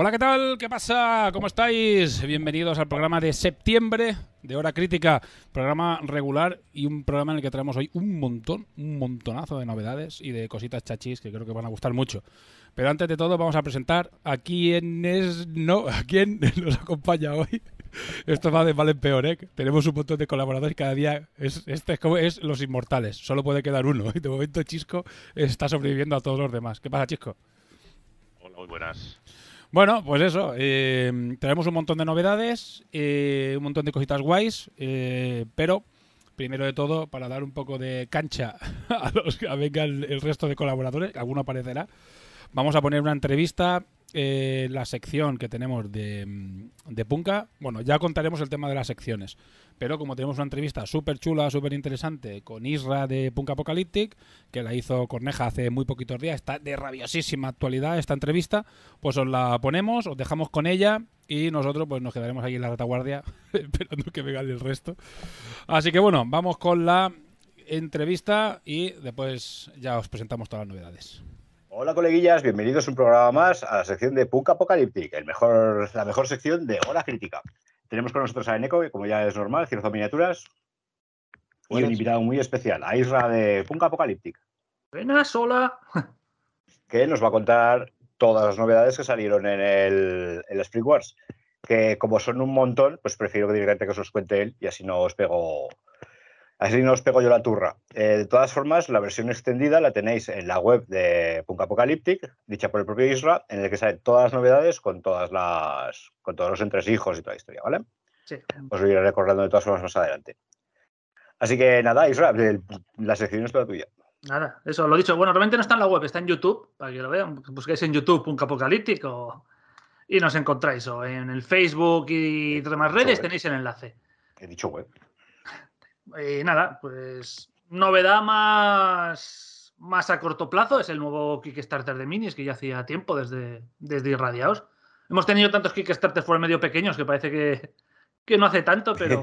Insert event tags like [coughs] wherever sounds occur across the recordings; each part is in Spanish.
Hola, ¿qué tal? ¿Qué pasa? ¿Cómo estáis? Bienvenidos al programa de septiembre de Hora Crítica, programa regular y un programa en el que traemos hoy un montón, un montonazo de novedades y de cositas chachis que creo que van a gustar mucho. Pero antes de todo vamos a presentar a quienes no, a quién [laughs] nos acompaña hoy. Esto va de mal en peor, ¿eh? Tenemos un montón de colaboradores cada día. Es, este es como es los inmortales. Solo puede quedar uno. De momento Chisco está sobreviviendo a todos los demás. ¿Qué pasa, Chisco? Hola, muy buenas. Bueno, pues eso. Eh, tenemos un montón de novedades, eh, un montón de cositas guays, eh, pero primero de todo, para dar un poco de cancha [laughs] a los que vengan el resto de colaboradores, alguno aparecerá, vamos a poner una entrevista en la sección que tenemos de, de Punka. Bueno, ya contaremos el tema de las secciones, pero como tenemos una entrevista súper chula, súper interesante con Isra de Punk Apocalyptic, que la hizo Corneja hace muy poquitos días, está de rabiosísima actualidad esta entrevista, pues os la ponemos, os dejamos con ella y nosotros pues nos quedaremos ahí en la retaguardia [laughs] esperando que vengan el resto. Así que bueno, vamos con la entrevista y después ya os presentamos todas las novedades. Hola coleguillas, bienvenidos a un programa más a la sección de Punk Apocalyptic, el mejor, la mejor sección de Hora Crítica. Tenemos con nosotros a Eneco, que como ya es normal, Cierzo Miniaturas, y un invitado muy especial, a Isra de Punk Apocalyptic, Buenas, hola. [laughs] que nos va a contar todas las novedades que salieron en el, el Spring Wars. Que como son un montón, pues prefiero que directamente que os los cuente él y así no os pego, así no os pego yo la turra. Eh, de todas formas, la versión extendida la tenéis en la web de Punk Apocalyptic, dicha por el propio Isra, en el que salen todas las novedades con todas las, con todos los entresijos y toda la historia, ¿vale? Sí. Os lo iré recordando de todas formas más adelante. Así que nada, Isra, el- la sección es toda tuya. Nada, eso, lo dicho. Bueno, realmente no está en la web, está en YouTube, para que lo vean. Busquéis en YouTube Punk Apocalíptico y nos encontráis. O en el Facebook y demás redes tenéis el enlace. He dicho web. Y nada, pues novedad más, más a corto plazo es el nuevo Kickstarter de minis que ya hacía tiempo desde, desde Irradiados. Hemos tenido tantos Kickstarters por el medio pequeños que parece que, que no hace tanto, pero,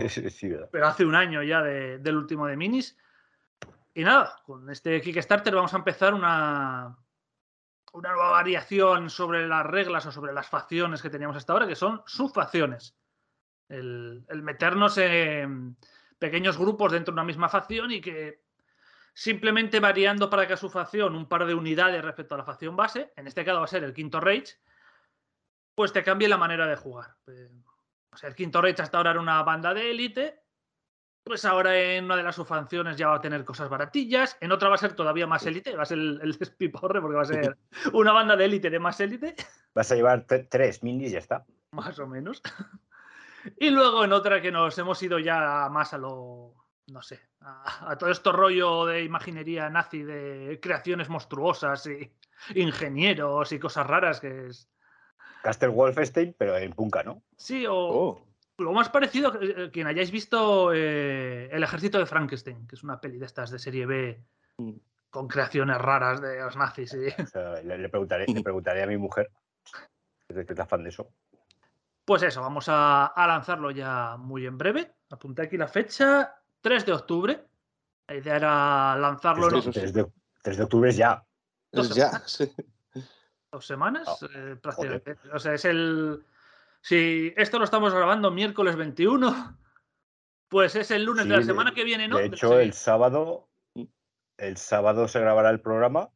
[laughs] pero hace un año ya de- del último de minis. Y nada, con este Kickstarter vamos a empezar una, una nueva variación sobre las reglas o sobre las facciones que teníamos hasta ahora, que son subfacciones. El, el meternos en pequeños grupos dentro de una misma facción y que simplemente variando para cada subfacción un par de unidades respecto a la facción base, en este caso va a ser el quinto Rage, pues te cambie la manera de jugar. Eh, o sea, el quinto Rage hasta ahora era una banda de élite, pues ahora en una de las subfacciones ya va a tener cosas baratillas, en otra va a ser todavía más élite, va a ser el, el despiporre porque va a ser [laughs] una banda de élite de más élite, Vas a llevar tre- tres minis y ya está. más o menos. Y luego en otra que nos hemos ido ya más a lo, no sé, a, a todo esto rollo de imaginería nazi, de creaciones monstruosas y ingenieros y cosas raras que es... Castle Wolfenstein, pero en punka, ¿no? Sí, o Oh, lo más parecido, eh, quien hayáis visto eh, El ejército de Frankenstein, que es una peli de estas de serie B con creaciones raras de los nazis. O sea, le, le preguntaré, le preguntaré a mi mujer, que es que es fan de eso. Pues eso, vamos a, a lanzarlo ya muy en breve. Apunté aquí la fecha, 3 de octubre. La idea era lanzarlo en Eso sí. 3 de, 3 de octubre es ya. Dos ya. semanas. sí. dos semanas. Ah, eh, prácticamente. O sea, es el. Si esto lo estamos grabando miércoles 21, pues es el lunes Sí, de la de- semana que viene, ¿no? De hecho, el sábado, el sábado se grabará el programa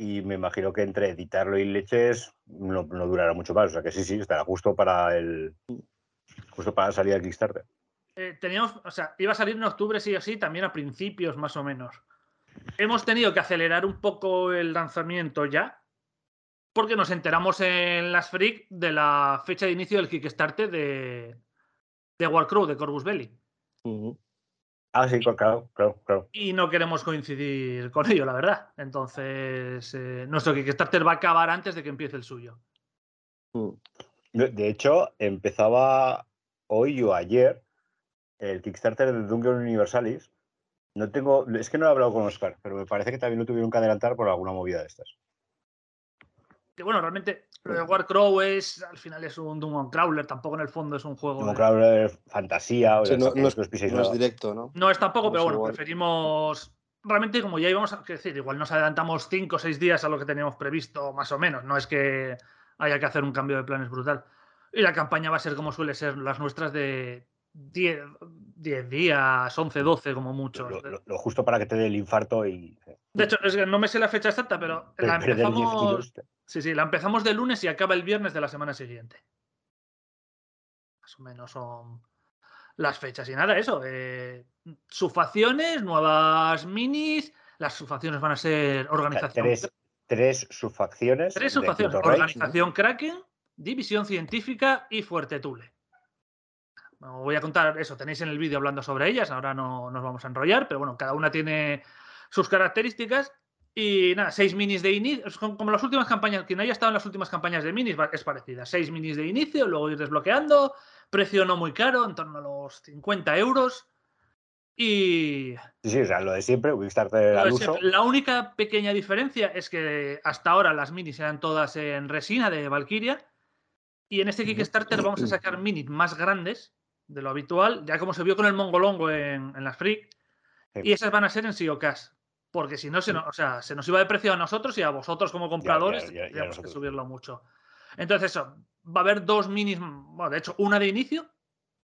y me imagino que entre editarlo y leches no, no durará mucho más. O sea que sí, sí, estará justo para el justo para la salida del Kickstarter. eh, teníamos, o sea, iba a salir en octubre sí o sí, también a principios más o menos. Hemos tenido que acelerar un poco el lanzamiento ya, porque nos enteramos en las Freak de la fecha de inicio del Kickstarter de, de Warcrow, de Corvus Belli. Ujú. Ah, sí, claro, claro, claro. Y no queremos coincidir con ello, la verdad. Entonces, eh, nuestro Kickstarter va a acabar antes de que empiece el suyo. Mm. De de hecho, empezaba hoy o ayer el Kickstarter de Dungeon Universalis. No tengo, es que no he hablado con Oscar, pero me parece que también lo tuvieron que adelantar por alguna movida de estas. Que bueno, realmente lo de Warcrow es, al final es un Dungeon Crawler, tampoco en el fondo es un juego. Como de- Crawler, fantasía, o Sí, no, es, que os piséis no es la- directo, ¿no? No es tampoco, No pero es bueno, igual. preferimos. Realmente, como ya íbamos a quiero decir, igual nos adelantamos 5 o 6 días a lo que teníamos previsto, más o menos. No es que haya que hacer un cambio de planes brutal. Y la campaña va a ser como suele ser las nuestras de 10, 10 días, 11, 12 como mucho. lo, lo- lo justo para que te dé el infarto y De hecho, es que no me sé la fecha exacta, pero la perder 10 empezamos, sí, sí, la empezamos de lunes y acaba el viernes de la semana siguiente. Más o menos son las fechas. Y nada, eso. eh, subfacciones, nuevas minis. Las subfacciones van a ser organización. Tres, tres subfacciones. tres subfacciones. Quinto Reich, ¿no? Organización Kraken, División Científica y Fuerte Tule. No voy a contar eso, tenéis en el vídeo hablando sobre ellas, ahora no nos vamos a enrollar, pero bueno, cada una tiene sus características. Y nada, seis minis de inicio, como las últimas campañas, quien haya estado en las últimas campañas de minis es parecida. Seis minis de inicio, luego ir desbloqueando, precio no muy caro, en torno a los 50 euros. Y Sí, sí, o sea, lo de siempre, Kickstarter al uso. siempre. La única pequeña diferencia es que hasta ahora las minis eran todas en resina de Valkyria. Y en este Kickstarter vamos a sacar minis más grandes de lo habitual, ya como se vio con el Mongolongo en, en las Freak. Sí. Y esas van a ser en Siocas. Porque si no, se nos, o sea, se nos iba de precio a nosotros y a vosotros como compradores ya, ya, ya tendríamos que subirlo mucho. Entonces, eso, va a haber dos minis, bueno, de hecho, una de inicio,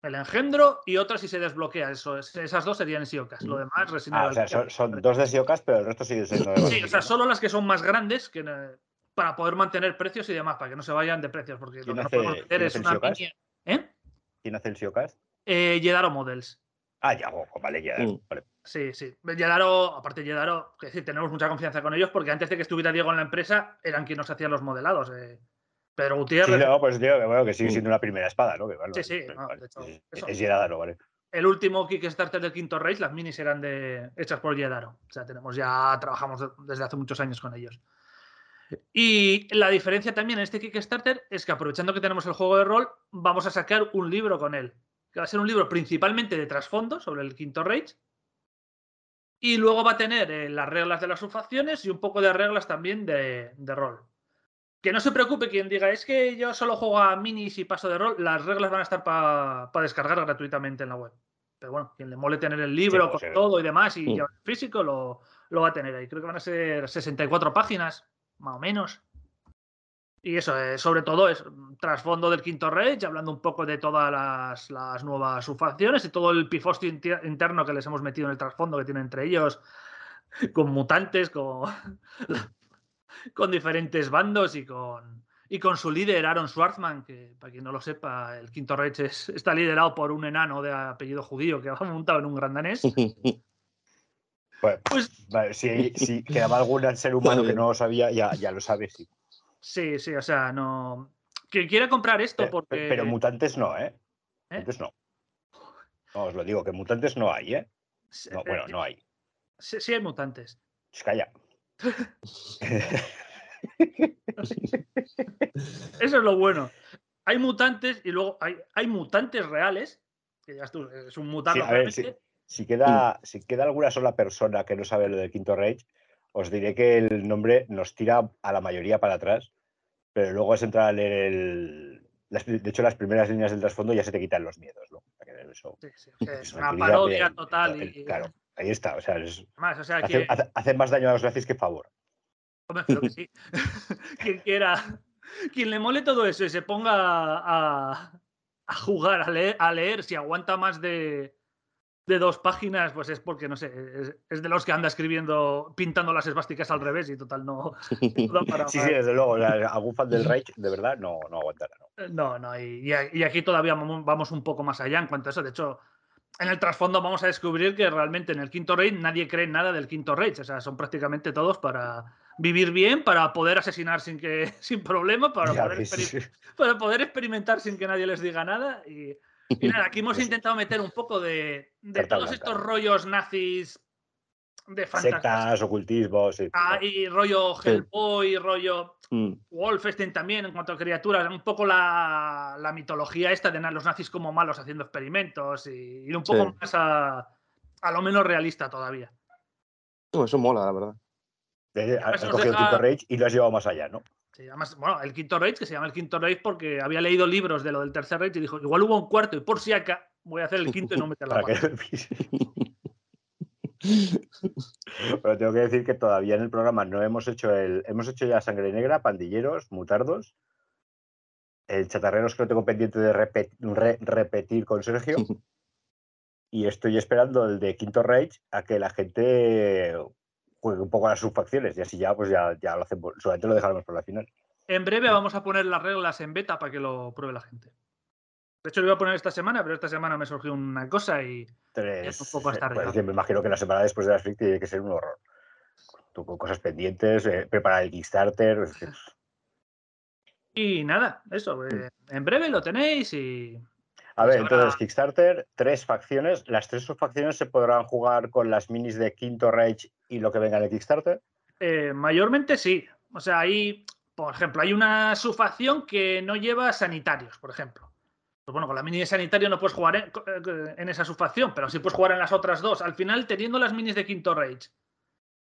el engendro, y otra si se desbloquea. Eso, es- esas dos serían en Siocas. Lo demás, resina Ah, o sea, son, son dos de Siocas, pero el resto sigue siendo Sí, o sea, solo las que son más grandes que, eh, para poder mantener precios y demás, para que no se vayan de precios, porque lo ¿Quién que no podemos hacer es una mini-. ¿Quién hace el Siocas? Eh, Yedaro Models. Ah, ya, vale, ya. Mm. vale. Sí, sí. Yedaro, aparte Yedaro, que decir, tenemos mucha confianza con ellos porque antes de que estuviera Diego en la empresa eran quienes nos hacían los modelados. eh. Pedro Sí, Gutiérrez, no, pues tío, que bueno, que sigue Mm. siendo una primera espada, ¿no? Que, bueno, Sí, sí, no, vale, de hecho, es- eso. es Yedaro, ¿vale? el último Kickstarter del Quinto Reich, las minis eran de, hechas por Yedaro. O sea, tenemos ya, trabajamos de- desde hace muchos años con ellos. Y la diferencia también en este Kickstarter es que aprovechando que tenemos el juego de rol, vamos a sacar un libro con él. Que va a ser un libro principalmente de trasfondo sobre el Quinto Reich. Y luego va a tener eh, las reglas de las subfacciones y un poco de reglas también de, de rol. Que no se preocupe quien diga, es que yo solo juego a minis y paso de rol. Las reglas van a estar para descargar gratuitamente en la web. Pero bueno, quien le mole tener el libro con todo y demás y Mm. llevar el físico, lo, lo va a tener ahí. Creo que van a ser 64 páginas, más o menos. Y eso, eh, sobre todo, es trasfondo del Quinto Reich, hablando un poco de todas las, nuevas subfacciones y todo el pifosti inti- interno que les hemos metido en el trasfondo que tienen entre ellos, [laughs] con mutantes, con, [laughs] con diferentes bandos y con, y con su líder, Aaron Schwartzman, que para quien no lo sepa, el Quinto Reich es- está liderado por un enano de apellido judío que va montado en un gran danés. [laughs] Pues vale, si, si [laughs] quedaba algún ser humano que no lo sabía, ya, ya lo sabe, sí. sí, sí, o sea, no. Quien quiera comprar esto porque. pe- Pero mutantes no, ¿eh? ¿Eh? Mutantes no. No, os lo digo, que mutantes no hay, ¿eh? No, eh, bueno, no hay. Sí, sí hay mutantes. Sh, Calla. [laughs] Eso es lo bueno. Hay mutantes y luego hay, hay mutantes reales. Que ya tú, es un mutante. Sí, si, queda, si queda alguna sola persona que no sabe lo del Quinto Reich, os diré que el nombre nos tira a la mayoría para atrás, pero luego es entrar a leer el. las- de hecho, las primeras líneas del trasfondo ya se te quitan los miedos, ¿no? Eso- Sí, sí, es es una parodia total. Y, Claro, ahí está. O sea, es- Más, o sea, hace, que, hace- más daño a los nazis que favor. Hombre, creo que sí. [laughs] quien quiera, quien le mole todo eso y se ponga a, a jugar, a leer, a leer, si aguanta más de, de dos páginas, pues es porque, no sé, es, es de los que anda escribiendo, pintando las esvásticas al revés y total no, [laughs] para Sí, sí, desde luego. algún fan del [laughs] Reich, de verdad, no, no aguantará. ¿no? No, no, y, y aquí todavía vamos un poco más allá en cuanto a eso. De hecho, en el trasfondo vamos a descubrir que realmente en el quinto raid nadie cree nada del quinto raid. O sea, son prácticamente todos para vivir bien, para poder asesinar sin que [laughs] sin problema, para, Ya poder, ves, para poder experimentar sin que nadie les diga nada. Y, y nada, aquí hemos [laughs] intentado meter un poco de, todos blanca. estos rollos nazis de fantasía. Sectas, ocultismos. sí. Ah, y rollo Sí. Hellboy, rollo Mm, Wolfenstein también en cuanto a criaturas, un poco la, la mitología esta de los nazis como malos haciendo experimentos y ir un poco Sí. más a, a lo menos realista todavía. no, eso mola, la verdad. Eh, Has cogido el deja- Rage y lo has llevado más allá, ¿no? Sí, además, bueno, el quinto Rage, que se llama el quinto Rage porque había leído libros de lo del tercer Rage y dijo, igual hubo un cuarto y por si acá voy a hacer el quinto y no meter la [laughs] pata. que... Pero tengo que decir que todavía en el programa no hemos hecho el. Hemos hecho ya sangre negra, pandilleros, mutardos. El chatarreros que lo tengo pendiente de repe- re- repetir con Sergio. [laughs] Y estoy esperando el de Quinto Rage a que la gente juegue un poco a las subfacciones. Y así ya, pues ya, ya lo hacemos. Solamente lo dejaremos por la final. En breve vamos a poner las reglas en beta para que lo pruebe la gente. De hecho, lo iba a poner esta semana, pero esta semana me surgió una cosa y Tres. un poco hasta pues me imagino que la semana después de la Freak tiene que ser un horror. Tú con cosas pendientes, eh, preparar el Kickstarter. es que- [laughs] Y nada, eso. eh, en breve lo tenéis y. A Pues ver, habrá- entonces Kickstarter, tres facciones. Las tres subfacciones se podrán jugar con las minis de Quinto Rage y lo que venga en el Kickstarter. eh, mayormente sí. O sea, hay, por ejemplo, hay una subfacción que no lleva sanitarios, por ejemplo. Pues bueno, con la mini de sanitario no puedes jugar en, eh, en esa subfacción, pero sí puedes jugar en las otras dos. Al final, teniendo las minis de Quinto Rage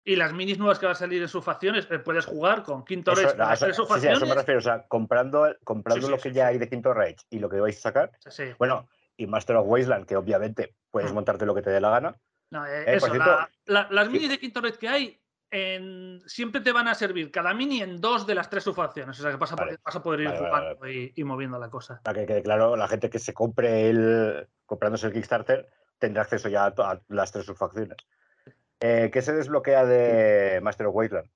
y las minis nuevas que van a salir en subfacciones, eh, puedes jugar con Quinto Rage, con a las eso- tres sí, sí, a eso me refiero. O sea, comprando, comprando Sí, lo que ya hay de Quinto Rage y lo que vais a sacar. Sí. Bueno, y Master of Wasteland, que obviamente puedes Mm. montarte lo que te dé la gana. No, eh, Eh, eso, por la- cierto, la- las minis de Quinto Red que hay en- siempre te van a servir cada mini en dos de las tres subfacciones. O sea que vas a, Vale. poder, vas a poder ir Vale, vale, jugando Y, y moviendo la cosa. Para que quede claro, la gente que se compre el. comprándose el Kickstarter tendrá acceso ya a, a las tres subfacciones. Eh, ¿Qué se desbloquea de Master of Wasteland?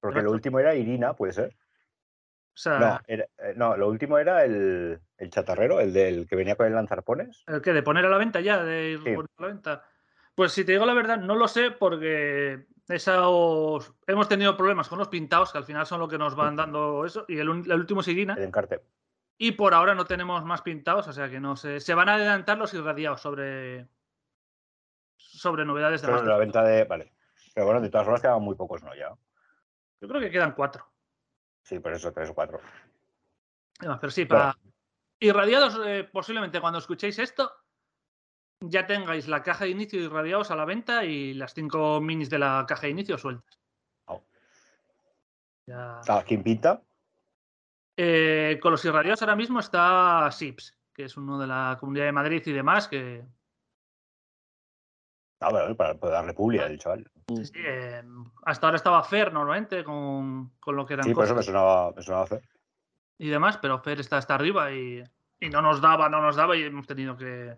Porque lo último era Irina, ¿puede ser? O sea, No, era- eh, no, lo último era el, el chatarrero, el del que venía con el lanzarpones. ¿el qué? ¿De poner a la venta ya? ¿De ir Sí. a la venta? Pues si te digo la verdad, no lo sé porque esos- hemos tenido problemas con los pintados, que al final son lo que nos van dando eso. Y el último es Irina. El encarte. Y por ahora no tenemos más pintados, o sea que no sé. Se van a adelantar los irradiados sobre, sobre novedades de Master la venta de. Vale. Pero bueno, de todas formas quedaban muy pocos, ¿no? Ya. Yo creo que quedan cuatro. Sí, por eso tres o cuatro. Además, Pero sí, para irradiados, eh, posiblemente cuando escuchéis esto, ya tengáis la caja de inicio irradiados a la venta y las cinco minis de la caja de inicio sueltas. Oh. Ya- Ah, ¿Quién pinta? Eh, con los irradiados ahora mismo está Sips, que es uno de la Comunidad de Madrid y demás, que Ah, bueno, para poder darle publi al chaval. Mm. sí, eh, hasta ahora estaba Fer normalmente con, con lo que eran Sí, por eso me sonaba, me sonaba hacer. y demás, pero Fer está hasta arriba y, y no nos daba, no nos daba y hemos tenido que,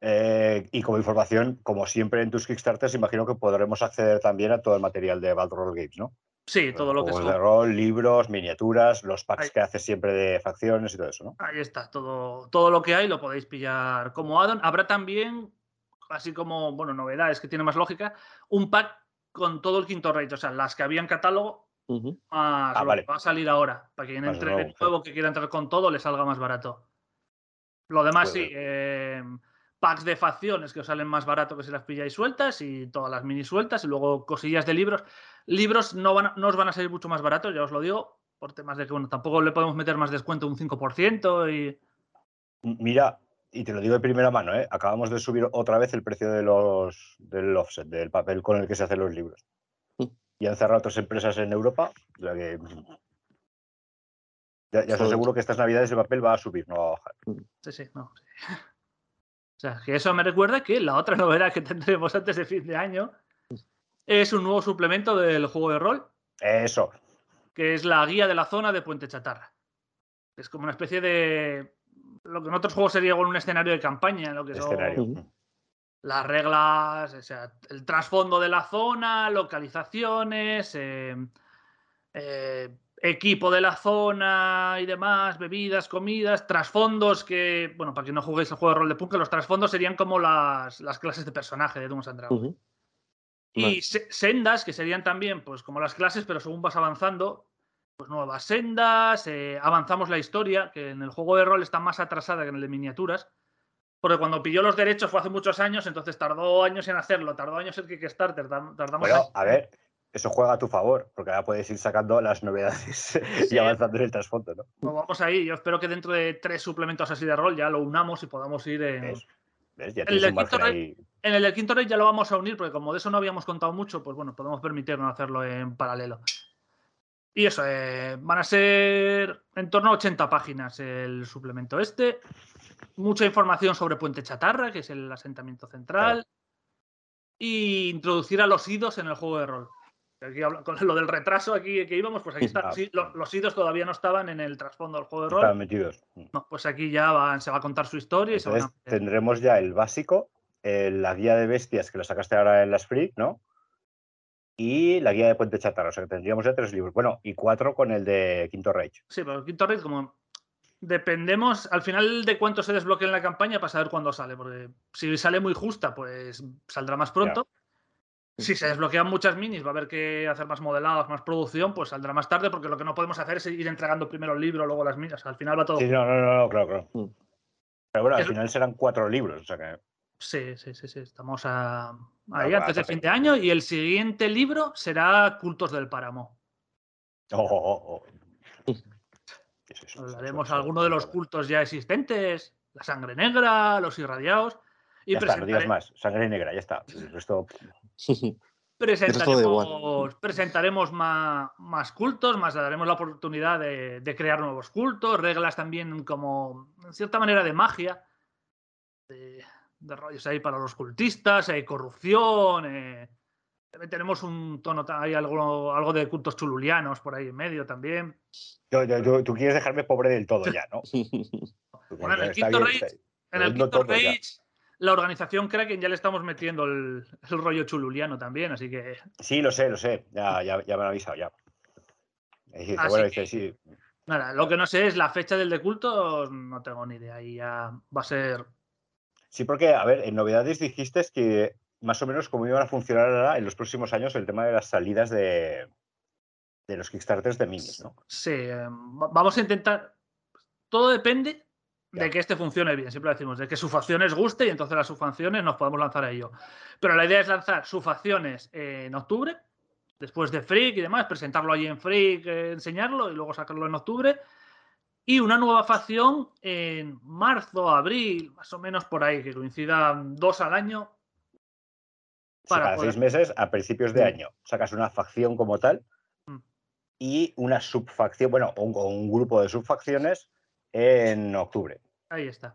Eh, y como información, como siempre en tus Kickstarters, imagino que podremos acceder también a todo el material de Battle Roll Games, ¿no? Sí, todo lo que Juegos son. de rol, libros, miniaturas, los packs Ahí. que haces siempre de facciones y todo eso, ¿no? Ahí está, todo, todo lo que hay lo podéis pillar como addon. Habrá también, así como, bueno, novedades que tiene más lógica, un pack con todo el quinto rate, o sea, las que había en catálogo, Ah, vale. que va a salir ahora, para quien Más entre de nuevo, que quiera entrar con todo, le salga más barato. Lo demás sí, eh, packs de facciones que os salen más barato que si las pilláis sueltas y todas las mini sueltas y luego cosillas de libros. Libros no, van a- no os van a salir mucho más baratos, ya os lo digo, por temas de que, bueno, tampoco le podemos meter más descuento, un 5% y... Mira, y te lo digo de primera mano, ¿eh? acabamos de subir otra vez el precio de los, del offset, del papel con el que se hacen los libros. Mm. Y han cerrado otras empresas en Europa. sea que, ya, ya os Joder. aseguro que estas navidades el papel va a subir, no va a bajar. Sí, sí, no. sí. [laughs] O sea, que eso me recuerda que la otra [laughs] novedad que tendremos antes de fin de año es un nuevo suplemento del juego de rol, Eso, que es la guía de la zona de Puente Chatarra. Es como una especie de. Lo que en otros juegos sería un escenario de campaña, lo que son las reglas, o sea, el trasfondo de la zona, localizaciones, eh, eh, equipo de la zona y demás, bebidas, comidas, trasfondos que, bueno, para que no juguéis el juego de rol de Punk, los trasfondos serían como las, las clases de personaje de Dungeons and Dragons. Y Vale. se- sendas, que serían también, pues como las clases, pero según vas avanzando, pues nuevas sendas, eh, avanzamos la historia, que en el juego de rol está más atrasada que en el de miniaturas. Porque cuando pilló los derechos fue hace muchos años, entonces tardó años en hacerlo, tardó años en Kickstarter, tar- tardamos Bueno, años- a ver, eso juega a tu favor, porque ahora puedes ir sacando las novedades [laughs] Sí. y avanzando en el trasfondo, ¿no? Pues vamos ahí. Yo espero que dentro de tres suplementos así de rol ya lo unamos y podamos ir en. ¿Ves? ¿Ves? Ya El Quinto ahí. En el del quinto rey ya lo vamos a unir, porque como de eso no habíamos contado mucho, pues bueno, podemos permitirnos hacerlo en paralelo. Y eso, eh, van a ser en torno a 80 páginas el suplemento este. Mucha información sobre Puente Chatarra, que es el asentamiento central. Y introducir a los idos en el juego de rol. Aquí con lo del retraso aquí que íbamos, pues aquí está. Ah. Sí, lo- los idos todavía no estaban en el trasfondo del juego de Estaban rol. metidos. No, pues aquí ya van- se va a contar su historia y se van a tendremos ya el básico, eh, la guía de bestias que lo sacaste ahora en las Free, ¿no? Y la guía de Puente Chatarra, o sea que tendríamos ya tres libros. Bueno, y cuatro con el de Quinto Reich. Sí, pero el quinto raid, como dependemos al final de cuánto se desbloquee en la campaña para saber cuándo sale. Porque si sale muy justa, pues saldrá más pronto. Si se desbloquean muchas minis, va a haber que hacer más modelados, más producción, pues saldrá más tarde, porque lo que no podemos hacer es ir entregando primero el libro, luego las minis. Al final va todo. Sí, no, no, no, no, claro, claro. Mm. Pero bueno, al Es- final serán cuatro libros, o sea que. Sí, sí, sí, sí. Estamos a- ahí bueno, antes de tope. fin de año y el siguiente libro será Cultos del Páramo. Oh, oh, oh. Sí, sí, Hablaremos sí, alguno de los cultos ya existentes, la sangre negra, los irradiados. Y Ya está, no digas más. Sangre negra, ya está. El resto. [laughs] Presentaremos, presentaremos ma- más, cultos, más daremos la oportunidad de, de crear nuevos cultos, reglas también como, en cierta manera, de magia, de, de rollos ahí para los cultistas, hay corrupción, eh, tenemos un tono, hay algo, algo de cultos chululianos por ahí en medio también. Yo- yo- yo- tú quieres dejarme pobre del todo ya, ¿no? [laughs] Bueno, en el quinto bien, En el. Rage, la organización Kraken ya le estamos metiendo el, el rollo chululiano también, así que Sí, lo sé, lo sé. Ya, ya, ya me han avisado, ya. Así bueno, que- dice, sí, Nada, lo que no sé es la fecha del de culto, no tengo ni idea. Y ya va a ser. Sí, porque, a ver, en novedades dijiste que más o menos cómo iban a funcionar ahora en los próximos años el tema de las salidas de, de los Kickstarters de minis, ¿no? Sí, va- vamos a intentar. Todo depende de que este funcione bien, siempre decimos, de que su facciones guste y entonces las subfacciones nos podemos lanzar a ello. Pero la idea es lanzar subfacciones en octubre, después de Freak y demás, presentarlo allí en Freak, eh, enseñarlo y luego sacarlo en octubre. Y una nueva facción en marzo, abril, más o menos por ahí, que coincidan dos al año. O sea, Para cada poder- seis meses, a principios de año, sacas una facción como tal Mm. y una subfacción, bueno, un, un grupo de subfacciones en octubre. Ahí está.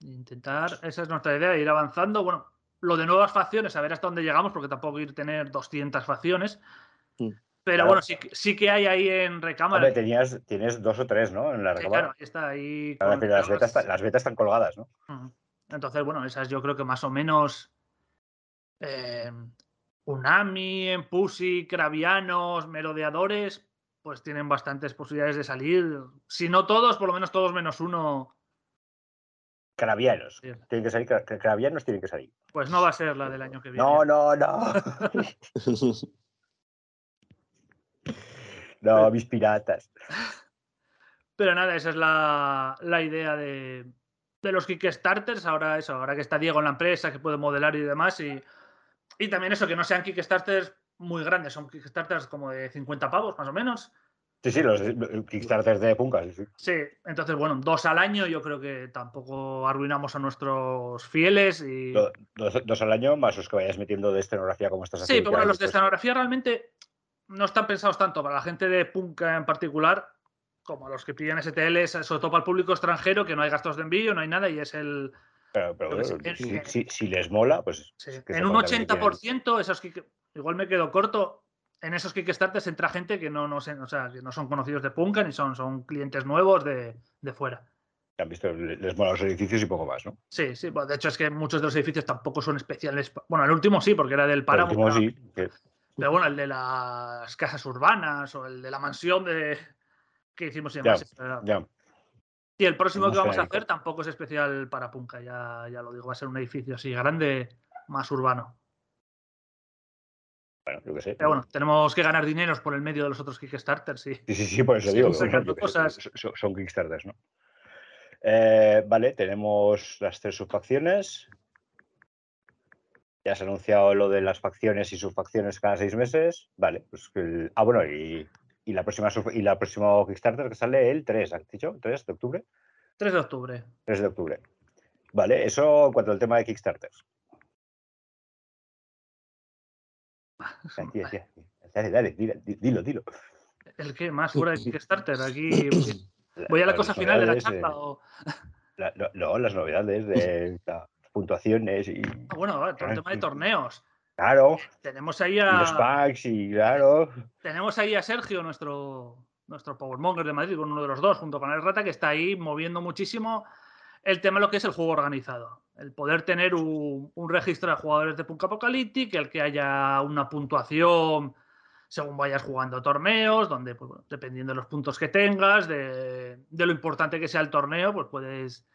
Intentar, esa es nuestra idea, ir avanzando. Bueno, lo de nuevas facciones, a ver hasta dónde llegamos, porque tampoco ir tener 200 facciones. Mm. Pero Claro. bueno, sí, que- sí que hay ahí en recámara. Hombre, tenías, tienes dos o tres, ¿no? En la Sí, recámara. claro, está ahí. Claro, con pero las, betas, están- las betas están colgadas, ¿no? Entonces, bueno, esas yo creo que más o menos. eh, Unami, Empusi, Cravianos, Merodeadores, pues tienen bastantes posibilidades de salir. Si no todos, por lo menos todos menos uno, Cravianos. Sí. Tienen que salir, cra- cra- cravianos tienen que salir. pues no va a ser la del año que viene. No, no, no. [laughs] [laughs] no, mis piratas. Pero nada, esa es la, la idea de, de los Kickstarters. Ahora eso, ahora que está Diego en la empresa, que puede modelar y demás. Y, y también eso, que no sean Kickstarters muy grandes, son Kickstarters como de 50 pavos, más o menos. Sí, sí, los Kickstarters de Punkas. sí, sí. Sí, entonces, bueno, dos al año yo creo que tampoco arruinamos a nuestros fieles. Y... Do- Dos, dos al año más los que vayas metiendo de escenografía como estás Sí, haciendo. pero bueno, los de escenografía realmente no están pensados tanto para la gente de punk en particular como los que piden STL, sobre todo para el público extranjero, que no hay gastos de envío, no hay nada y es el... Pero, que si, en- si- si les mola, pues. sí, que en un pongan lo que 80%, esos Kick- igual me quedo corto, en esos Kickstarters entra gente que no, no, sé, o sea, que no son conocidos de Punka ni son, son clientes nuevos de, de fuera. que han visto, le- les mola los edificios y poco más, ¿no? Sí, sí, bueno, de hecho es que muchos de los edificios tampoco son especiales. Bueno, el último sí, porque era del El páramo. último pero- sí, que- Pero bueno, el de las casas urbanas o el de la mansión de, que hicimos Ya, Ya. Y el próximo que vamos a hacer tampoco es especial para Punka, ya, ya lo digo, va a ser un edificio así grande, más urbano. Bueno, yo qué sé. Pero bueno, tenemos que ganar dineros por el medio de los otros Kickstarters, sí. Sí, sí, sí, por eso Sí, digo. cosas. Son Kickstarters, ¿no? Eh, vale, tenemos las tres subfacciones. Ya se ha anunciado lo de las facciones y subfacciones cada seis meses. Vale, pues el- ah, bueno, y, y la próxima y la próxima Kickstarter que sale el 3, ¿has dicho? ¿3 de octubre? 3 de octubre. 3 de octubre. Vale, eso en cuanto al tema de Kickstarters. Aquí, aquí, [laughs] aquí. Dale, dale, dilo, dilo. ¿El qué más fuera de Kickstarter? Aquí [coughs] voy a la Las cosa final de la charla. o- la- no, no, las novedades de [laughs] puntuaciones y. Ah, bueno, el tema de torneos. Claro, Tenemos ahí y los a, packs y claro. tenemos ahí a Sergio, nuestro, nuestro Powermonger de Madrid, con uno de los dos, junto con el Rata, que está ahí moviendo muchísimo el tema de lo que es el juego organizado. El poder tener un, un registro de jugadores de Punk Apocalyptic, el que haya una puntuación según vayas jugando torneos, donde, pues, bueno, dependiendo de los puntos que tengas, de, de lo importante que sea el torneo, pues puedes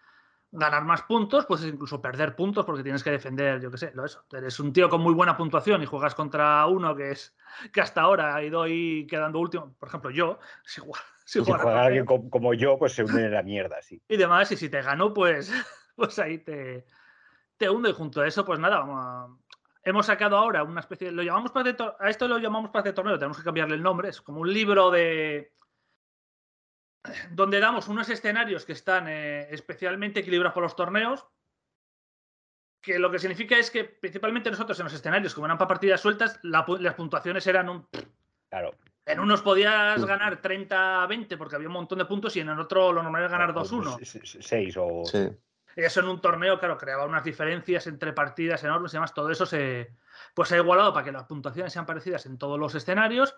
ganar más puntos, puedes incluso perder puntos porque tienes que defender, yo qué sé, lo eso. Eres un tío con muy buena puntuación y juegas contra uno que es que hasta ahora ha ido ahí quedando último. Por ejemplo, yo, si, jugara- si Si juega con alguien como yo, pues se une en la mierda, sí. y demás, y si te ganó, pues, [laughs] pues ahí te, te hunde. Y junto a eso, pues nada, vamos a- hemos sacado ahora una especie de, lo llamamos paz de a esto lo llamamos paz de torneo, tenemos que cambiarle el nombre, es como un libro de donde damos unos escenarios que están eh, especialmente equilibrados por los torneos, que lo que significa es que principalmente nosotros en los escenarios, como eran para partidas sueltas, la las puntuaciones eran un Claro. en unos podías ganar 30-20 porque había un montón de puntos y en el otro lo normal era ganar o- 2-1. se- se- Seis o. Sí. Y eso en un torneo, claro, creaba unas diferencias entre partidas enormes y demás. Todo eso se, pues, se ha igualado para que las puntuaciones sean parecidas en todos los escenarios.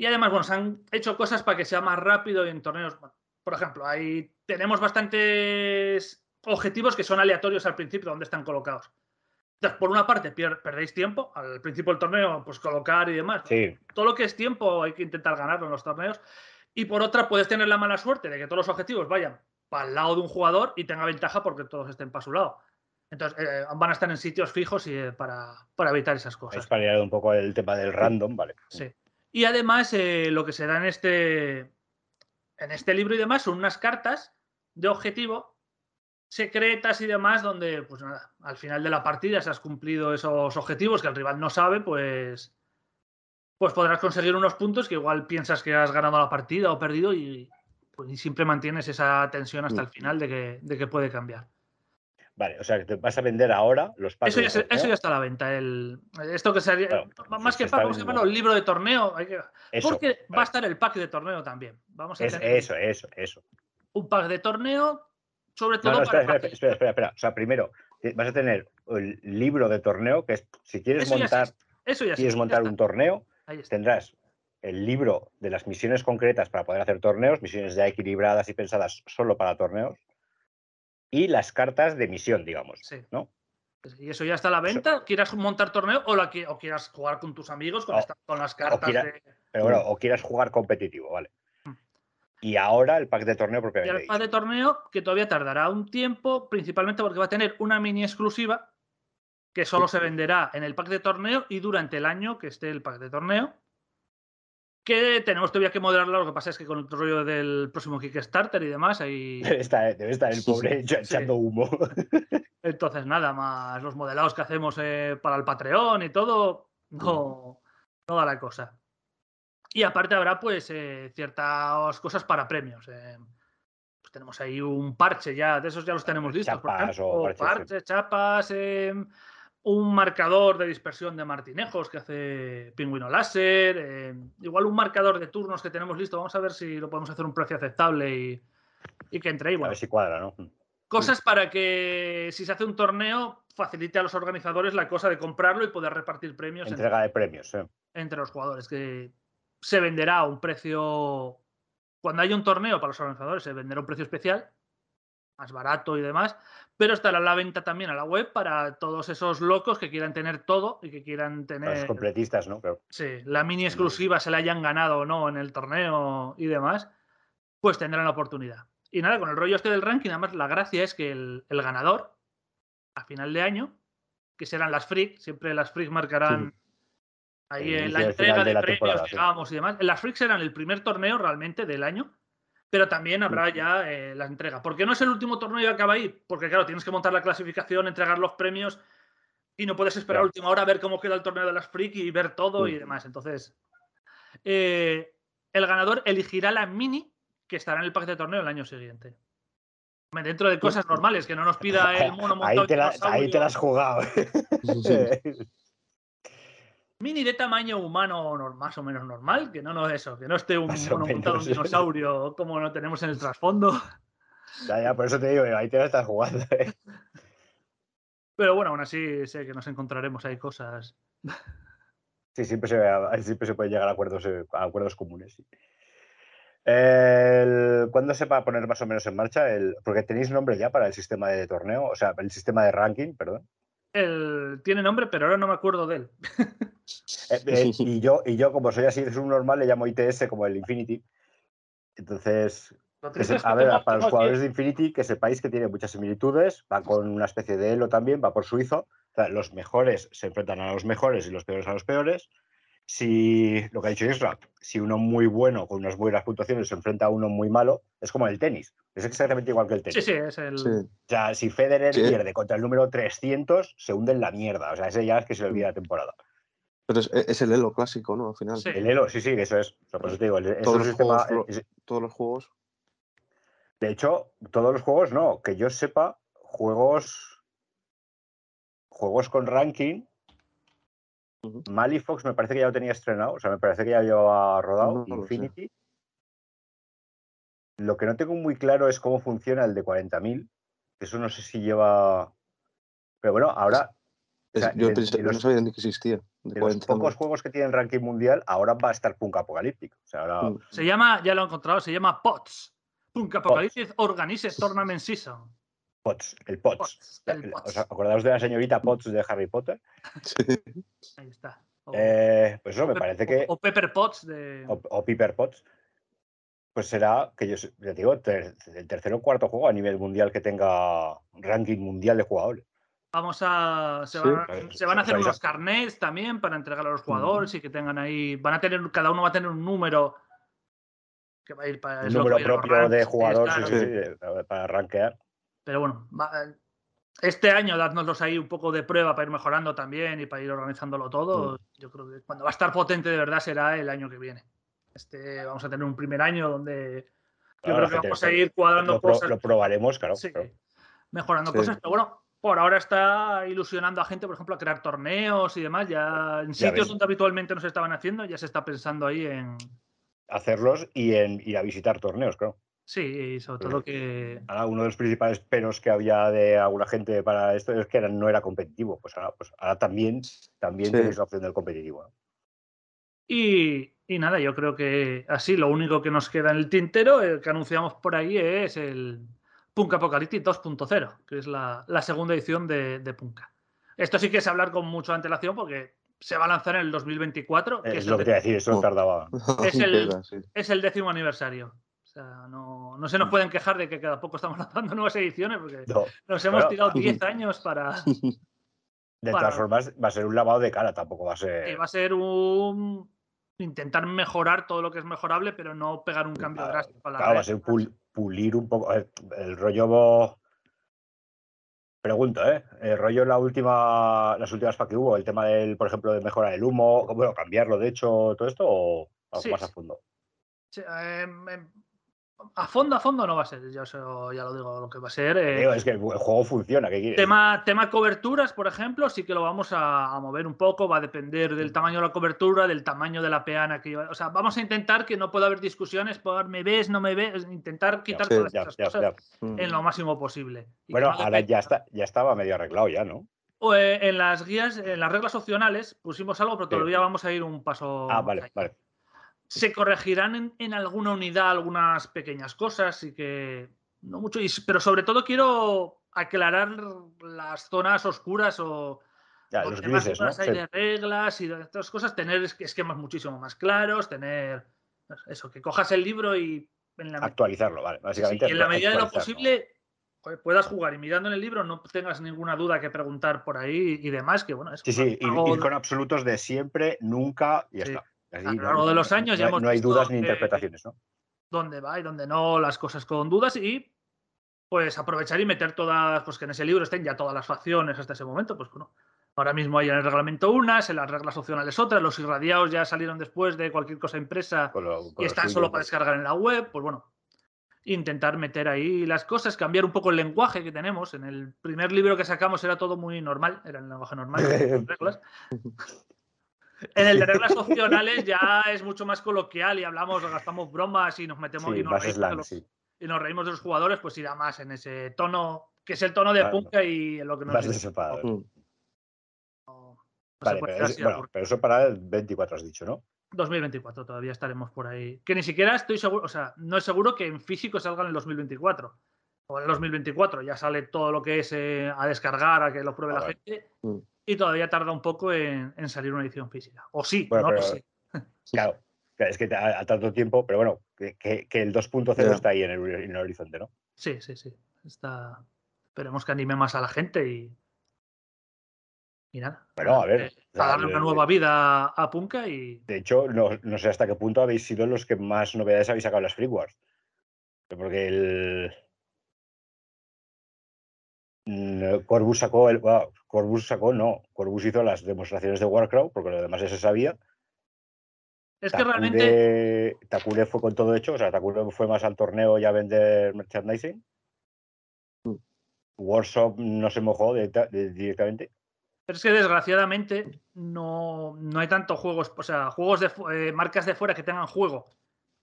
Y además, bueno, se han hecho cosas para que sea más rápido y en torneos. bueno, por ejemplo, ahí tenemos bastantes objetivos que son aleatorios al principio, donde están colocados. Entonces, por una parte, perdéis tiempo al principio del torneo, pues colocar y demás. Sí, Todo lo que es tiempo hay que intentar ganarlo en los torneos. Y por otra, puedes tener la mala suerte de que todos los objetivos vayan para el lado de un jugador y tenga ventaja porque todos estén para su lado. Entonces, eh, van a estar en sitios fijos y, eh, para, para evitar esas es cosas. para un poco el tema del random, vale. Sí. Y además, eh, lo que se da en este, en este libro y demás son unas cartas de objetivo secretas y demás, donde, pues nada, al final de la partida, si has cumplido esos objetivos que el rival no sabe, pues, pues podrás conseguir unos puntos que igual piensas que has ganado la partida o perdido y, pues, y siempre mantienes esa tensión hasta el final de que, de que puede cambiar. Vale, o sea que te vas a vender ahora los packs. Eso ya, se- eso ya está a la venta. El, esto que sería, Claro, más que está pack, vamos a llamarlo el libro de torneo. Eso, porque va a estar el pack de torneo también. Vamos a Es- tener eso, eso, eso. un pack de torneo, sobre todo no, para. espera, espera, espera, espera, espera. O sea, primero, vas a tener el libro de torneo, que es, si quieres Eso montar, Eso ya quieres montar un torneo, tendrás el libro de las misiones concretas para poder hacer torneos, misiones ya equilibradas y pensadas solo para torneos, y las cartas de misión, digamos, Sí. ¿no? Y eso ya está a la venta. Quieras montar torneo o, la, qui- o quieras jugar con tus amigos con, O- esta- con las cartas quiera- de. Pero bueno, o quieras jugar competitivo, ¿vale? Mm. Y ahora el pack de torneo Y propiamente el pack de torneo que todavía tardará un tiempo, principalmente porque va a tener una mini exclusiva que solo se venderá en el pack de torneo y durante el año que esté el pack de torneo. Que tenemos todavía que moderarlo, lo que pasa es que con el rollo del próximo Kickstarter y demás, ahí. [laughs] Debe estar, debe estar el pobre Sí. echando humo. [laughs] Entonces, nada, más los modelados que hacemos eh, para el Patreon y todo, no, no da la cosa. Y aparte habrá pues eh, ciertas cosas para premios. eh. Pues tenemos ahí un parche ya, de esos ya los tenemos listos. por Chapas ejemplo, o parches, chapas, eh, un marcador de dispersión de martinejos que hace pingüino láser, eh, igual un marcador de turnos que tenemos listo. Vamos a ver si lo podemos hacer un precio aceptable y, y que entre ahí. A ver si cuadra, ¿no? Cosas para que si se hace un torneo facilite a los organizadores la cosa de comprarlo y poder repartir premios entre, Entrega de premios, ¿eh? entre los jugadores, que se venderá a un precio, cuando haya un torneo para los organizadores, se venderá a un precio especial, más barato y demás, pero estará a la venta también a la web para todos esos locos que quieran tener todo y que quieran tener los completistas, ¿no? Pero sí, la mini exclusiva, se la hayan ganado o no en el torneo y demás. pues tendrán la oportunidad. Y nada, con el rollo este del ranking, además la gracia es que el, el ganador, a final de año, que serán las Freak, siempre las Freak marcarán ahí en la entrega de, premios, sí. digamos, y demás. Las Freak serán el primer torneo realmente del año, pero también habrá ya eh, la entrega. ¿Por qué no es el último torneo que acaba ahí? Porque claro, tienes que montar la clasificación, entregar los premios y no puedes esperar a última hora a ver cómo queda el torneo de las Freak y ver todo y demás. Entonces, eh, el ganador elegirá la mini que estará en el paquete de torneo el año siguiente. Dentro de cosas normales, que no nos pida el [laughs] mono montado Ahí te, la, ahí te la has jugado. [laughs] Mini de tamaño humano más o menos normal, que no, no eso, que no esté un mono montado dinosaurio como lo tenemos en el trasfondo. ya, ya, por eso te digo, ahí te la estás jugando. eh. Pero bueno, aún así sé que nos encontraremos ahí cosas. Sí, siempre se, siempre se puede llegar a acuerdos, eh, a acuerdos comunes. sí. El- ¿Cuándo se va a poner más o menos en marcha? El, porque tenéis nombre ya para el sistema de torneo, o sea, el sistema de ranking, perdón. El, tiene nombre, pero ahora no me acuerdo de él. Eh, eh, [laughs] y, yo, y yo, como soy así, es un normal, le llamo ITS como el Infinity. Entonces, se- a ver, para los jugadores de Infinity, que sepáis que tiene muchas similitudes, va con una especie de Elo también, va por suizo. O sea, los mejores se enfrentan a los mejores y los peores a los peores. Si, lo que ha dicho Isra, si uno muy bueno con unas buenas puntuaciones se enfrenta a uno muy malo, es como el tenis. Es exactamente igual que el tenis. Sí, sí, es el. Sí. O sea, si Federer Sí. pierde contra el número 300, se hunde en la mierda. O sea, ese ya es que se le olvida la temporada. Pero es, es el Elo clásico, ¿no? Al final. Sí. El Elo, sí, sí, eso es. O sea, por eso te digo, el- Todos los sistema. juegos es- Todos los juegos. De hecho, todos los juegos no, que yo sepa, juegos juegos con ranking. Ujú. Malifox me parece que ya lo tenía estrenado, o sea, me parece que ya lleva rodado. No. Infinity. Lo que no tengo muy claro es cómo funciona el de 40.000. Eso no sé si lleva. Pero bueno, ahora, Es- sea, yo de- pensé- de no sabía ni que existía. De de los 40 pocos juegos que tienen ranking mundial, ahora va a estar Punk Apocalíptico. O sea, ahora. Mm. Se llama, ya lo he encontrado, se llama POTS. Punk Apocalypse Organized Tournament Season. Potts, el Potts. Potts, el ¿Os acordaos de la señorita Potts de Harry Potter? Sí. Ahí está. O, Eh, pues eso, me parece que. O Pepper Potts de. o, o Piper Potts, pues será que yo ya te digo, ter- el tercer o cuarto juego a nivel mundial que tenga ranking mundial de jugadores. Vamos a. Se Sí. van, a- Pues, se van a hacer unos carnets también para entregar a los jugadores y que tengan ahí. Van a tener. Cada uno va a tener un número. Que va a ir para. Que número propio de rankings, jugador claro. sí, sí, sí, de- para rankear. Pero bueno, va- este año dadnoslos ahí un poco de prueba para ir mejorando también y para ir organizándolo todo. Yo creo que cuando va a estar potente de verdad será el año que viene. Este, vamos a tener un primer año donde yo Claro, creo que vamos a ir cuadrando Lo, cosas. lo probaremos, claro. Sí, claro. mejorando Sí. cosas. Pero bueno, por ahora está ilusionando a gente, por ejemplo, a crear torneos y demás. Ya en Ya sitios ves. donde habitualmente no se estaban haciendo, ya se está pensando ahí en. Hacerlos y en ir a visitar torneos, claro. Sí, y sobre todo que. Ahora, uno de los principales peros que había de alguna gente para esto es que era- no era competitivo. Pues ahora, pues ahora también, también Sí. tenéis la opción del competitivo. ¿no? Y, y nada, yo creo que así lo único que nos queda en el tintero, el que anunciamos por ahí, es el Punk Apocalyptic 2.0, que es la, la segunda edición de, de Punka. Esto sí que es hablar con mucha antelación porque se va a lanzar en el 2024, que Es es, lo que te iba a decir, eso tardaba. [laughs] Es el- es el décimo aniversario. Sea, no, no se nos pueden quejar de que cada poco estamos [laughs] lanzando nuevas ediciones porque No, nos hemos tirado [laughs] 10 años para... [laughs] de todas formas, va a ser un lavado de cara, tampoco va a ser. que va a ser un... Intentar mejorar todo lo que es mejorable, pero no pegar un cambio Claro, drástico a la Claro, va a ser pul- pulir un poco. eh, El rollo. bo- Pregunto, ¿eh? El rollo la última, las últimas FAQ que hubo, el tema del, por ejemplo, de mejorar el humo, bueno, cambiarlo, de hecho, todo esto, o algo Sí, más a fondo. Sí, em, em, a fondo, a fondo no va a ser, yo eso ya lo digo lo que va a ser. eh, Digo, es que el juego funciona, ¿qué quieres? tema, tema coberturas, por ejemplo, sí que lo vamos a, a mover un poco, va a depender del tamaño de la cobertura, del tamaño de la peana que lleva. O sea, vamos a intentar que no pueda haber discusiones por me ves, no me ves, intentar quitar sí, todas Ya, esas ya, cosas ya. Mm. en lo máximo posible. Y Bueno, no ahora ya está, ya estaba medio arreglado ya, ¿no? O, eh, en las guías, en las reglas opcionales, pusimos algo, pero Sí. todavía vamos a ir un paso. Ah, vale, vale. Se corregirán en, en alguna unidad algunas pequeñas cosas y que no mucho, y pero sobre todo quiero aclarar las zonas oscuras o Ya, los grises, ¿no? hay Sí. de reglas y de estas cosas, tener es- esquemas muchísimo más claros, tener eso, que cojas el libro y en la, Actualizarlo, vale. sí, Básicamente. y en la medida de lo posible puedas jugar y mirando en el libro no tengas ninguna duda que preguntar por ahí y demás, que bueno, es Sí, sí, ir, ir con absolutos de siempre, nunca y Sí. está. Así A lo no- largo de los años ya no hemos no hay visto dudas ni interpretaciones, ¿no? dónde va y dónde no, las cosas con dudas y pues aprovechar y meter todas, pues que en ese libro estén ya todas las facciones hasta ese momento, pues bueno. Ahora mismo hay en el reglamento unas, en las reglas opcionales otras, los irradiados ya salieron después de cualquier cosa impresa Con lo- con y están suyo, solo para pues. descargar en la web, pues bueno, intentar meter ahí las cosas, cambiar un poco el lenguaje que tenemos. En el primer libro que sacamos era todo muy normal, era el lenguaje normal, [laughs] reglas. En el de [laughs] reglas opcionales ya es mucho más coloquial y hablamos, gastamos bromas y nos metemos Sí, y, nos reímos de los, sí. y nos reímos de los jugadores, pues irá más en ese tono, que es el tono de Claro. punka y en lo que nos. No- no Vale, pero, es- bueno, eso para el 24 has dicho, ¿no? 2024 todavía estaremos por ahí. Que ni siquiera estoy seguro, o sea, no es seguro que en físico salga en el 2024. O en el 2024 ya sale todo lo que es eh, a descargar, a que lo pruebe Ah, la gente. Mm. Y todavía tarda un poco en, en salir una edición física. O sí, Bueno, no lo pero- sé. Claro. [laughs] claro, Es que a, a tanto tiempo, pero bueno, que, que- que el 2.0 Ya. está ahí en el, en el horizonte, ¿no? Sí, sí, sí. Está... Esperemos que anime más a la gente y. Y nada. Bueno, a ver, eh, a darle una el- nueva vida a Punka y. De hecho, no, no sé hasta qué punto habéis sido los que más novedades habéis sacado en las Free Wars. Porque el. Mm, Corvus sacó el. bueno, Corvus sacó, no. Corvus hizo las demostraciones de Warcraft, porque lo demás ya se sabía. Es que realmente. Takure, fue con todo hecho, o sea, Takure fue más al torneo y a vender merchandising. Mm. Workshop no se mojó de- de- directamente. Pero es que desgraciadamente no, no hay tantos juegos, o sea, juegos de eh, marcas de fuera que tengan juego.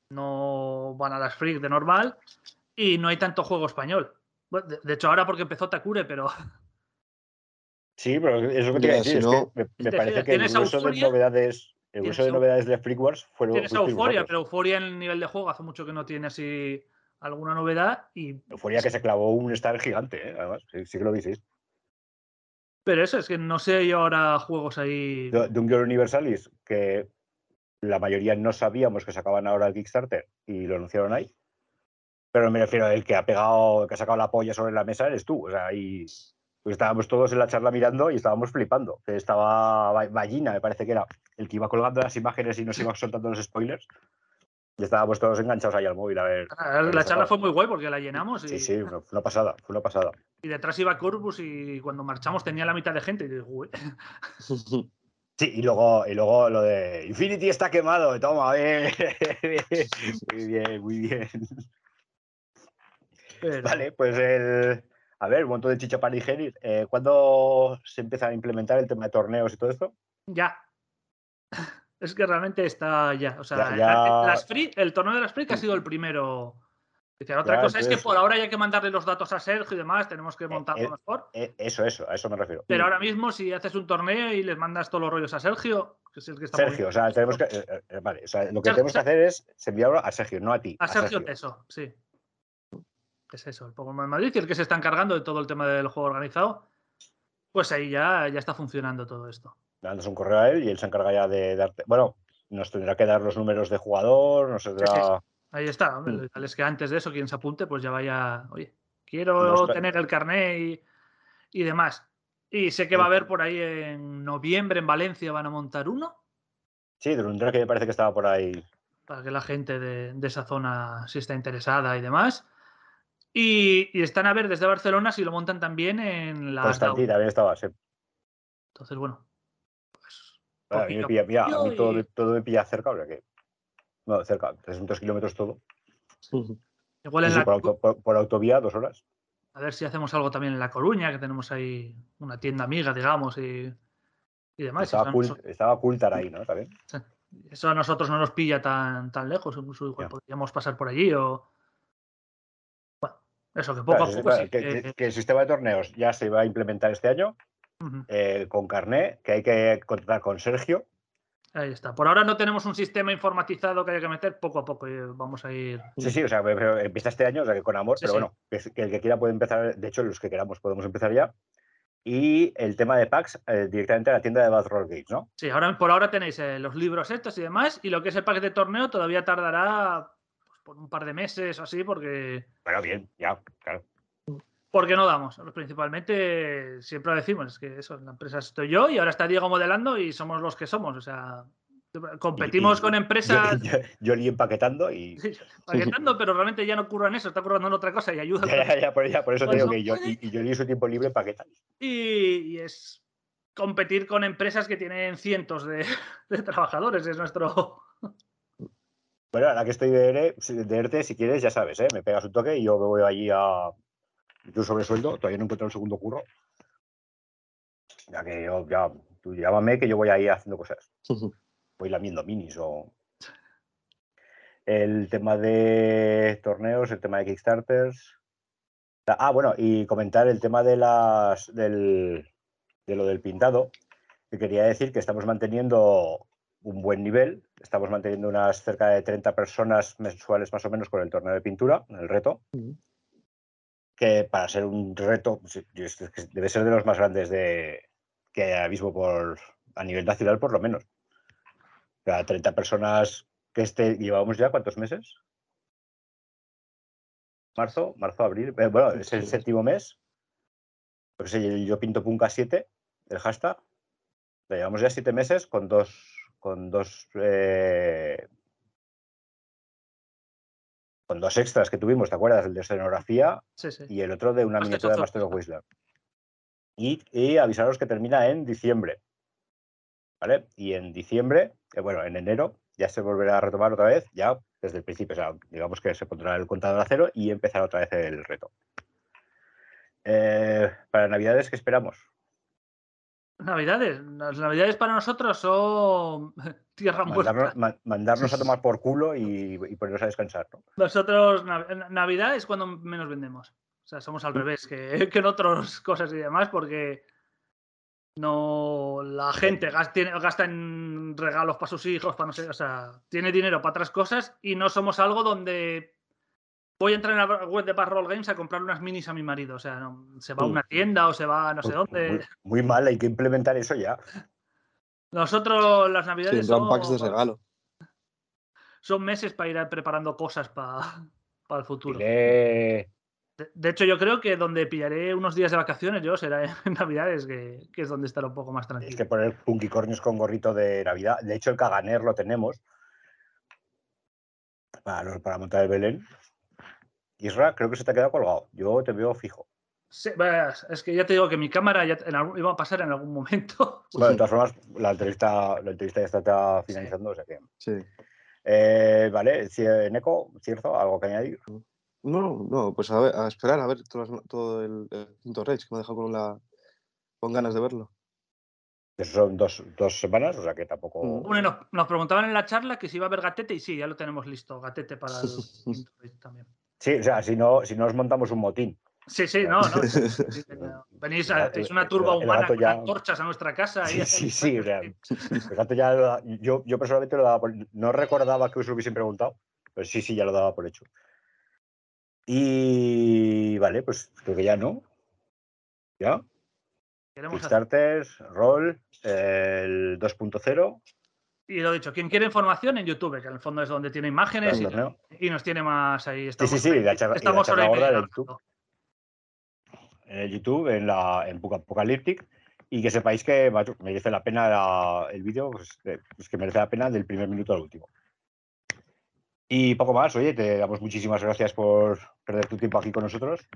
No van a las freak de normal y no hay tanto juego español. Bueno, De, de hecho, ahora porque empezó Takure, pero Sí, pero eso que te iba a decir si es no- que me, parece que el grueso de novedades, el grueso de novedades de Freak Wars fueron tienes Euforia, pero Euforia en el nivel de juego hace mucho que no tiene así alguna novedad. Y, Euforia que se clavó un star gigante, ¿eh? además, sí, sí que lo dices. pero eso es que no sé yo ahora juegos ahí. Du- Dungeon Universalis, que la mayoría no sabíamos que sacaban ahora el Kickstarter y lo anunciaron ahí. Pero me refiero al que ha pegado, el que ha sacado la polla sobre la mesa eres tú. O sea, y pues estábamos todos en la charla mirando y estábamos flipando. Estaba Ba- Ballina, me parece que era, el que iba colgando las imágenes y nos iba [laughs] soltando los spoilers. Y estábamos todos enganchados ahí al móvil a ver. Ah, La charla fue muy guay porque la llenamos y, Sí, sí, fue una pasada, fue una pasada. y detrás iba Corvus y cuando marchamos tenía la mitad de gente y "Uy". [laughs] Sí, y luego, y luego lo de Infinity está quemado, toma, bien. [laughs] Muy bien, muy bien. [laughs] Pero- Vale, pues el. A ver, un montón de chicha para digerir. Eh, ¿Cuándo se empieza a implementar el tema de torneos y todo esto? Ya. [laughs] Es que realmente está ya. O sea, Ya- ya- Las free, el torneo de las free que ha sido el primero. Otra cosa es que por ahora hay que mandarle los datos a Sergio y demás, tenemos que montarlo eh, mejor. Eh, eso, eso, a eso me refiero. Pero ahora mismo, si haces un torneo y les mandas todos los rollos a Sergio, que es el que está Sergio, o sea, tenemos que. eh, eh, vale, o sea, lo que tenemos que hacer es enviarlo a Sergio, no a ti. A Sergio Teso, sí. Es eso, el Pokémon Madrid, y el que se está encargando de todo el tema del juego organizado. Pues ahí ya, ya está funcionando todo esto. Mandas un correo a él y él se encarga ya de darte. Bueno, nos tendrá que dar los números de jugador, nos tendrá. sí, Ahí está. hombre, Mm. Es que antes de eso, quien se apunte, pues ya vaya. Oye, quiero tener el carné y, y demás. Y sé que va a haber por ahí en noviembre en Valencia, van a montar uno Sí, Drundra que me parece que estaba por ahí. para que la gente de, de esa zona, si está interesada y demás. Y, y están a ver desde Barcelona si lo montan también en la. Constantí DAO. también estaba. sí. Entonces, bueno. Pues, Bueno, a mí me pilla, mira, a mí y- todo, me- todo me pilla cerca, o sea que. No, cerca, 300 kilómetros todo. igual Sí, en sí, la, por, auto- por- por autovía, dos horas. A ver si hacemos algo también en La Coruña, que tenemos ahí una tienda amiga, digamos, y, y demás. Estaba, Cultar ahí, ¿no? También. eso a nosotros no nos pilla tan, tan lejos, incluso igual podríamos pasar por allí o... Eso, que poco Claro, a poco sí que, que- que el sistema de torneos ya se va a implementar este año eh, con carné, que hay que contratar con Sergio. Ahí está. Por ahora no tenemos un sistema informatizado que haya que meter, poco a poco eh, vamos a ir... Sí, sí, o sea, empieza este año, o sea, que con amor, Sí, pero sí. bueno, que, que el que quiera puede empezar, de hecho, los que queramos podemos empezar ya. Y el tema de packs eh, directamente a la tienda de Bad Roll Games, ¿no? Sí, ahora, por ahora tenéis eh, los libros estos y demás, y lo que es el paquete de torneo todavía tardará por un par de meses o así, porque, Pero bien, ya, claro. porque no damos. Principalmente, siempre lo decimos, es que eso, en la empresa estoy yo y ahora está Diego modelando y somos los que somos. O sea, competimos Y- y con empresas. Yo, yo, yo li empaquetando y. [laughs] Sí, paquetando, pero realmente ya no curran eso, está currando en otra cosa y ayuda. [laughs] Ya, ya, ya, por, ya, por eso te Pues digo no que yo, y, y yo li su tiempo libre empaquetando. Y es competir con empresas que tienen cientos de, [laughs] de trabajadores, es nuestro. Bueno, ahora que estoy de, ERE, de ERTE, si quieres, ya sabes, ¿eh? me pegas un toque y yo me voy allí a. Yo sobre sueldo, todavía no encuentro el segundo curro. Ya que yo, ya, tú llámame que yo voy ahí haciendo cosas. Voy lamiendo minis o. El tema de torneos, el tema de Kickstarters. Ah, bueno, y comentar el tema de las del, de lo del pintado, que quería decir que estamos manteniendo un buen nivel. Estamos manteniendo unas cerca de 30 personas mensuales más o menos con el torneo de pintura, el reto. Que para ser un reto sí, es que debe ser de los más grandes de, que hay ahora mismo por, a nivel nacional, por lo menos. O sea, 30 personas que este llevamos ya, ¿cuántos meses? Marzo, marzo, abril. eh, bueno, es el séptimo mes. Pues yo pinto Punka 7, el hashtag. Le llevamos ya siete meses con dos, con dos, eh, con dos extras que tuvimos, ¿te acuerdas? El de escenografía Sí, sí. y el otro de una miniatura de Master of Whistler. Y, y avisaros que termina en diciembre. ¿Vale? Y en diciembre, eh, bueno, en enero, ya se volverá a retomar otra vez, ya desde el principio. O sea, digamos que se pondrá el contador a cero y empezará otra vez el reto. Eh, para Navidades, ¿qué esperamos? Navidades. Las navidades para nosotros son [laughs] tierra muerta. Mandarnos, ma- mandarnos a tomar por culo y, [laughs] y ponernos a descansar. ¿no? Nosotros, Nav- Navidad es cuando menos vendemos. O sea, somos al revés que, [laughs] que en otras cosas y demás, porque no la gente gas- tiene- gasta en regalos para sus hijos, para no sé, o sea, tiene dinero para otras cosas y no somos algo donde voy a entrar en la web de Barroll Games a comprar unas minis a mi marido. O sea, no, se va a una tienda o se va a no sé dónde. muy mal, hay que implementar eso ya. Nosotros las navidades son, packs de regalo. son meses para ir preparando cosas para, para el futuro. Dile- De, de hecho, yo creo que donde pillaré unos días de vacaciones yo será en Navidades, que, que es donde estaré un poco más tranquilo. Es que poner punkicornios con gorrito de Navidad. De hecho, el Caganer lo tenemos para, los- para montar el Belén. Isra, creo que se te ha quedado colgado. Yo te veo fijo. Sí, es que ya te digo que mi cámara ya en algún- iba a pasar en algún momento. [laughs] Bueno, de todas formas, la entrevista, la entrevista ya está, está finalizando. O sea que, Sí. Eh, vale, Cie- Neko, ¿cierto? ¿Algo que añadir? No, no, pues a, ver, a esperar a ver todo el, quinto Rage, que me ha dejado con, la, con ganas de verlo. Eso son dos, dos semanas, o sea que tampoco. Bueno, nos, nos preguntaban en la charla que si iba a haber gatete y sí, ya lo tenemos listo, gatete para el [laughs] quinto raid también. Sí, o sea, si no, si no os montamos un motín. Sí, sí, no, no. [laughs] venís a, es una turba humana con ya- antorchas a nuestra casa. Sí, sí, sí, o sea, El gato ya lo yo, yo personalmente lo daba por, no recordaba que os lo hubiesen preguntado, pero sí, sí, ya lo daba por hecho. Y vale, pues creo que ya no. Ya. Queremos hacer- Roll, el 2.0, Y lo dicho, quien quiere información en YouTube, que en el fondo es donde tiene imágenes y, nos tiene más ahí. Sí, Estamos sí, sí, la charla, y la estamos charla hora y gorda media en YouTube, en el YouTube, en la en Apocalyptic, y que sepáis que merece la pena la- el vídeo, pues, eh, pues que merece la pena del primer minuto al último. Y poco más, oye, te damos muchísimas gracias por perder tu tiempo aquí con nosotros.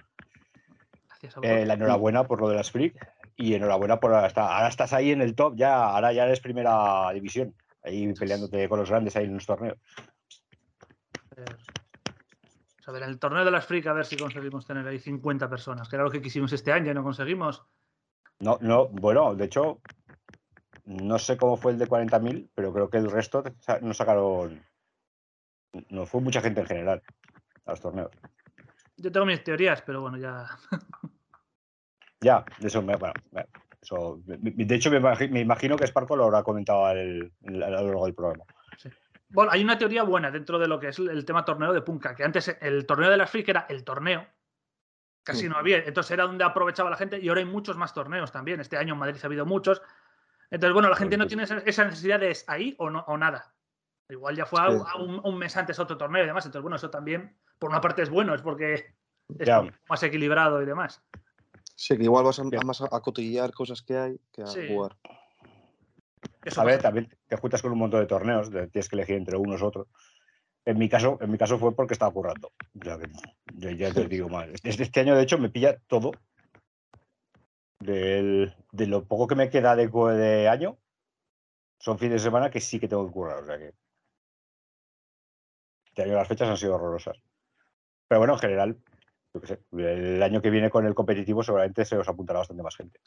Gracias a Eh, la enhorabuena por lo de las Freak y enhorabuena por hasta, ahora estás ahí en el top, ya, ahora ya eres primera división, ahí peleándote con los grandes ahí en los torneos. A ver, en el torneo de las Freak, a ver si conseguimos tener ahí 50 personas, que era lo que quisimos este año y no conseguimos. No, no, bueno, de hecho, no sé cómo fue el de 40.000, pero creo que el resto no sacaron. No fue mucha gente en general a los torneos. Yo tengo mis teorías, pero bueno, ya. Ya, de eso, me, bueno, eso, de hecho me, imagi- me imagino que Sparko lo habrá comentado al- al- a lo largo del programa. Bueno, hay una teoría buena dentro de lo que es el tema torneo de Punka, que antes el torneo de las Freak era el torneo. Casi Sí. no había, entonces era donde aprovechaba la gente y ahora hay muchos más torneos también. Este año en Madrid ha habido muchos. Entonces, bueno, la gente no tiene esa- necesidad de es ahí o, no, o nada. Igual ya fue Sí. a- a un, un mes antes otro torneo y demás. Entonces, bueno, eso también, por una parte es bueno, es porque es Ya. más equilibrado y demás. Sí, que igual vas a, a más a, a cotillear cosas que hay que a Sí. jugar. Eso A ver, pasa. también te juntas con un montón de torneos, de- tienes que elegir entre unos u otros. En mi caso, en mi caso fue porque estaba currando. Ya te digo [laughs] mal. Este, este año, de hecho, me pilla todo. Del- de lo poco que me queda de año, son fines de semana que sí que tengo que currar. O sea que. Este año las fechas han sido horrorosas. Pero bueno, en general, yo qué sé, el año que viene con el competitivo seguramente se os apuntará bastante más gente.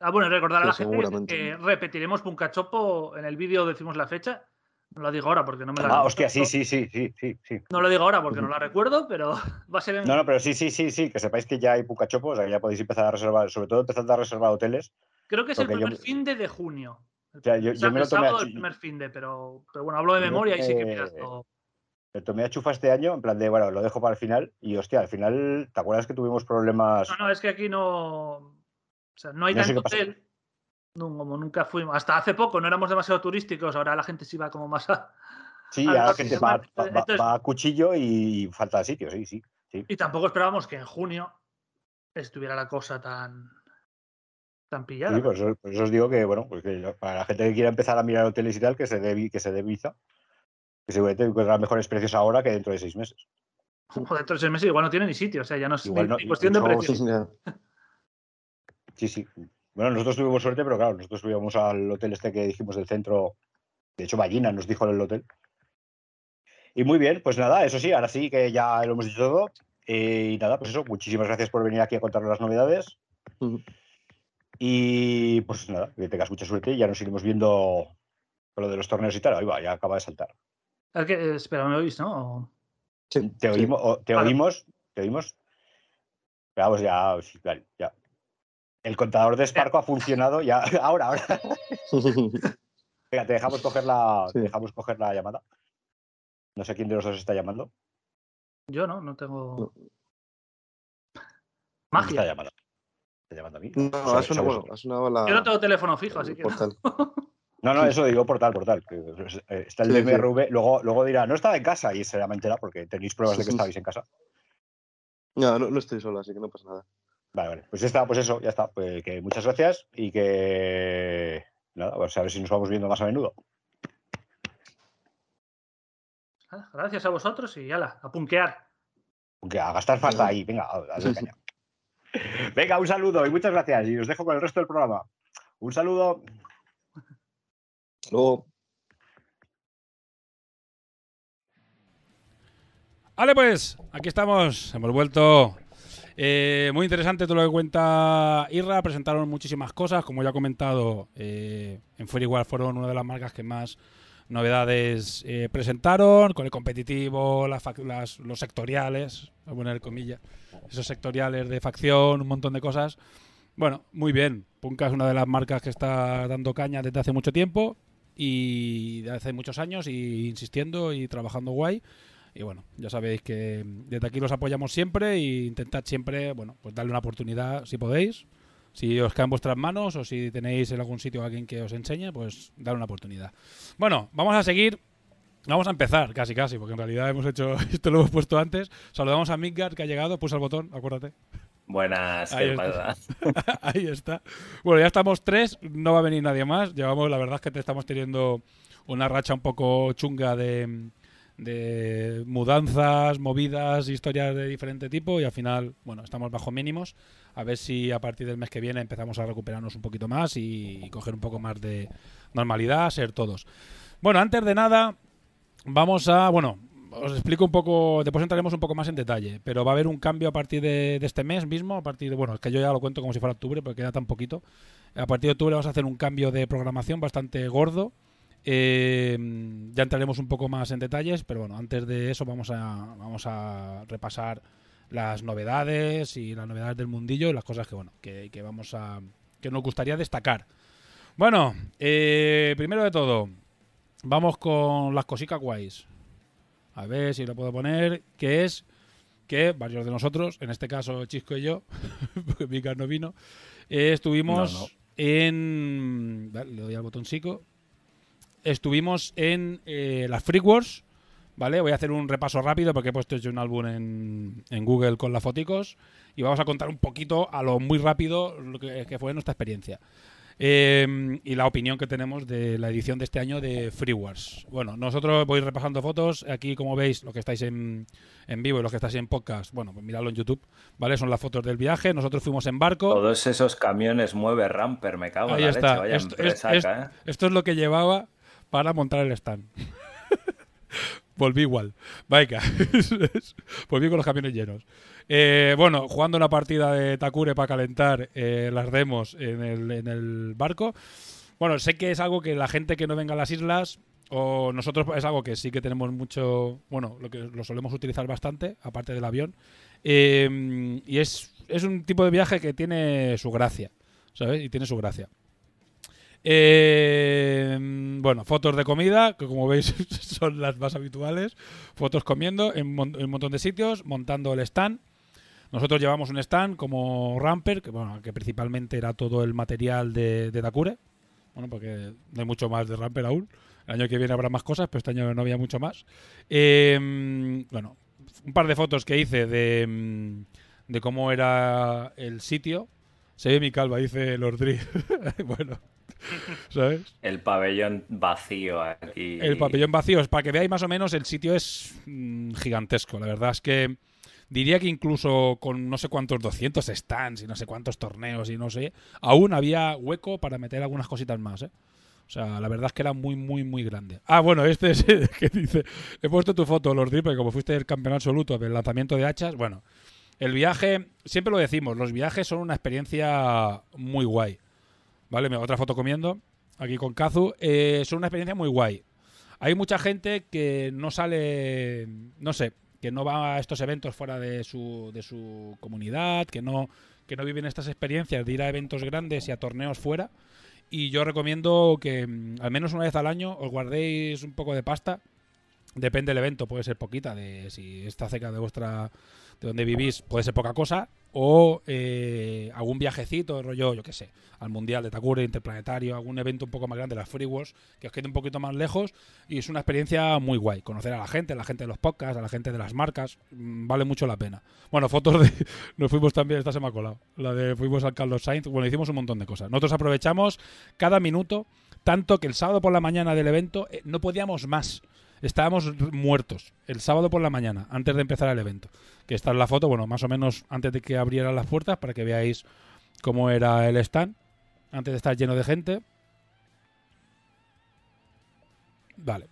Ah, bueno, recordar a Sí, la gente que repetiremos Puncachopo en el vídeo, decimos la fecha. No lo digo ahora porque no me la Ah, hostia, sí, sí, sí, sí, sí, sí. No lo digo ahora porque no la recuerdo, pero [laughs] va a ser en. No, no, pero sí, sí, sí, sí, que sepáis que ya hay Pucachopo, o sea, que ya podéis empezar a reservar, sobre todo empezando a reservar hoteles. Creo que es el yo- primer fin de, de junio. El sea, yo- el yo me lo tomé el primer fin de, pero, pero bueno, hablo de memoria y sí que que- miras todo. Me tomé a chufa este año, en plan de, bueno, lo dejo para el final. Y hostia, al final, ¿te acuerdas que tuvimos problemas? No, no, es que aquí no. O sea, no hay No tanto hotel. No, como nunca fuimos. Hasta hace poco no éramos demasiado turísticos, ahora la gente sí va como más a. Sí, ahora la gente va, demás. va- va- Entonces- va a cuchillo y falta sitio, sí, sí. Y tampoco esperábamos que en junio estuviera la cosa tan. tan pillada. Sí, por, eso, por eso os digo que, bueno, pues que para la gente que quiera empezar a mirar hoteles y tal, que se dé, que se dé visa, que seguramente encontrará mejores precios ahora que dentro de seis meses. O dentro de seis meses igual no tiene ni sitio. O sea, ya no es ni- Igual no- ni cuestión de precios. Sí, sí. Bueno, nosotros tuvimos suerte, pero claro, nosotros subíamos al hotel este que dijimos del centro. De hecho, Ballina nos dijo en el hotel. Y muy bien, pues nada, eso sí, ahora sí que ya lo hemos dicho todo. Eh, y nada, pues eso, muchísimas gracias por venir aquí a contarnos las novedades. Y pues nada, que tengas mucha suerte y ya nos iremos viendo con lo de los torneos y tal. Ahí va, ya acaba de saltar. Es que, eh, espera, ¿me oís, no? O- Sí, Te sí. oímos, o- te Vale. oímos, te oímos. Pero Vamos, ya, sí, vale, ya. El contador de Sparco ha funcionado ya. [laughs] Ahora, ahora. [laughs] Venga, te dejamos coger la, te dejamos coger la llamada. No sé quién de los dos está llamando. Yo no, no tengo. No. [laughs] ¿Quién Está Magia. llamando. ¿Está llamando a mí? No, Soy- ha sonado, somos- bueno, ha sonado la. Yo no tengo teléfono fijo, así que. no. No, no, eso digo portal, portal. que, eh, Está el Sí, sí. DMRV, luego, luego dirá, no estaba en casa y se llama entera porque tenéis pruebas de que estabais en casa. No, no, no estoy solo, así que no pasa nada. Vale, vale. Pues ya está, pues eso, ya está. Pues que muchas gracias y que nada, pues a ver si nos vamos viendo más a menudo. Ah, Gracias a vosotros y ala, a punquear. A gastar Venga. ahí, venga, a a caña. Venga, un saludo y muchas gracias. Y os dejo con el resto del programa. Un saludo. Luego. Vale, pues, aquí estamos, hemos vuelto. Eh, muy interesante todo lo que cuenta Irra. Presentaron muchísimas cosas, como ya he comentado, eh, en Freeware fueron una de las marcas que más novedades eh, presentaron, con el competitivo, las los sectoriales, voy a comillas, esos sectoriales de facción, un montón de cosas. Bueno, muy bien. Punka es una de las marcas que está dando caña desde hace mucho tiempo y hace muchos años y insistiendo y trabajando guay. Y bueno, ya sabéis que desde aquí los apoyamos siempre e intentad siempre, bueno, pues darle una oportunidad si podéis. Si os cae en vuestras manos o si tenéis en algún sitio a alguien que os enseñe, pues darle una oportunidad. Bueno, vamos a seguir. Vamos a empezar, casi casi, porque en realidad hemos hecho, [laughs] esto lo hemos puesto antes. Saludamos a Midgard que ha llegado, pulsa el botón, acuérdate. Buenas, [laughs] Ahí está. Bueno, ya estamos tres, no va a venir nadie más. Llevamos, la verdad es que te estamos teniendo una racha un poco chunga de, de mudanzas, movidas, historias de diferente tipo y al final, bueno, estamos bajo mínimos. A ver si a partir del mes que viene empezamos a recuperarnos un poquito más y, coger un poco más de normalidad, ser todos. Bueno, antes de nada, vamos a, bueno, os explico un poco, después entraremos un poco más en detalle, pero va a haber un cambio a partir de, este mes mismo, a partir de, bueno, es que yo ya lo cuento como si fuera octubre, porque queda tan poquito. A partir de octubre vamos a hacer un cambio de programación bastante gordo. Eh, ya entraremos un poco más en detalles, pero bueno, antes de eso vamos a, vamos a repasar las novedades y las novedades del mundillo y las cosas que bueno que, que vamos a que nos gustaría destacar. Bueno, eh, primero de todo, vamos con las cositas guays. A ver si lo puedo poner, que es que varios de nosotros, en este caso Chisco y yo, [laughs] porque Mika no vino, eh, estuvimos No, no. en... Vale, le doy al botoncito. estuvimos en eh, las Freak Wars, ¿vale? Voy a hacer un repaso rápido porque he puesto hecho un álbum en, en Google con las foticos y vamos a contar un poquito a lo muy rápido lo que, que fue nuestra experiencia. Eh, y la opinión que tenemos de la edición de este año de Free Wars. Bueno, nosotros voy repasando fotos. Aquí, como veis, los que estáis en, en vivo y los que estáis en podcast, bueno, pues miradlo en YouTube, ¿vale? Son las fotos del viaje. Nosotros fuimos en barco. Todos esos camiones mueve Ramper, me cago en Ahí la está. leche. Vaya Esto, empresa es- acá, ¿eh? esto es lo que llevaba para montar el stand. [laughs] Volví igual. Venga. [laughs] Volví con los camiones llenos. Eh, bueno, jugando una partida de Takure para calentar eh, las demos en el, barco. Bueno, sé que es algo que la gente que no venga a las islas o nosotros es algo que sí que tenemos mucho, bueno, lo que lo solemos utilizar bastante, aparte del avión. Eh, y es un tipo de viaje que tiene su gracia, ¿sabes? Y tiene su gracia. Eh, bueno, fotos de comida, que como veis [laughs] son las más habituales. Fotos comiendo en, un montón de sitios, montando el stand. Nosotros llevamos un stand como Ramper, que, bueno, que principalmente era todo el material de, de Takure. Bueno, porque no hay mucho más de Ramper aún. El año que viene habrá más cosas, pero este año no había mucho más. Eh, bueno, un par de fotos que hice de, mm, de cómo era el sitio. Se ve mi calva, dice Lordri. [laughs] bueno, [laughs] ¿sabes? El pabellón vacío aquí. El pabellón vacío, es para que veáis más o menos, el sitio es mm, gigantesco. La verdad es que diría que incluso con no sé cuántos 200 stands y no sé cuántos torneos y no sé, aún había hueco para meter algunas cositas más, ¿eh? O sea, la verdad es que era muy, muy, muy grande. Ah, bueno, este es el que dice, he puesto tu foto, Lord porque como fuiste el campeón absoluto del lanzamiento de hachas, bueno, el viaje, siempre lo decimos, los viajes son una experiencia muy guay. ¿Vale? Mira, otra foto comiendo, aquí con Kazu. Eh, son una experiencia muy guay. Hay mucha gente que no sale, no sé, que no va a estos eventos fuera de su, de su comunidad, que no, que no viven estas experiencias de ir a eventos grandes y a torneos fuera. Y yo recomiendo que mm, al menos una vez al año os guardéis un poco de pasta. Depende del evento, puede ser poquita, de si está cerca de vuestra de donde vivís, puede ser poca cosa. O eh, algún viajecito, rollo, yo qué sé, al Mundial de Takure, Interplanetario, algún evento un poco más grande, las Free Wars, que os quede un poquito más lejos. Y es una experiencia muy guay. Conocer a la gente, a la gente de los podcasts, a la gente de las marcas, mm, vale mucho la pena. Bueno, fotos de. [laughs] Nos fuimos también, esta se me ha colado. La de fuimos al Carlos Sainz. Bueno, hicimos un montón de cosas. Nosotros aprovechamos cada minuto, tanto que el sábado por la mañana del evento eh, no podíamos más. Estábamos muertos el sábado por la mañana, antes de empezar el evento. Que está en la foto, bueno, más o menos antes de que abrieran las puertas, para que veáis cómo era el stand, antes de estar lleno de gente. Vale.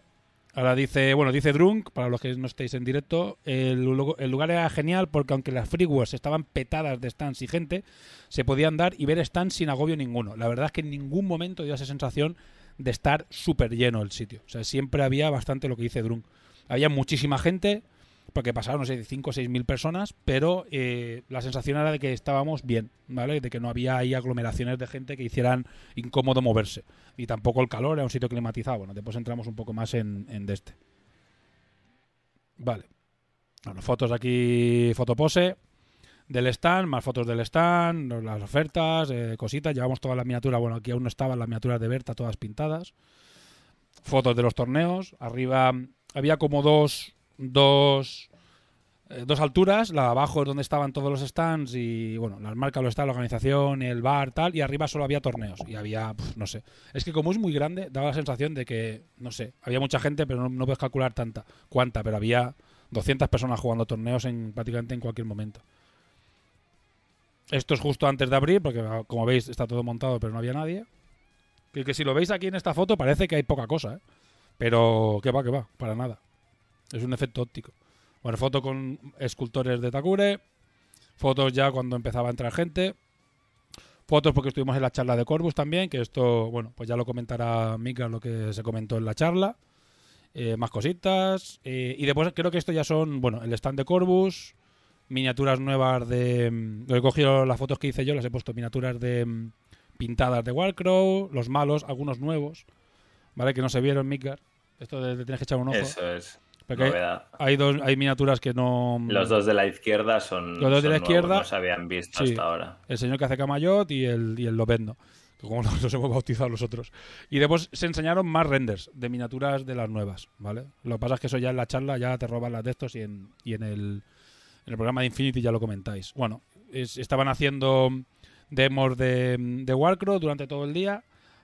Ahora dice, bueno, dice Drunk, para los que no estéis en directo, el, lugar era genial porque aunque las free wars estaban petadas de stands y gente, se podían dar y ver stands sin agobio ninguno. La verdad es que en ningún momento dio esa sensación de estar súper lleno el sitio. O sea, siempre había bastante lo que dice Drunk. Había muchísima gente, porque pasaron, no sé, 5 o 6 mil personas, pero eh, la sensación era de que estábamos bien, ¿vale? De que no había ahí aglomeraciones de gente que hicieran incómodo moverse. Y tampoco el calor, era un sitio climatizado. Bueno, después entramos un poco más en, en de este. Vale. Bueno, fotos aquí, fotopose del stand, más fotos del stand, las ofertas, eh, cositas. Llevamos todas las miniaturas. Bueno, aquí aún no estaban las miniaturas de Berta, todas pintadas. Fotos de los torneos. Arriba había como dos, dos, eh, dos alturas. La de abajo es donde estaban todos los stands y, bueno, las marcas, lo está, la organización, el bar, tal. Y arriba solo había torneos. Y había, no sé. Es que como es muy grande, daba la sensación de que, no sé, había mucha gente, pero no, no puedes calcular tanta, cuánta, pero había 200 personas jugando torneos en prácticamente en cualquier momento. Esto es justo antes de abrir, porque ah, como veis está todo montado, pero no había nadie. Que, que si lo veis aquí en esta foto parece que hay poca cosa, ¿eh? Pero que va, que va, para nada. Es un efecto óptico. Bueno, foto con escultores de Takure. Fotos ya cuando empezaba a entrar gente. Fotos porque estuvimos en la charla de Corbus también, que esto, bueno, pues ya lo comentará Mika lo que se comentó en la charla. Eh, más cositas. Eh, y después creo que esto ya son, bueno, el stand de Corbus, miniaturas nuevas de... mm, He cogido las fotos que hice yo, las he puesto miniaturas de mm, pintadas de Warcrow, los malos, algunos nuevos, ¿vale? Que no se vieron, Midgar. Esto de, de tienes que echar un ojo. Eso es. porque hay, hay dos, hay miniaturas que no... Los dos de la izquierda son. Los dos de son la nuevos, izquierda, No se habían visto sí. hasta ahora. El señor que hace Camayot y el, y el Lobezno. como [laughs] nos hemos bautizado nosotros. Y después se enseñaron más renders de miniaturas de las nuevas, ¿vale? Lo que pasa es que eso ya en la charla ya te roban las de estos y en, y en, el, en el programa de Infinity ya lo comentáis. Bueno, es- estaban haciendo demos de, de durante todo el día.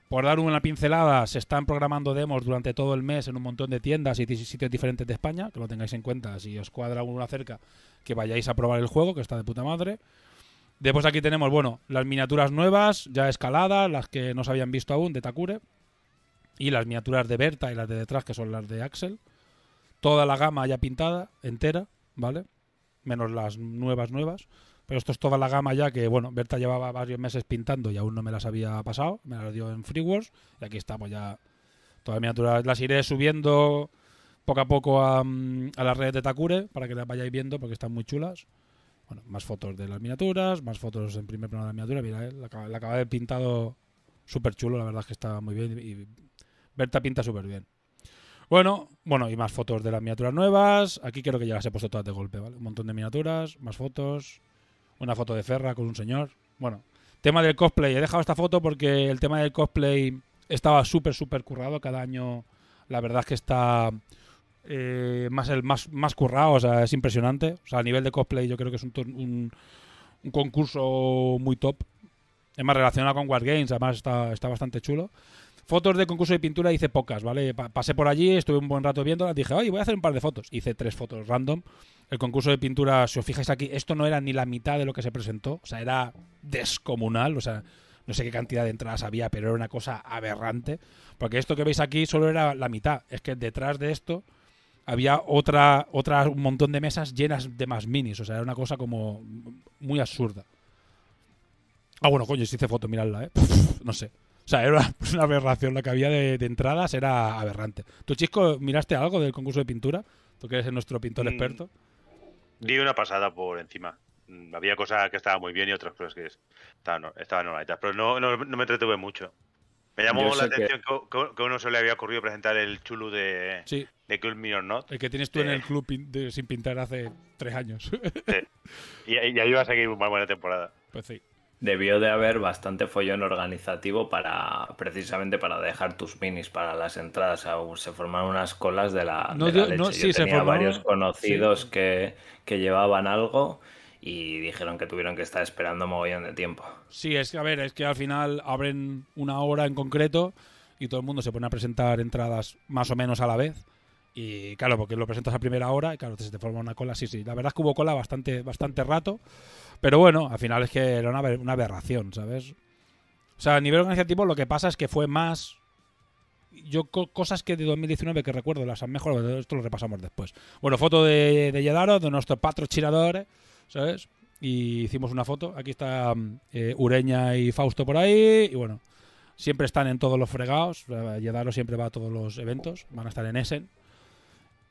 Por dar una pincelada, se están programando demos durante todo el mes en un montón de tiendas y ti- sitios diferentes de España, que lo tengáis en cuenta si os cuadra alguna cerca, que vayáis a probar el juego, que está de puta madre. Después aquí tenemos, bueno, las miniaturas nuevas, ya escaladas, las que no se habían visto aún, de Takure. Y las miniaturas de Berta y las de detrás, que son las de Axel. Toda la gama ya pintada, entera, ¿vale? Menos las nuevas, nuevas. Pero esto es toda la gama ya que, bueno, Berta llevaba varios meses pintando y aún no me las había pasado. Me las dio en FreeWars. Y aquí estamos ya. Todas las miniaturas las iré subiendo poco a poco a, mm, a las redes de Takure para que las vayáis viendo porque están muy chulas. Bueno, más fotos de las miniaturas, más fotos en primer plano de la miniatura. Mira, eh, la, la acaba de pintado súper chulo, la verdad es que está muy bien. Y Berta pinta súper bien. Bueno, bueno, y más fotos de las miniaturas nuevas. Aquí creo que ya las he puesto todas de golpe, ¿vale? Un montón de miniaturas, más fotos. Una foto de Ferra con un señor. Bueno, tema del cosplay. He dejado esta foto porque el tema del cosplay estaba súper, súper currado. Cada año, la verdad es que está eh, más, el, más, más currado. O sea, es impresionante. O sea, a nivel de cosplay, yo creo que es un, un, un concurso muy top. Es más relacionado con Wargames, además está, está bastante chulo. Fotos de concurso de pintura hice pocas, ¿vale? Pa- pasé por allí, estuve un buen rato viéndolas, dije, oye, voy a hacer un par de fotos. Hice tres fotos random. El concurso de pintura, si os fijáis aquí, esto no era ni la mitad de lo que se presentó, o sea, era descomunal, o sea, no sé qué cantidad de entradas había, pero era una cosa aberrante. Porque esto que veis aquí solo era la mitad. Es que detrás de esto había otra, otra, un montón de mesas llenas de más minis, o sea, era una cosa como muy absurda. Ah, bueno, coño, si hice foto, miradla, ¿eh? [laughs] no sé. O sea, era [laughs] una, aberración. Lo que había de, de entradas era aberrante. ¿Tú, Chisco, miraste algo del concurso de pintura? Tú que eres nuestro pintor Mm. experto. Di una pasada por encima. Mm, Había cosas que estaban muy bien y otras cosas que estaban, estaban normalitas, pero no, no, no me entretuve mucho. Me llamó Yo la atención que, que- uno se le había ocurrido presentar el chulu de, Sí, de Cool Me or Not. el que tienes tú en el club pin- de- sin pintar hace tres años. [laughs] Y, y ahí iba a seguir una buena temporada. pues sí. Debió de haber bastante follón organizativo para precisamente para dejar tus minis para las entradas. O se formaron unas colas de la, No, de la no, sí, Yo tenía formaron- varios conocidos que, que llevaban algo y dijeron que tuvieron que estar esperando mogollón de tiempo. Sí, es que, a ver, es que al final abren una hora en concreto y todo el mundo se pone a presentar entradas más o menos a la vez. Y claro, porque lo presentas a primera hora y claro, se te forma una cola. Sí, sí, la verdad es que hubo cola bastante, bastante rato. Pero bueno, al final es que era una, aber- una aberración, ¿sabes? O sea, a nivel organizativo lo que pasa es que fue más... Yo co- cosas que de 2019 que recuerdo las han mejorado, esto lo repasamos después. Bueno, foto de, de Yedaro, de nuestro patrocinador, ¿sabes? Y hicimos una foto. Aquí está eh, Ureña y Fausto por ahí. Y bueno, siempre están en todos los fregados. Yedaro siempre va a todos los eventos. Van a estar en Essen.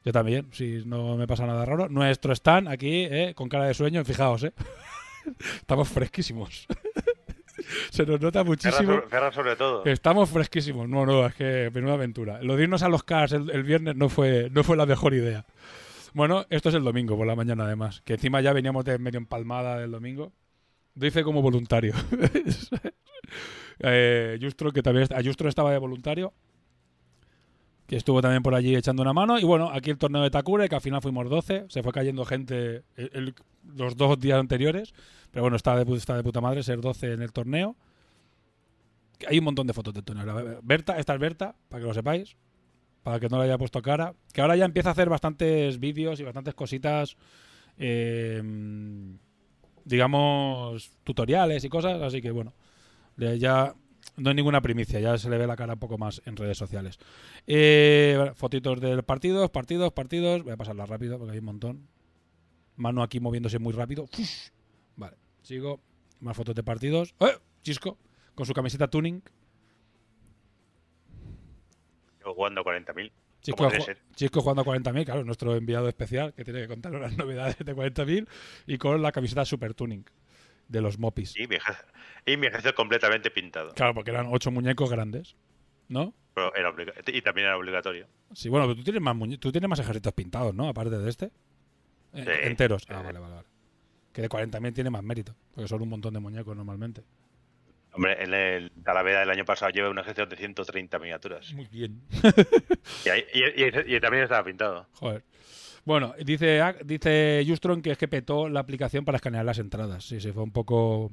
Yo también, si no me pasa nada raro. Nuestro stand aquí, eh, con cara de sueño, fijaos, ¿eh? [laughs] Estamos fresquísimos. [laughs] Se nos nota Ferra muchísimo. sobre, Ferra sobre todo. Estamos fresquísimos. No, no, es que menuda aventura. Lo de irnos a los cars el, el viernes no fue, no fue la mejor idea. Bueno, esto es el domingo por la mañana además. Que encima ya veníamos de medio empalmada del domingo. Doy fe como voluntario. [laughs] eh, Justro, que también a Justro estaba de voluntario. Que estuvo también por allí echando una mano. Y bueno, aquí el torneo de Takure, que al final fuimos 12. Se fue cayendo gente los dos días anteriores. Pero bueno, está de, está de puta madre ser 12 en el torneo. Hay un montón de fotos del torneo. Berta, esta es Berta, para que lo sepáis. Para que no le haya puesto cara. Que ahora ya empieza a hacer bastantes vídeos y bastantes cositas. eh, digamos, tutoriales y cosas. Así que bueno, ya no hay ninguna primicia. Ya se le ve la cara un poco más en redes sociales. Eh, bueno, fotitos de partidos, partidos, partidos. Voy a pasarla rápido porque hay un montón. Mano aquí moviéndose muy rápido. Fush. Vale, sigo. Más fotos de partidos. ¡Eh! Chisco, con su camiseta tuning. Yo jugando 40.000. Chisco, ju-. Chisco jugando a 40.000, claro, nuestro enviado especial que tiene que contar las [laughs] novedades de 40.000 y con la camiseta super tuning de los Mopis. Y mi, ejército, y mi ejército completamente pintado. Claro, porque eran ocho muñecos grandes, ¿no? Pero era y también era obligatorio. Sí, bueno, pero tú tienes más tú tienes más ejércitos pintados, ¿no? Aparte de este. Eh, enteros. sí. Ah, vale, vale, vale. Que de 40.000 tiene más mérito, porque son un montón de muñecos normalmente. Hombre, en el Talavera del año pasado lleva una gestión de 130 miniaturas. Muy bien. Y, ahí- y- y- y también estaba pintado. Joder. Bueno, dice, dice Justron que es que petó la aplicación para escanear las entradas. Sí, sí, fue un poco.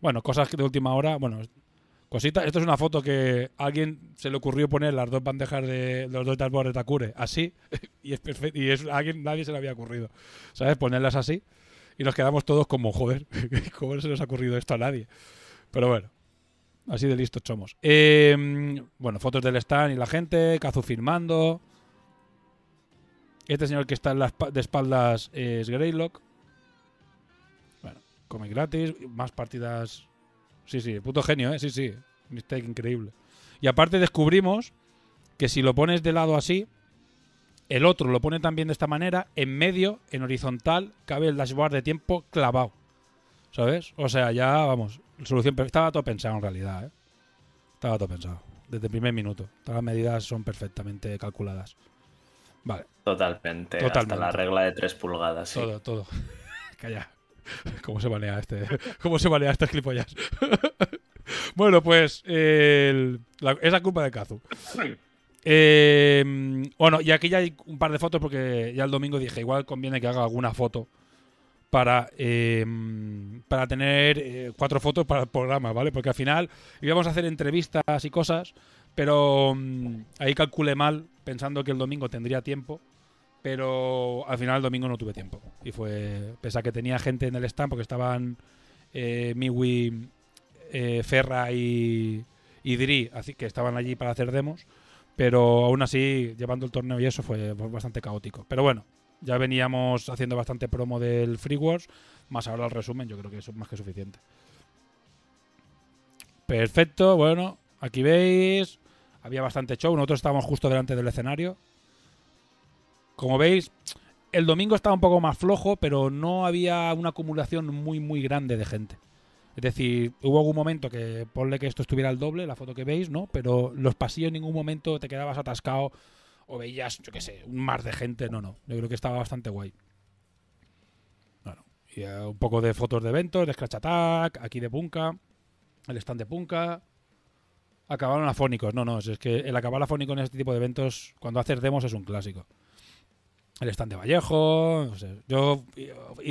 Bueno, cosas de última hora. Bueno, cositas. Esto es una foto que a alguien se le ocurrió poner las dos bandejas de los dos dashboards de Takure así. [laughs] Y es perfecto. Y es, alguien, nadie se le había ocurrido. ¿Sabes? Ponerlas así. Y nos quedamos todos como, joder, [laughs] ¿cómo se nos ha ocurrido esto a nadie? Pero bueno, así de listos somos. Eh, bueno, fotos del stand y la gente, Kazu firmando. Este señor que está en la espa- de espaldas es Greylock. Bueno, cómic gratis, más partidas. Sí, sí, puto genio, ¿eh? Sí, sí. Mistake increíble. Y aparte descubrimos que si lo pones de lado así, el otro lo pone también de esta manera, en medio, en horizontal, cabe el dashboard de tiempo clavado. ¿Sabes? O sea, ya, vamos, solución Estaba todo pensado en realidad, ¿eh? Estaba todo pensado. Desde el primer minuto. Todas las medidas son perfectamente calculadas. Vale. Totalmente, Hasta la regla de 3 pulgadas. sí. Todo, todo. [laughs] Calla. ¿Cómo se banea este? [laughs] ¿Cómo se banea estas clipollas? [laughs] bueno, pues el- la- es la culpa de Kazu. Eh, bueno, y aquí ya hay un par de fotos porque ya el domingo dije, igual conviene que haga alguna foto para, eh, para tener eh, cuatro fotos para el programa, ¿vale? Porque al final íbamos a hacer entrevistas y cosas, pero mm, ahí calculé mal pensando que el domingo tendría tiempo pero al final el domingo no tuve tiempo. Y fue, pese a que tenía gente en el stand, porque estaban eh, Miwi, eh, Ferra y, y Dri, así que estaban allí para hacer demos, pero aún así, llevando el torneo y eso fue, bastante caótico. Pero bueno, ya veníamos haciendo bastante promo del Free Wars, más ahora el resumen, yo creo que eso es más que suficiente. Perfecto, bueno, aquí veis, había bastante show, nosotros estábamos justo delante del escenario, como veis, el domingo estaba un poco más flojo, pero no había una acumulación muy, muy grande de gente. Es decir, hubo algún momento que ponle que esto estuviera al doble, la foto que veis, ¿no? Pero los pasillos en ningún momento te quedabas atascado o veías, yo qué sé, un mar de gente. No, no. Yo creo que estaba bastante guay. Bueno, y eh, un poco de fotos de eventos, de Scratch Attack, aquí de Punka, el stand de Punka. Acabaron afónicos. No, no, es que el acabar afónico en este tipo de eventos, cuando haces demos, es un clásico el stand de Vallejo. no sé. Yo,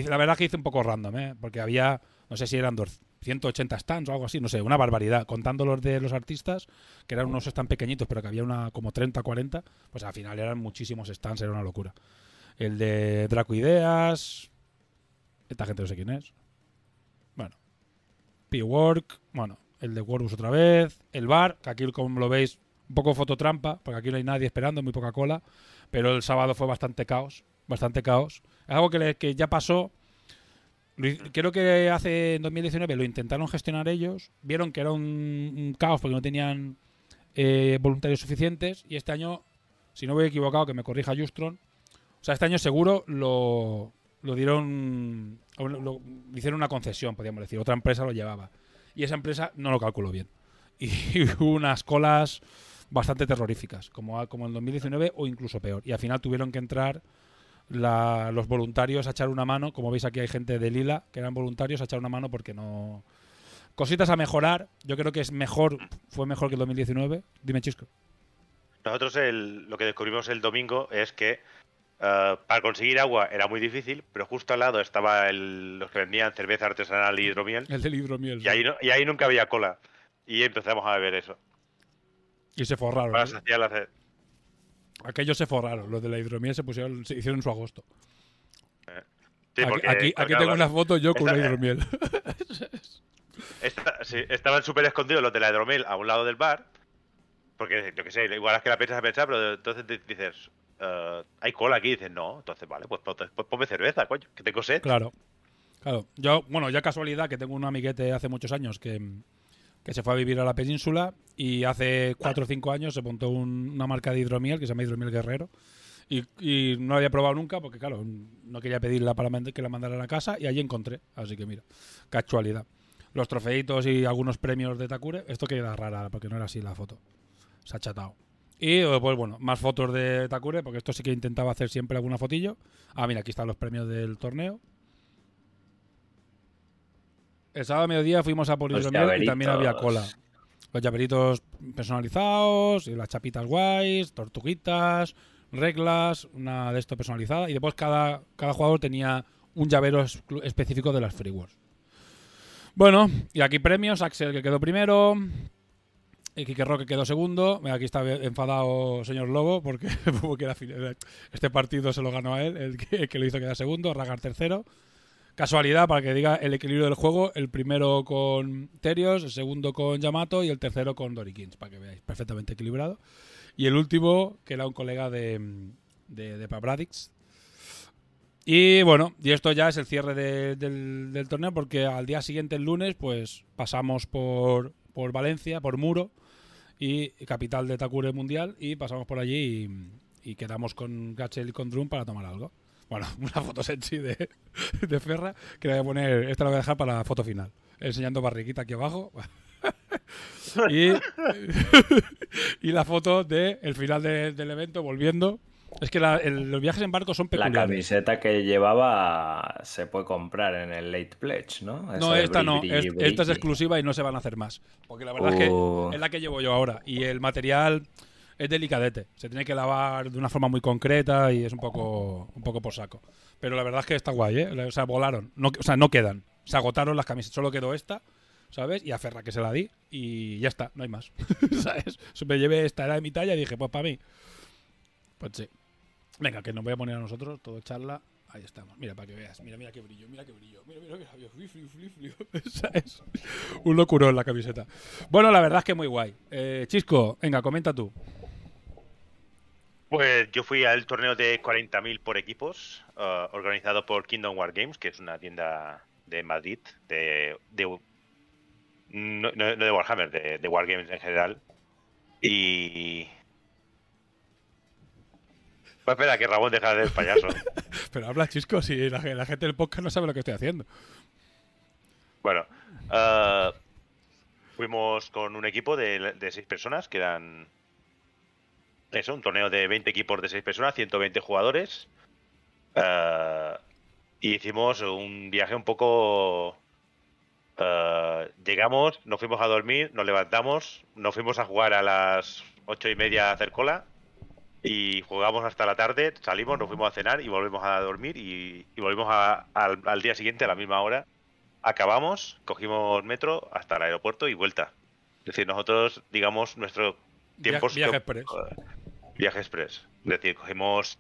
la verdad que hice un poco random, ¿eh? porque había, no sé si eran dos- 180 stands o algo así, no sé, una barbaridad. Contando los de los artistas, que eran unos stands pequeñitos, pero que había una como 30, 40, pues al final eran muchísimos stands, era una locura. El de Draco Ideas. Esta gente no sé quién es. Bueno. P-Work. Bueno, el de Wordbus otra vez. El bar, que aquí como lo veis, un poco fototrampa, porque aquí no hay nadie esperando, muy poca cola. Pero el sábado fue bastante caos. Bastante caos. Es algo que, que ya pasó. Creo que hace en 2019 lo intentaron gestionar ellos. Vieron que era un, caos porque no tenían eh, voluntarios suficientes. Y este año, si no voy equivocado, que me corrija Justron. O sea, este año seguro lo, lo dieron. lo- lo- hicieron una concesión, podríamos decir. Otra empresa lo llevaba. Y esa empresa no lo calculó bien. Y [laughs] hubo unas colas bastante terroríficas, como, como en 2019 o incluso peor. Y al final tuvieron que entrar los voluntarios a echar una mano. Como veis aquí hay gente de Lila que eran voluntarios a echar una mano porque no... Cositas a mejorar. Yo creo que es mejor, fue mejor que el 2019. Dime, Chisco. Nosotros lo que descubrimos el domingo es que eh, para conseguir agua era muy difícil, pero justo al lado estaba el- los que vendían cerveza artesanal y hidromiel. El del hidromiel. Y ahí, no- y ahí nunca había cola. Y empezamos a beber eso. Y se forraron. Para ¿eh? la. Aquellos se forraron. Los de la hidromiel se pusieron, se hicieron su agosto. Sí, aquí porque, aquí, porque, aquí tengo una foto yo con una hidromiel. [laughs] esta- sí, estaban súper escondidos los de la hidromiel a un lado del bar. Porque, yo qué sé, igual es que la piensas a pensar, pero entonces dices, eh, hay cola aquí. Y dices, no, entonces vale, pues, pues, cerveza, coño, que tengo sed. Claro. Claro. Yo, bueno, ya casualidad que tengo un amiguete hace muchos años que, que se fue a vivir a la península y hace 4 o 5 años se montó un- una marca de hidromiel que se llama Hidromiel Guerrero. Y, no la había probado nunca porque, claro, no quería pedirla para que la mandaran a casa y allí encontré. Así que mira, casualidad. Los trofeitos y algunos premios de Takure. Esto queda rara porque no era así la foto. Se ha chatado. Y eh, pues bueno, más fotos de Takure porque esto sí que intentaba hacer siempre alguna fotillo. Ah, mira, aquí están los premios del torneo. El sábado a mediodía fuimos a Los Polisomier y también había cola. Los llaveritos personalizados, y las chapitas guays, tortuguitas, reglas, una de esto personalizada. Y después cada, cada jugador tenía un llavero específico de las Free Wars. Bueno, y aquí premios. Axel que quedó primero. Kike Roque quedó segundo. Aquí está enfadado señor Lobo porque, [laughs] porque final- este partido se lo ganó a él, el que, lo hizo quedar segundo. Ragar tercero. Casualidad, para que diga el equilibrio del juego, el primero con Terios, el segundo con Yamato y el tercero con Dorikins, para que veáis, perfectamente equilibrado. Y el último, que era un colega de, de, de Pabradix. Y bueno, y esto ya es el cierre de- del, del torneo, porque al día siguiente, el lunes, pues pasamos por, por Valencia, por Muro, y capital de Takure Mundial, y pasamos por allí y, quedamos con Gachel y con Drum para tomar algo. Bueno, [laughs] una foto sexy de, Ferra que la voy a poner, esta la voy a dejar para la foto final, enseñando barriguita aquí abajo. [laughs] y, [laughs] y la foto de el final de- del evento volviendo. Es que la- el- los viajes en barco son La peculiares. camiseta que llevaba se puede comprar en el Late Pledge, ¿no? Esa No, esta no. es- esta es exclusiva y no se van a hacer más. Porque la verdad es Uh. que es la que llevo yo ahora. Y el material es delicadete. Se tiene que lavar de una forma muy concreta y es un poco, un poco por saco. Pero la verdad es que está guay, ¿eh? O sea, volaron. No, o sea, no quedan. Se agotaron las camisetas. Solo quedó esta, ¿sabes? Y a Ferra que se la di. Y ya está, no hay más. [laughs] ¿Sabes? Me llevé esta, era de mi talla y dije, pues para mí. Pues sí. Venga, que nos voy a poner a nosotros, todo charla. Ahí estamos. Mira, para que veas. Mira, mira qué brillo, mira qué brillo. Mira, mira, mira. Fli, fli. ¿Sabes? Un locurón la camiseta. Bueno, la verdad es que muy guay. Eh, Chisco, venga, comenta tú. Pues yo fui al torneo de 40.000 por equipos, eh, organizado por Kingdom War Games, que es una tienda de Madrid, de, de- no de Warhammer, de, de Wargames en general. Y... Pues espera, que Ramón deja de ser payaso. [laughs] Pero habla, Chisco, si la, la gente del podcast no sabe lo que estoy haciendo. Bueno, eh, fuimos con un equipo de, de seis personas, que eran. Eso, un torneo de 20 equipos de seis personas, 120 jugadores. eh, y hicimos un viaje un poco. eh, llegamos, nos fuimos a dormir, nos levantamos, nos fuimos a jugar a las ocho y media a hacer cola. Y jugamos hasta la tarde, salimos, nos fuimos a cenar y volvemos a dormir. Y, y volvimos a- al, al día siguiente a la misma hora acabamos, cogimos metro hasta el aeropuerto y vuelta. Es decir, nosotros, digamos, nuestro tiempo Viaje, viaje express. viaje express. Es decir, cogimos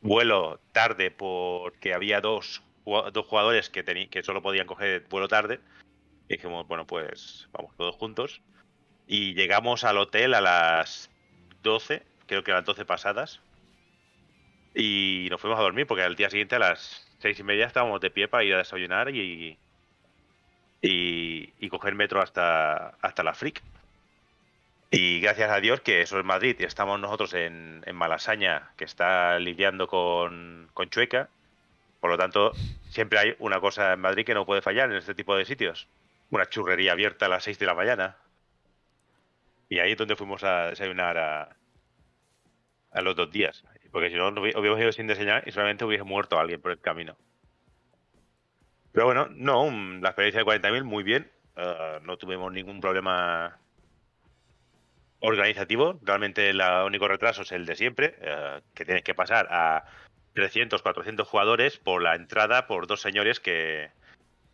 vuelo tarde porque había dos, dos jugadores que, que solo podían coger vuelo tarde. Y dijimos, bueno, pues vamos todos juntos. Y llegamos al hotel a las 12, creo que a las 12 pasadas. Y nos fuimos a dormir porque al día siguiente a las seis y media estábamos de pie para ir a desayunar y, y, y coger metro hasta, hasta la Frick. Y gracias a Dios que eso es Madrid y estamos nosotros en, en Malasaña, que está lidiando con, con Chueca. Por lo tanto, siempre hay una cosa en Madrid que no puede fallar en este tipo de sitios. Una churrería abierta a las 6 de la mañana. Y ahí es donde fuimos a desayunar a, a los dos días. Porque si no, no hubi- hubiéramos ido sin desayunar y solamente hubiese muerto alguien por el camino. Pero bueno, no, la experiencia de 40.000 muy bien. Eh, no tuvimos ningún problema organizativo. Realmente el único retraso es el de siempre, eh, que tienes que pasar a 300, 400 jugadores por la entrada por dos señores que,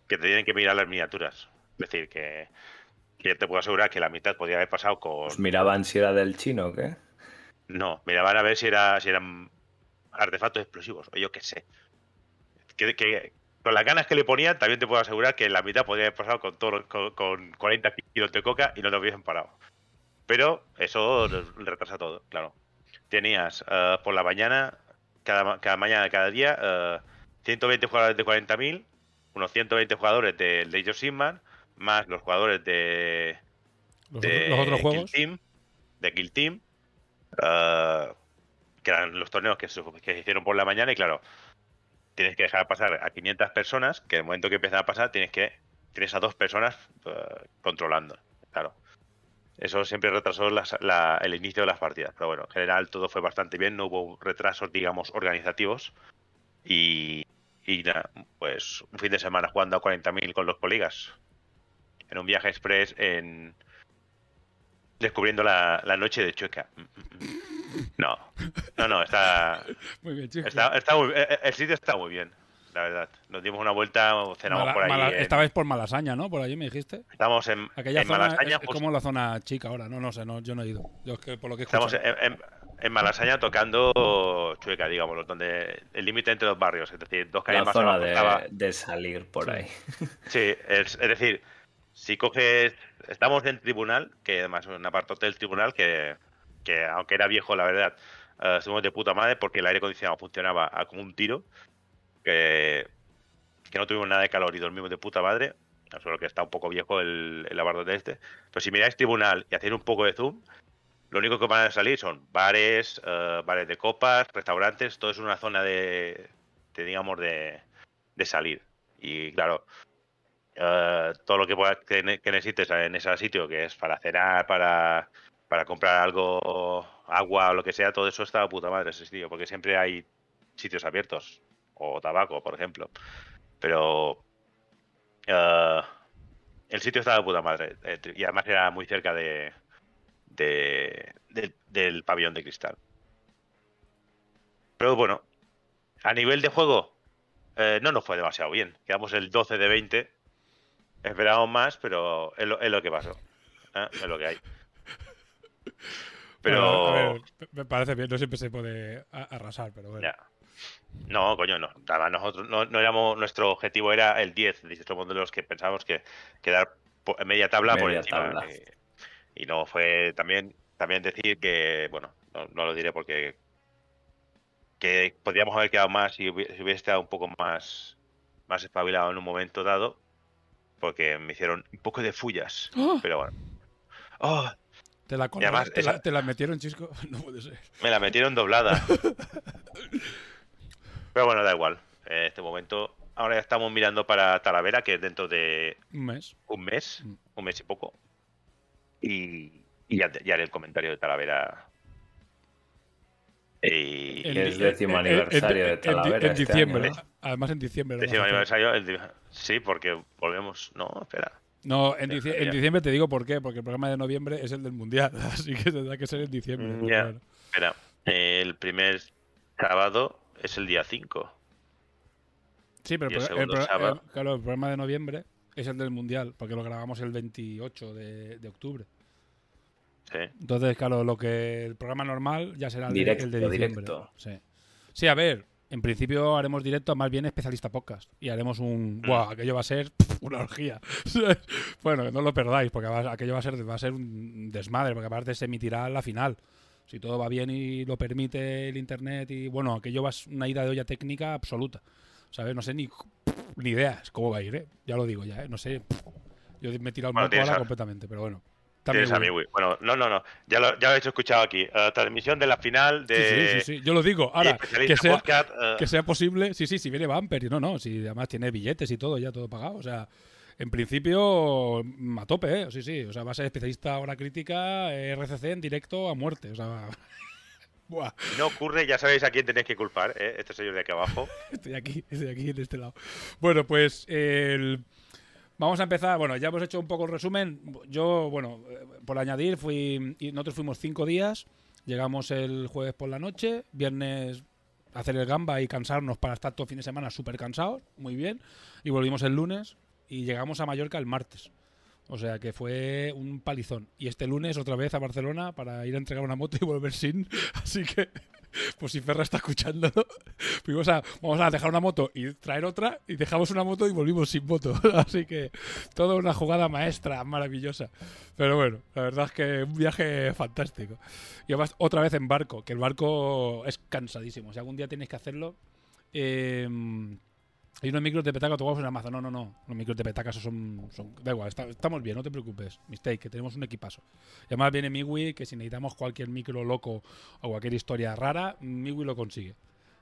que te tienen que mirar las miniaturas. Es decir, que, que te puedo asegurar que la mitad podría haber pasado con... Miraban si era del chino o qué. No, miraban a ver si, era, si eran artefactos explosivos, o yo qué sé. Que, que con las ganas que le ponían, también te puedo asegurar que la mitad podría haber pasado con, todo, con, con 40 kilos de coca y no lo hubiesen parado. Pero eso retrasa todo, claro. Tenías eh, por la mañana, cada, cada mañana, cada día, eh, 120 jugadores de 40.000, unos 120 jugadores de Age of Sigmar, más los jugadores de, Los, de otros- los otros Kill juegos. Team, de Kill Team, eh, que eran los torneos que se, hicieron por la mañana y claro, tienes que dejar pasar a 500 personas, que en el momento que empiezan a pasar tienes que tienes a dos personas eh, controlando, claro. Eso siempre retrasó el inicio de las partidas, pero bueno, en general todo fue bastante bien, no hubo retrasos, digamos, organizativos y, y nada, pues un fin de semana jugando a 40.000 con los colegas en un viaje express en descubriendo la, la noche de Chueca. Mm, mm, mm. No, no, no, está, [laughs] Muy bien, chicos. está, está muy, eh, eh, el sitio está muy bien, la verdad. Nos dimos una vuelta, cenamos Mala- por ahí. Mala- en- Esta vez por Malasaña, ¿no? Por allí me dijiste. Estamos en, Aquella en zona Malasaña, es, es como la zona chica ahora. No, no sé, no, yo no he ido. Yo es que por lo que he estamos en, en- en Malasaña tocando Chueca, digamos, donde el límite entre los barrios, es decir, dos calles La más zona de, de salir por Sí. ahí. Sí, es, es decir, si coges. Estamos en tribunal, que además un del tribunal que, que aunque era viejo, la verdad, eh, estuvimos de puta madre porque el aire acondicionado funcionaba a como un tiro. Que, que no tuvimos nada de calor y dormimos de puta madre. Solo que está un poco viejo el, el este. Pero si miráis tribunal y hacéis un poco de zoom, lo único que van a salir son bares, eh, bares de copas, restaurantes, todo es una zona de, de, digamos, de, de salir. Y claro, eh, todo lo que, pueda- que, ne- que necesites en ese sitio, que es para cenar, para, para comprar algo, agua o lo que sea, todo eso está a puta madre ese sitio, porque siempre hay sitios abiertos, o tabaco, por ejemplo. Pero eh, el sitio estaba de puta madre, eh, y además era muy cerca de, de- del pabellón de cristal. Pero bueno, a nivel de juego, eh, no nos fue demasiado bien. Quedamos el 12 de 20. Esperábamos más, pero es lo, es lo que pasó. ¿eh? Es lo que hay. Pero. Bueno, a ver, me parece bien, no siempre se puede arrasar, pero bueno. ya. No, coño, no. Nosotros no, no éramos. Nuestro objetivo era el 10. Somos de los que pensábamos que quedar en media tabla por Media encima. tabla. Y, y no fue también. También decir que, bueno, no, no lo diré porque que podríamos haber quedado más si hubiese, si hubiese estado un poco más, más espabilado en un momento dado, porque me hicieron un poco de fullas. ¡Oh! Pero bueno. ¡Oh! ¿Te la, además te, la, esa- te la metieron, chisco? [laughs] No puede ser. Me la metieron doblada. [laughs] Pero bueno, da igual. En este momento, ahora ya estamos mirando para Talavera, que es dentro de Un mes. un mes, Mm. un mes y poco. Y, y ya, ya haré el comentario de Talavera. Y, En- es décimo aniversario de Talavera En, este diciembre. año, ¿no? Además, en diciembre. décimo aniversario, el sí, porque volvemos. No, espera. No, en, diciembre te digo por qué, porque el programa de noviembre es el del Mundial, [laughs] así que tendrá que ser en diciembre. Mm, ya. Espera. El primer sábado es el día 5. Sí, pero el, el pro- el sábado. el- claro, el programa de noviembre es el del Mundial, porque lo grabamos el 28 de, de octubre. Sí. Entonces, claro, lo que el programa normal ya será el, de- el Directo, de, diciembre. directo. Sí. sí, a ver, en principio haremos directo más bien especialista podcast y haremos un... Mm. ¡Buah! Aquello va a ser una orgía. [laughs] bueno, que no lo perdáis, porque va- aquello va a ser, va a ser un desmadre, porque aparte se emitirá la final. Si todo va bien y lo permite el internet y bueno, aquello va a ser una ida de olla técnica absoluta. ¿Sabes? No sé ni, ni ideas cómo va a ir, ¿eh? Ya lo digo ya, ¿eh? No sé. Yo me he tirado el Bueno, ahora a- completamente, pero bueno. Tienes a Wii. mi Wii. Bueno, no, no, no. Ya lo, ya lo hecho escuchado aquí. Eh, transmisión de la final Sí, de. sí, sí, sí. Yo lo digo. Ahora, que sea, podcast, eh, que sea posible. Sí, sí, si viene Bumper. Y no, no. Si además tiene billetes y todo, ya todo pagado. O sea, en principio, mm, a tope, ¿eh? Sí, sí. O sea, va a ser especialista hora crítica, eh, RCC en directo a muerte. O sea, [laughs] buah. si no ocurre, ya sabéis a quién tenéis que culpar, ¿eh? este señor de aquí abajo. [laughs] Estoy aquí, estoy aquí en este lado. Bueno, pues el- vamos a empezar. Bueno, ya hemos hecho un poco el resumen. Yo, bueno, eh, por añadir, fui nosotros fuimos cinco días. Llegamos el jueves por la noche, viernes hacer el gamba y cansarnos para estar todo fin de semana súper cansados, muy bien. Y volvimos el lunes y llegamos a Mallorca el martes. O sea que fue un palizón. Y este lunes otra vez a Barcelona para ir a entregar una moto y volver sin. [laughs] Así que, pues si Ferra está escuchándolo, fuimos a, vamos a dejar una moto y traer otra y dejamos una moto y volvimos sin moto. [laughs] Así que toda una jugada maestra, maravillosa. Pero bueno, la verdad es que un viaje fantástico. Y además otra vez en barco, que el barco es cansadísimo. Si algún día tenéis que hacerlo... eh, hay unos micros de petaca tomados en Amazon. No, no, no. Los micros de petaca son, son- Da igual, estamos bien, no te preocupes. Mistake, que tenemos un equipazo. Y además viene Miwi, que si necesitamos cualquier micro loco o cualquier historia rara, Miwi lo consigue.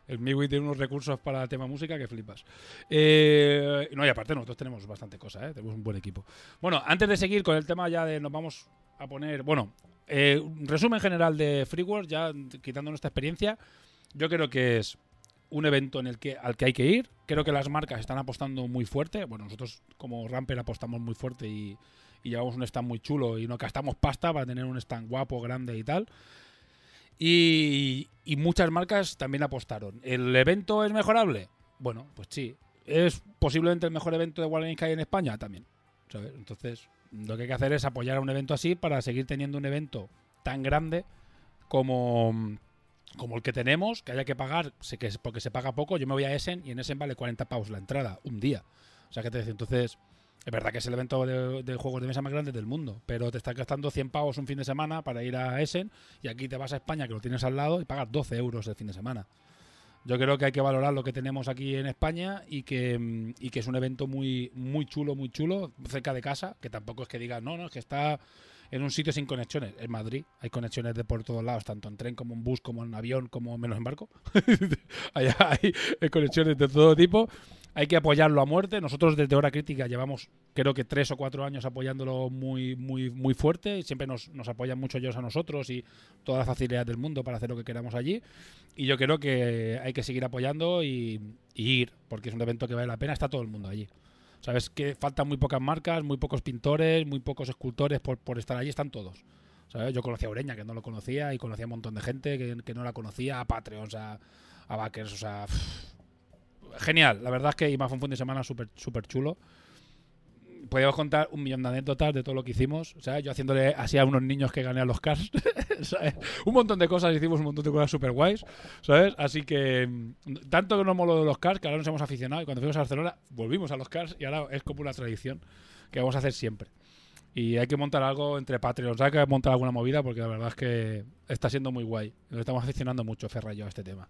El Miwi tiene unos recursos para el tema música que flipas. Eh, no, y aparte nosotros tenemos bastante cosa, ¿eh? tenemos un buen equipo. Bueno, antes de seguir con el tema ya de nos vamos a poner... Bueno, eh, resumen general de Freeworks, ya quitando nuestra experiencia, yo creo que es un evento en el que al que hay que ir. Creo que las marcas están apostando muy fuerte. Bueno, nosotros como Ramper apostamos muy fuerte y, y llevamos un stand muy chulo y no gastamos pasta para tener un stand guapo, grande y tal. Y, y muchas marcas también apostaron. ¿El evento es mejorable? Bueno, pues sí. ¿Es posiblemente el mejor evento de Wargames que hay en España? También. Entonces, lo que hay que hacer es apoyar a un evento así para seguir teniendo un evento tan grande como, como el que tenemos, que haya que pagar, que porque se paga poco. Yo me voy a Essen y en Essen vale 40 pavos la entrada, un día. O sea, que te dice, entonces, es verdad que es el evento de, juegos de mesa más grande del mundo, pero te estás gastando 100 pavos un fin de semana para ir a Essen y aquí te vas a España, que lo tienes al lado, y pagas 12 euros el fin de semana. Yo creo que hay que valorar lo que tenemos aquí en España y que, y que es un evento muy, muy chulo, muy chulo, cerca de casa, que tampoco es que digas, no, no, es que está en un sitio sin conexiones. En Madrid hay conexiones de por todos lados, tanto en tren como en bus, como en avión, como menos en barco. [laughs] Allá hay conexiones de todo tipo. Hay que apoyarlo a muerte. Nosotros desde Hora Crítica llevamos creo que tres o cuatro años apoyándolo muy, muy, muy fuerte siempre nos, nos apoyan mucho ellos a nosotros y toda la facilidad del mundo para hacer lo que queramos allí. Y yo creo que hay que seguir apoyando y, y ir, porque es un evento que vale la pena, está todo el mundo allí. Sabes que faltan muy pocas marcas, muy pocos pintores, muy pocos escultores por, por estar allí, están todos. ¿Sabes? Yo conocía a Ureña, que no lo conocía, y conocía a un montón de gente que, que no la conocía, a Patreons, a, a Backers, o sea. Genial, la verdad es que fue un fin de semana súper súper chulo. Podríamos contar un millón de anécdotas de todo lo que hicimos. ¿sabes? Yo haciéndole así a unos niños que gané a los cars. [laughs] ¿sabes? Un montón de cosas, hicimos un montón de cosas súper guays. ¿Sabes? Así que mm, tanto que nos moló de los cars que ahora nos hemos aficionado. Y cuando fuimos a Barcelona, volvimos a los cars y ahora es como una tradición que vamos a hacer siempre. Y hay que montar algo entre Patreons, hay que montar alguna movida porque la verdad es que está siendo muy guay. Nos estamos aficionando mucho, Ferra y yo, a este tema.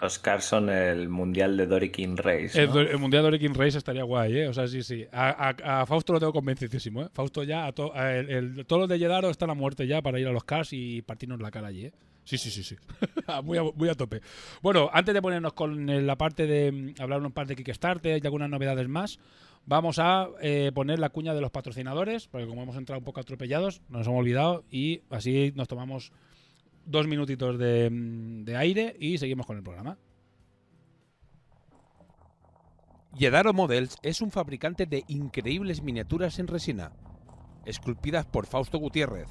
Los cars son el mundial de Dorikin Race. El, ¿no? do- el Mundial de Orikin Race estaría guay, ¿eh? O sea, sí, sí. A, a- a Fausto lo tengo convencidísimo, ¿eh? Fausto ya, a to- a el, el- todos los de Yedaro están a muerte ya para ir a los cars y partirnos la cara allí, ¿eh? Sí, sí, sí, sí. [laughs] muy, a, muy a tope. Bueno, antes de ponernos con eh, la parte de mm, hablar un par de Kickstarter y algunas novedades más, vamos a eh, poner la cuña de los patrocinadores, porque como hemos entrado un poco atropellados, nos hemos olvidado y así nos tomamos dos minutitos de, aire y seguimos con el programa. Yedaro Models es un fabricante de increíbles miniaturas en resina, esculpidas por Fausto Gutiérrez.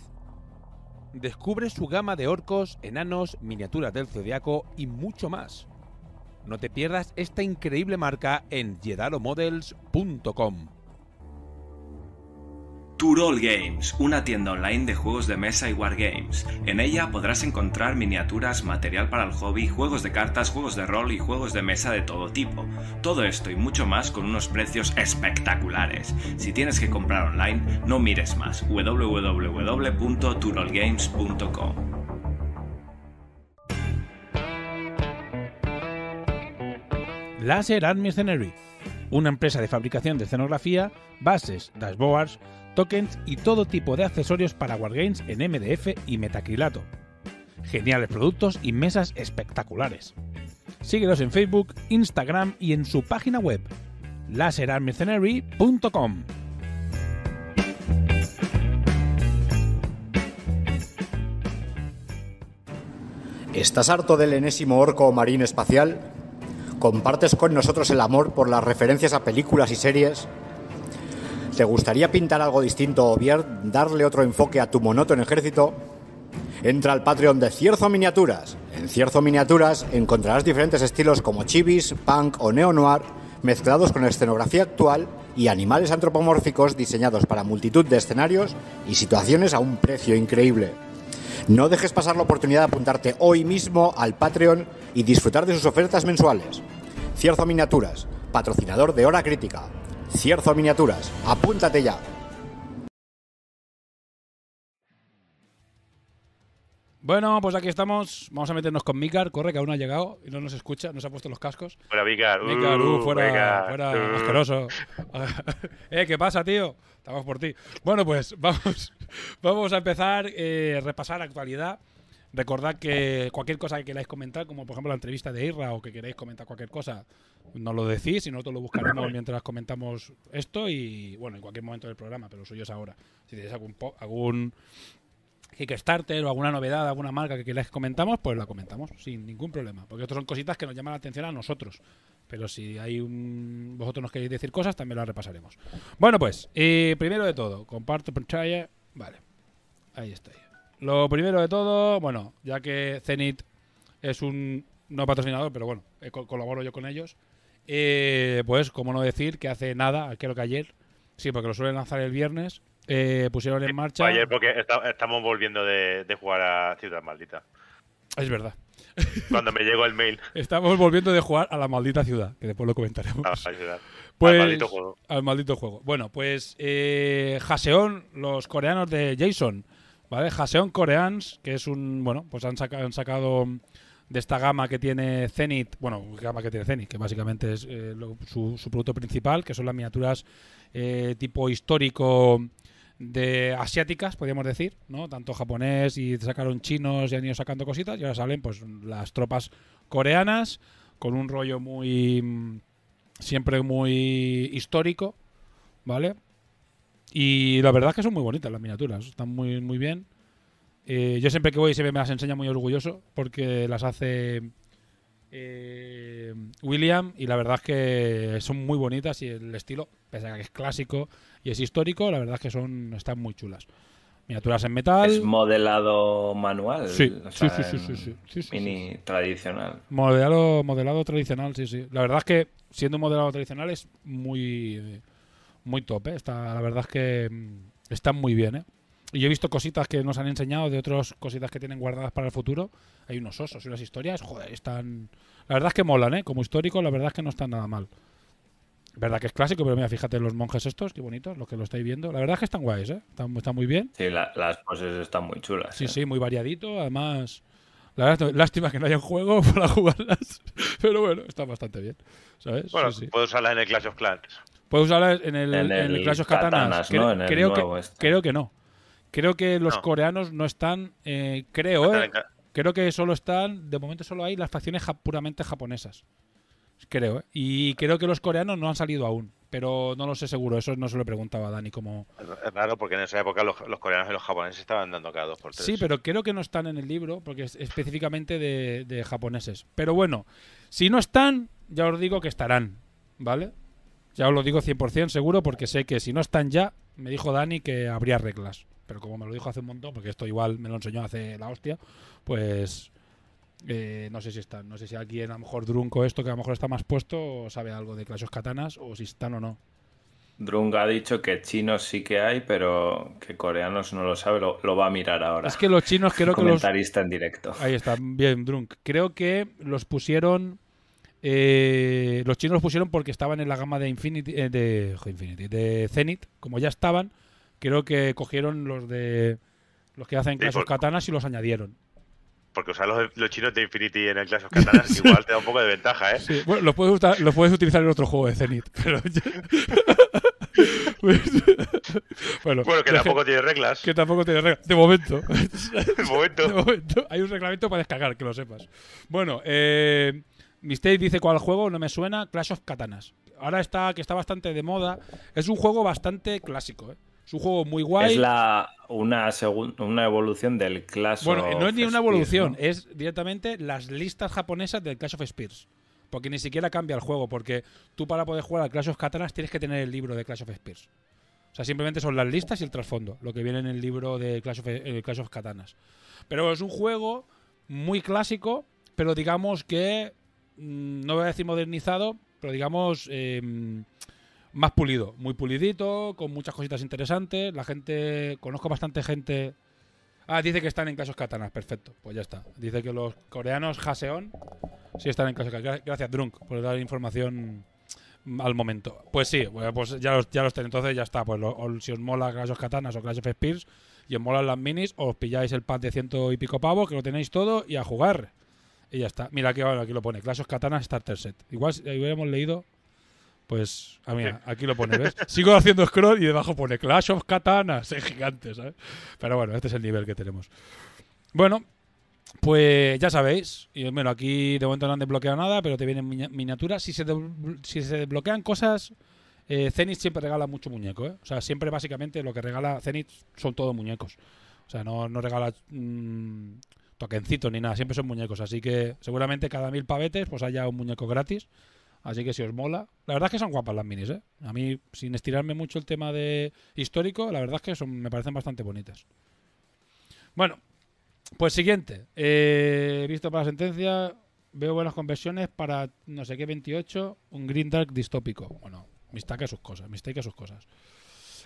Descubre su gama de orcos, enanos, miniaturas del zodiaco y mucho más. No te pierdas esta increíble marca en yedaromodels.com. Turol Games, una tienda online de juegos de mesa y wargames. En ella podrás encontrar miniaturas, material para el hobby, juegos de cartas, juegos de rol y juegos de mesa de todo tipo. Todo esto y mucho más con unos precios espectaculares. Si tienes que comprar online, no mires más. www.turolgames.com Laser Art Mercenary, una empresa de fabricación de escenografía, bases, dashboards, tokens y todo tipo de accesorios para wargames en MDF y metacrilato. Geniales productos y mesas espectaculares. Síguelos en Facebook, Instagram y en su página web laserartmercenary.com. ¿Estás harto del enésimo orco marín espacial? ¿Compartes con nosotros el amor por las referencias a películas y series? ¿Te gustaría pintar algo distinto o bien darle otro enfoque a tu monótono ejército? Entra al Patreon de Cierzo Miniaturas. En Cierzo Miniaturas encontrarás diferentes estilos como chivis, punk o neo-noir, mezclados con escenografía actual y animales antropomórficos diseñados para multitud de escenarios y situaciones a un precio increíble. No dejes pasar la oportunidad de apuntarte hoy mismo al Patreon y disfrutar de sus ofertas mensuales. Cierzo Miniaturas, patrocinador de Hora Crítica. Cierzo Miniaturas, apúntate ya. Bueno, pues aquí estamos. Vamos a meternos con Mikar. Corre, que aún no ha llegado y no nos escucha. Nos ha puesto los cascos. Fuera. Mikar, uh, fuera, Vicar, fuera, uh. asqueroso. [laughs] eh, ¿qué pasa, tío? Estamos por ti. Bueno, pues vamos, [laughs] vamos a empezar eh, repasar actualidad. Recordad que cualquier cosa que queráis comentar, como por ejemplo la entrevista de Irra o que queráis comentar cualquier cosa, nos lo decís y nosotros lo buscaremos [coughs] mientras comentamos esto y bueno, en cualquier momento del programa, pero suyo es ahora. Si tenéis algún, algún Kickstarter o alguna novedad, alguna marca que queráis que comentamos, pues la comentamos sin ningún problema. Porque estas son cositas que nos llaman la atención a nosotros. Pero si hay un... vosotros nos queréis decir cosas, también las repasaremos. Bueno, pues, eh, primero de todo, comparto pantalla. Vale, ahí estoy. Lo primero de todo, bueno, ya que Zenith es un no patrocinador, pero bueno, eh, co- colaboro yo con ellos. eh, pues, como no decir, que hace nada, creo que ayer, sí, porque lo suelen lanzar el viernes, eh, pusieron en marcha. Ayer porque esta- estamos volviendo de, de jugar a Ciudad Maldita. Es verdad. Cuando me llegó el mail. [laughs] Estamos volviendo de jugar a la maldita ciudad, que después lo comentaremos. a la ciudad. Pues, Al maldito juego. al maldito juego. Bueno, pues eh, Haseon, los coreanos de Jason, ¿vale? Haseon Koreans, que es un, bueno, pues han, saca- han sacado de esta gama que tiene Zenith, bueno, gama que tiene Zenith, que básicamente es eh, su producto principal, que son las miniaturas eh, tipo histórico de asiáticas, podríamos decir, ¿no? Tanto japonés y sacaron chinos y han ido sacando cositas y ahora salen pues las tropas coreanas con un rollo muy mm, siempre muy histórico, ¿vale? Y la verdad es que son muy bonitas las miniaturas, están muy muy bien. Eh, yo siempre que voy siempre me las enseña muy orgulloso porque las hace eh, William y la verdad es que son muy bonitas y el estilo, pese a que es clásico y es histórico, la verdad es que son están muy chulas. Miniaturas en metal. Es modelado manual. Sí, o sí, sea, sí, sí, sí, sí, sí, sí, Mini tradicional. Modelado, modelado tradicional, sí, sí. La verdad es que siendo un modelado tradicional es muy muy top, ¿eh? Está, la verdad es que mm, están muy bien, ¿eh? Y yo he visto cositas que nos han enseñado de otras cositas que tienen guardadas para el futuro. Hay unos osos y unas historias, joder, están... La verdad es que molan, ¿eh? Como histórico, la verdad es que no están nada mal. Verdad que es clásico, pero mira, fíjate los monjes estos, qué bonitos, los que lo estáis viendo. La verdad es que están guays, ¿eh? Están, están muy bien. Sí, la- las poses están muy chulas. Sí, ¿eh? sí, muy variadito. Además, la verdad, lástima que no haya un juego [laughs] para jugarlas. Pero bueno, está bastante bien. ¿Sabes? Bueno, Sí, sí. puedo usarla en el Clash of Clans. Puedes usarla en el, En en el el Clash of Katanas. Katanas, Creo, ¿no? En el creo nuevo que, este. creo que no. Creo que los No. coreanos no están. eh, creo, ¿eh? en Creo que solo están. De momento solo hay las facciones ja- puramente japonesas. Creo, ¿eh? Y creo que los coreanos no han salido aún. Pero no lo sé seguro. Eso no se lo preguntaba a Dani como. Es raro porque en esa época los, los coreanos y los japoneses estaban dando cada dos por tres. Sí, pero creo que no están en el libro, porque es específicamente de, de japoneses. Pero bueno, si no están, ya os digo que estarán, ¿vale? Ya os lo digo 100% seguro, porque sé que si no están ya, me dijo Dani que habría reglas. Pero como me lo dijo hace un montón, porque esto igual me lo enseñó hace la hostia, pues eh, no sé si están. No sé si aquí a lo mejor Drunko esto, que a lo mejor está más puesto, sabe algo de Clash of Katanas, o si están o no. Drung ha dicho que chinos sí que hay, pero que coreanos no lo sabe, lo, lo va a mirar ahora. Es que los chinos creo que los, Comentarista en directo. Ahí está, bien, Drunk. Creo que los pusieron. Eh, los chinos los pusieron porque estaban en la gama de Infinity, eh, de, Infinity, de Zenith, como ya estaban. Creo que cogieron los de los que hacen Clash of Katanas y los añadieron. Porque usar los, los chinos de Infinity en el Clash of Katanas [laughs] igual te da un poco de ventaja, ¿eh? Sí, bueno, los puedes, uta- los puedes utilizar en otro juego de Zenith, [laughs] pero [laughs] bueno, Bueno, que tampoco tiene reglas. que tampoco tiene reglas. De momento. De momento. De momento, hay un reglamento para descargar, que lo sepas. Bueno, eh, Mistake dice cuál juego, no me suena, Clash of Katanas. Ahora está, que está bastante de moda. Es un juego bastante clásico, ¿eh? Es un juego muy guay. Es la, una, una evolución del Clash Bueno, of no es ni una Spears, evolución, ¿no? es directamente las listas japonesas del Clash of Spears. Porque ni siquiera cambia el juego, porque tú para poder jugar al Clash of Katanas tienes que tener el libro de Clash of Spears. O sea, simplemente son las listas y el trasfondo, lo que viene en el libro de Clash of, eh, Clash of Katanas. Pero es un juego muy clásico, pero digamos que, no voy a decir modernizado, pero digamos eh, más pulido, muy pulidito, con muchas cositas interesantes. La gente, conozco bastante gente Ah, dice que están en Clash of Katanas, perfecto. Pues ya está. Dice que los coreanos Haseon sí están en Clash of Katanas. Gracias, Drunk, por dar información mm, al momento. Pues sí, pues ya los, ya los tenéis. Entonces ya está. Pues lo- si os mola Clash of Katanas o Clash of Spears y os molan las minis, os pilláis el pack de ciento y pico pavos, que lo tenéis todo, y a jugar. Y ya está. Mira aquí, bueno, aquí lo pone. Clash of Katanas Starter Set. Igual si hubiéramos leído... Pues, ah, mira, aquí lo pone, ¿ves? Sigo haciendo scroll y debajo pone Clash of Katanas [laughs] en gigante, ¿sabes? Pero bueno, este es el nivel que tenemos. Bueno, pues ya sabéis. Y bueno, aquí de momento no han desbloqueado nada, pero te vienen minia- miniaturas. Si se, de- si se desbloquean cosas, eh, Zenith siempre regala mucho muñeco, ¿eh? O sea, siempre básicamente lo que regala Zenith son todos muñecos. O sea, no, no regala mm, tokencitos ni nada, siempre son muñecos. Así que seguramente cada mil pavetes pues haya un muñeco gratis. Así que si os mola, la verdad es que son guapas las minis, ¿eh? A mí, sin estirarme mucho el tema de histórico, la verdad es que son, me parecen bastante bonitas. Bueno, pues siguiente. Eh, visto para la sentencia, veo buenas conversiones para no sé qué 28, un Green Dark distópico. Bueno, Mistake a sus cosas, Mistake a sus cosas.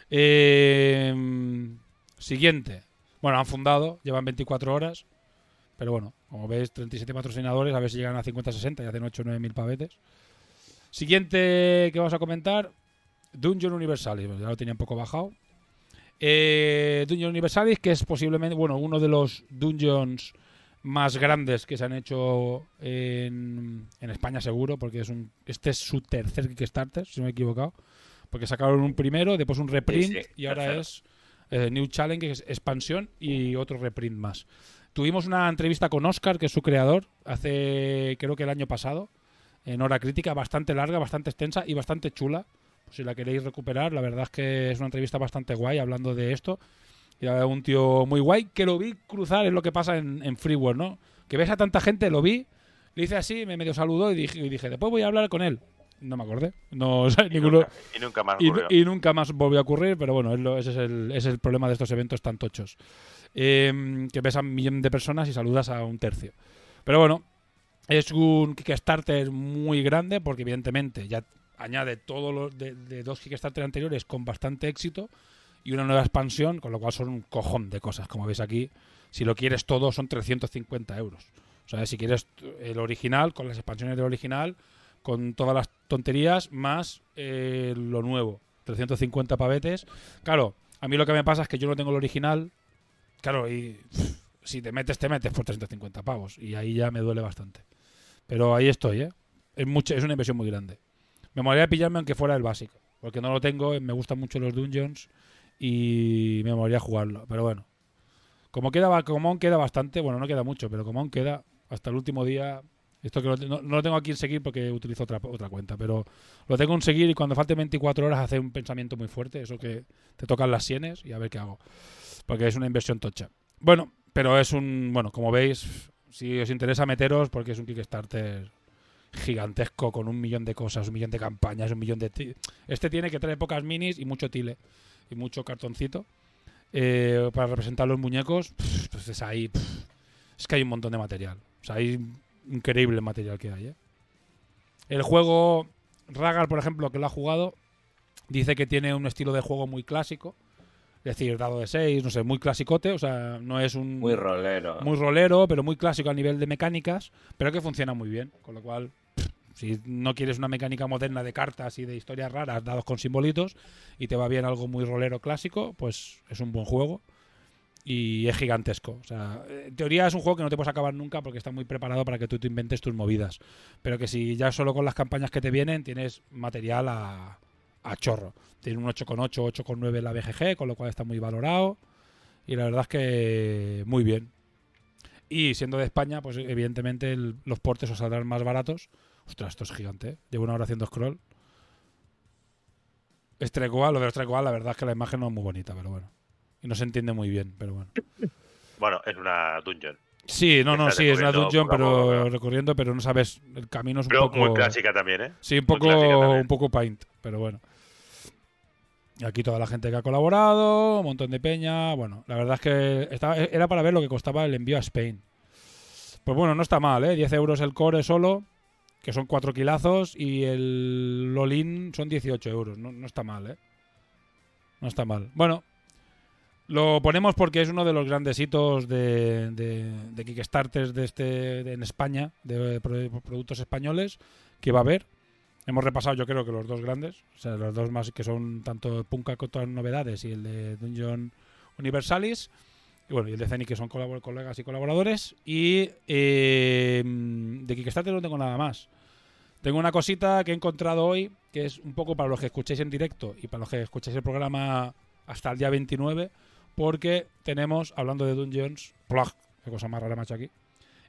Eh, siguiente. Bueno, han fundado, llevan 24 horas. Pero bueno, como veis, 37 patrocinadores, a ver si llegan a 50-60 y hacen 8 o 9 mil pavetes. Siguiente que vamos a comentar, Dungeon Universalis, ya lo tenía un poco bajado. Eh, Dungeon Universalis, que es posiblemente, bueno, uno de los dungeons más grandes que se han hecho en, en España seguro, porque es un, este es su tercer Kickstarter, si no me he equivocado. Porque sacaron un primero, después un reprint Sí, sí, y ahora es eh, New Challenge, que es expansión y otro reprint más. Tuvimos una entrevista con Oscar, que es su creador, hace creo que el año pasado, en hora crítica, bastante larga, bastante extensa y bastante chula. Pues si la queréis recuperar, la verdad es que es una entrevista bastante guay hablando de esto. Y era un tío muy guay que lo vi cruzar, es lo que pasa en, en Free World, ¿no? Que ves a tanta gente, lo vi, le hice así, me medio saludó y dije, y dije después voy a hablar con él. No me acordé. No, [laughs] o sea, Y ninguno, nunca, y nunca más y, y nunca más volvió a ocurrir, pero bueno, ese, es el, ese es el problema de estos eventos tan tochos. Eh, que ves a un millón de personas y saludas a un tercio. Pero bueno, es un Kickstarter muy grande porque evidentemente ya añade todos los de, de dos Kickstarter anteriores con bastante éxito y una nueva expansión, con lo cual son un cojón de cosas. Como veis aquí, si lo quieres todo son 350 euros. O sea, si quieres el original, con las expansiones del original, con todas las tonterías, más eh, lo nuevo. 350 pavetes. Claro, a mí lo que me pasa es que yo no tengo el original. Claro, y si te metes, te metes por 350 pavos. Y ahí ya me duele bastante. Pero ahí estoy, ¿eh? Es, mucho, es una inversión muy grande. Me molaría pillarme aunque fuera el básico. Porque no lo tengo, me gustan mucho los dungeons y me molaría jugarlo. Pero bueno. Como, queda, como aún queda bastante, bueno, no queda mucho, pero como aún queda hasta el último día. Esto que lo no, no lo tengo aquí en seguir porque utilizo otra, otra cuenta, pero lo tengo en seguir y cuando falten 24 horas hace un pensamiento muy fuerte. Eso que te tocan las sienes y a ver qué hago. Porque es una inversión tocha. Bueno, pero es un. Bueno, como veis, si os interesa meteros, porque es un Kickstarter gigantesco con un millón de cosas, un millón de campañas, un millón de... Este tiene que traer pocas minis y mucho tile y mucho cartoncito eh, para representar los muñecos. Pues es ahí... es que hay un montón de material. O sea, hay increíble material que hay. ¿eh? El juego Ragar, por ejemplo, que lo ha jugado, dice que tiene un estilo de juego muy clásico. Es decir, dado de 6, no sé, muy clasicote. O sea, no es un Muy rolero. muy rolero, pero muy clásico a nivel de mecánicas, pero que funciona muy bien. Con lo cual, pff, si no quieres una mecánica moderna de cartas y de historias raras dados con simbolitos y te va bien algo muy rolero clásico, pues es un buen juego y es gigantesco. O sea, en teoría es un juego que no te puedes acabar nunca porque está muy preparado para que tú te inventes tus movidas. Pero que si ya solo con las campañas que te vienen tienes material a, a chorro. Tiene un 8,8, 8,9 en la BGG, con lo cual está muy valorado. Y la verdad es que muy bien. Y siendo de España, pues evidentemente el- los portes os saldrán más baratos. Ostras, esto es gigante. ¿eh? Llevo una hora haciendo scroll. Estrecoa, lo de Estrecoa, la verdad es que la imagen no es muy bonita, pero bueno. Y no se entiende muy bien, pero bueno. Bueno, es una dungeon. Sí, no, no, sí, es una dungeon, pero poco, recorriendo, pero no sabes, el camino es un Pero poco... muy clásica también, ¿eh? Sí, un poco, un poco paint, pero bueno. Y Aquí toda la gente que ha colaborado, un montón de peña. Bueno, la verdad es que era para ver lo que costaba el envío a Spain. Pues bueno, no está mal, ¿eh? 10 euros el core solo, que son 4 kilazos, y el Lolin son 18 euros. No, no está mal, ¿eh? No está mal. Bueno, lo ponemos porque es uno de los grandes hitos de, de, de Kickstarters de este, en España, de pro- productos españoles, que va a haber. Hemos repasado, yo creo que los dos grandes, o sea, los dos más que son tanto Punka con todas novedades y el de Dungeon Universalis. Y bueno, y el de Zeni, que son colegas y colaboradores. Y eh, de Kickstarter no tengo nada más. Tengo una cosita que he encontrado hoy, que es un poco para los que escuchéis en directo y para los que escuchéis el programa hasta el día 29, porque tenemos, hablando de Dungeons, plug, qué cosa más rara me ha hecho aquí.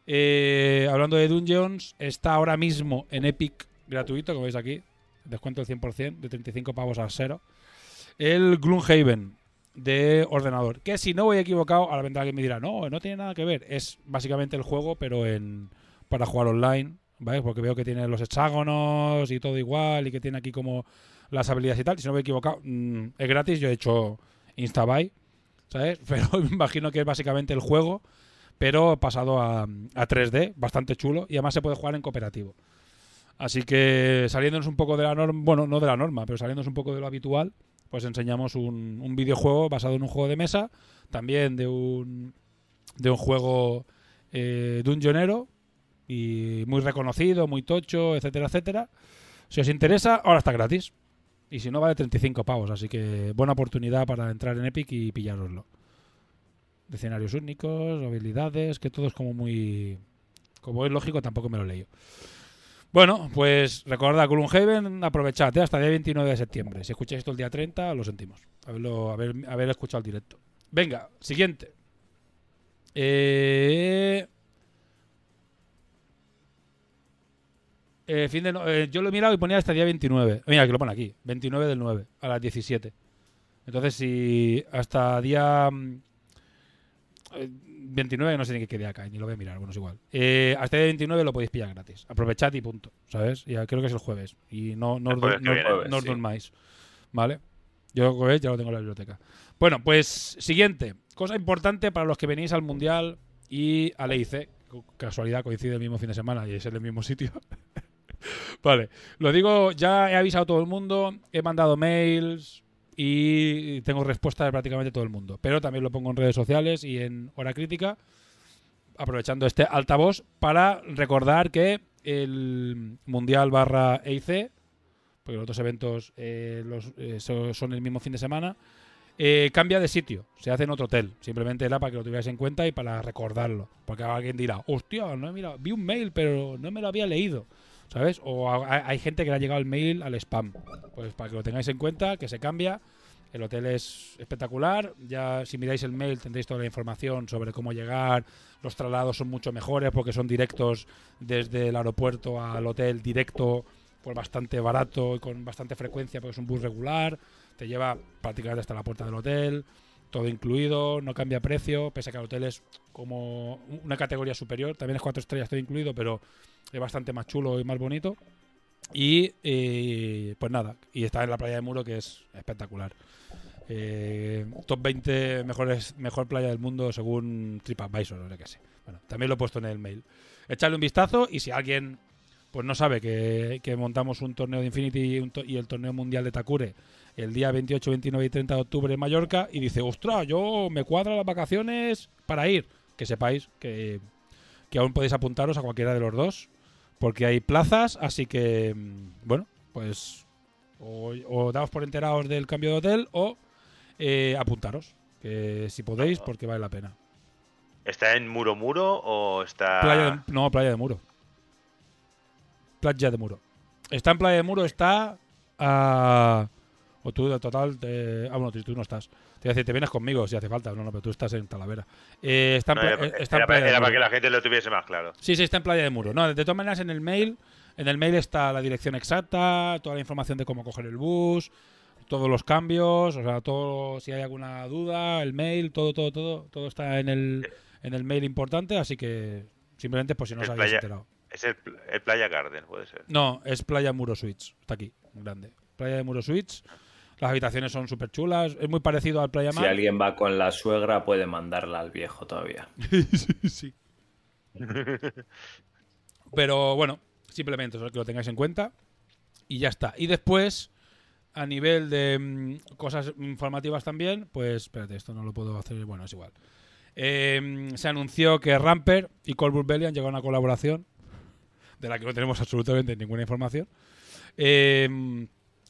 Eh, hablando de Dungeons, está ahora mismo en Epic gratuito, como veis aquí, descuento del 100%, de 35 pavos a 0. El Gloomhaven, de ordenador. Que si no voy equivocado, a la ventana que me dirá, no, no tiene nada que ver. Es básicamente el juego, pero en para jugar online, ¿vale? Porque veo que tiene los hexágonos y todo igual, y que tiene aquí como las habilidades y tal. Si no me he equivocado, mm, es gratis. Yo he hecho Instabuy, ¿sabes? [laughs] Pero me imagino que es básicamente el juego, pero pasado a, a 3D, bastante chulo, y además se puede jugar en cooperativo. Así que saliéndonos un poco de la norma, bueno, no de la norma, pero saliéndonos un poco de lo habitual, pues enseñamos un, un videojuego basado en un juego de mesa, también de un, de un juego eh, dungeonero y muy reconocido, muy tocho, etcétera, etcétera. Si os interesa, ahora está gratis. Y si no, vale 35 pavos. Así que buena oportunidad para entrar en Epic y pillároslo. De escenarios únicos, habilidades, que todo es como muy... Como es lógico, tampoco me lo leí. Bueno, pues recordad, Gloomhaven, aprovechad ¿eh? hasta el día 29 de septiembre. Si escucháis esto el día 30, lo sentimos. Haberlo, haber, haber escuchado el directo. Venga, siguiente. Eh... Eh, fin de no- eh, yo lo he mirado y ponía hasta el día 29. Mira, que lo pone aquí. 29 del 9, a las 17. Entonces, si hasta día mm, eh, 29, no sé ni qué día cae, ni lo voy a mirar, bueno, es igual. Eh, hasta el día 29 lo podéis pillar gratis. Aprovechad y punto, ¿sabes? Ya creo que es el jueves. Y no, no, os, jueves no- viene, no os sí. durmáis. ¿Vale? Yo como veis, ya lo tengo en la biblioteca. Bueno, pues siguiente. Cosa importante para los que venís al Mundial y al EIC. Casualidad, coincide el mismo fin de semana y es en el mismo sitio. [laughs] vale, lo digo, ya he avisado a todo el mundo, he mandado mails y tengo respuesta de prácticamente todo el mundo. Pero también lo pongo en redes sociales y en hora crítica, aprovechando este altavoz para recordar que el Mundial barra EIC, porque los otros eventos eh, los, eh, so- son el mismo fin de semana, eh, cambia de sitio, se hace en otro hotel. Simplemente era para que lo tuvierais en cuenta y para recordarlo. Porque alguien dirá, hostia, no he mirado, vi un mail, pero no me lo había leído. ¿Sabes? O ha- hay gente que le ha llegado el mail al spam. Pues para que lo tengáis en cuenta, que se cambia. El hotel es espectacular. Ya si miráis el mail tendréis toda la información sobre cómo llegar. Los traslados son mucho mejores porque son directos desde el aeropuerto al hotel directo, pues bastante barato y con bastante frecuencia porque es un bus regular. Te lleva prácticamente hasta la puerta del hotel. Todo incluido, no cambia precio, pese a que el hotel es como una categoría superior. También es cuatro estrellas todo incluido, pero es bastante más chulo y más bonito. Y eh, pues nada, y está en la playa de Muro que es espectacular. Eh, top 20 mejores, mejor playa del mundo según TripAdvisor, o lo que sé. Bueno, también lo he puesto en el mail. Echadle un vistazo y si alguien pues no sabe que, que montamos un torneo de Infinity y, to- y el torneo mundial de Takure el día 28, 29 y 30 de octubre en Mallorca y dice, ostras, yo me cuadro las vacaciones para ir. Que sepáis que, que aún podéis apuntaros a cualquiera de los dos porque hay plazas, así que, mm, bueno, pues o, o daos por enterados del cambio de hotel o eh, apuntaros, que si podéis, porque vale la pena. ¿Está en Muro Muro o está.? Playa de- no, playa de muro. Playa de muro. Está en playa de muro, está a... O tú, de total, te... ah, bueno, tú, tú no estás. Te voy a decir, te vienes conmigo si hace falta. No, no, pero tú estás en Talavera. Eh, está en, No, era, eh, está en era playa para, de que la gente lo tuviese más claro. Sí, sí, está en Playa de Muro. No, de todas maneras, en el mail, en el mail está la dirección exacta, toda la información de cómo coger el bus, todos los cambios, o sea, todo, si hay alguna duda, el mail, todo, todo, todo, todo está en el, en el mail importante, así que simplemente por si no os habéis playa- enterado. Es el, el Playa Garden, puede ser. No, es Playa Muro Suites, está aquí, grande. Playa de Muro Suites, las habitaciones son súper chulas, es muy parecido al Playa Si Mar. alguien va con la suegra, puede mandarla al viejo todavía. [laughs] sí. Pero bueno, simplemente eso, que lo tengáis en cuenta. Y ya está. Y después, a nivel de mm, cosas informativas también, pues espérate, esto no lo puedo hacer. Bueno, es igual. Eh, se anunció que Ramper y Colbert Belly han llegado a una colaboración de la que no tenemos absolutamente ninguna información. Eh,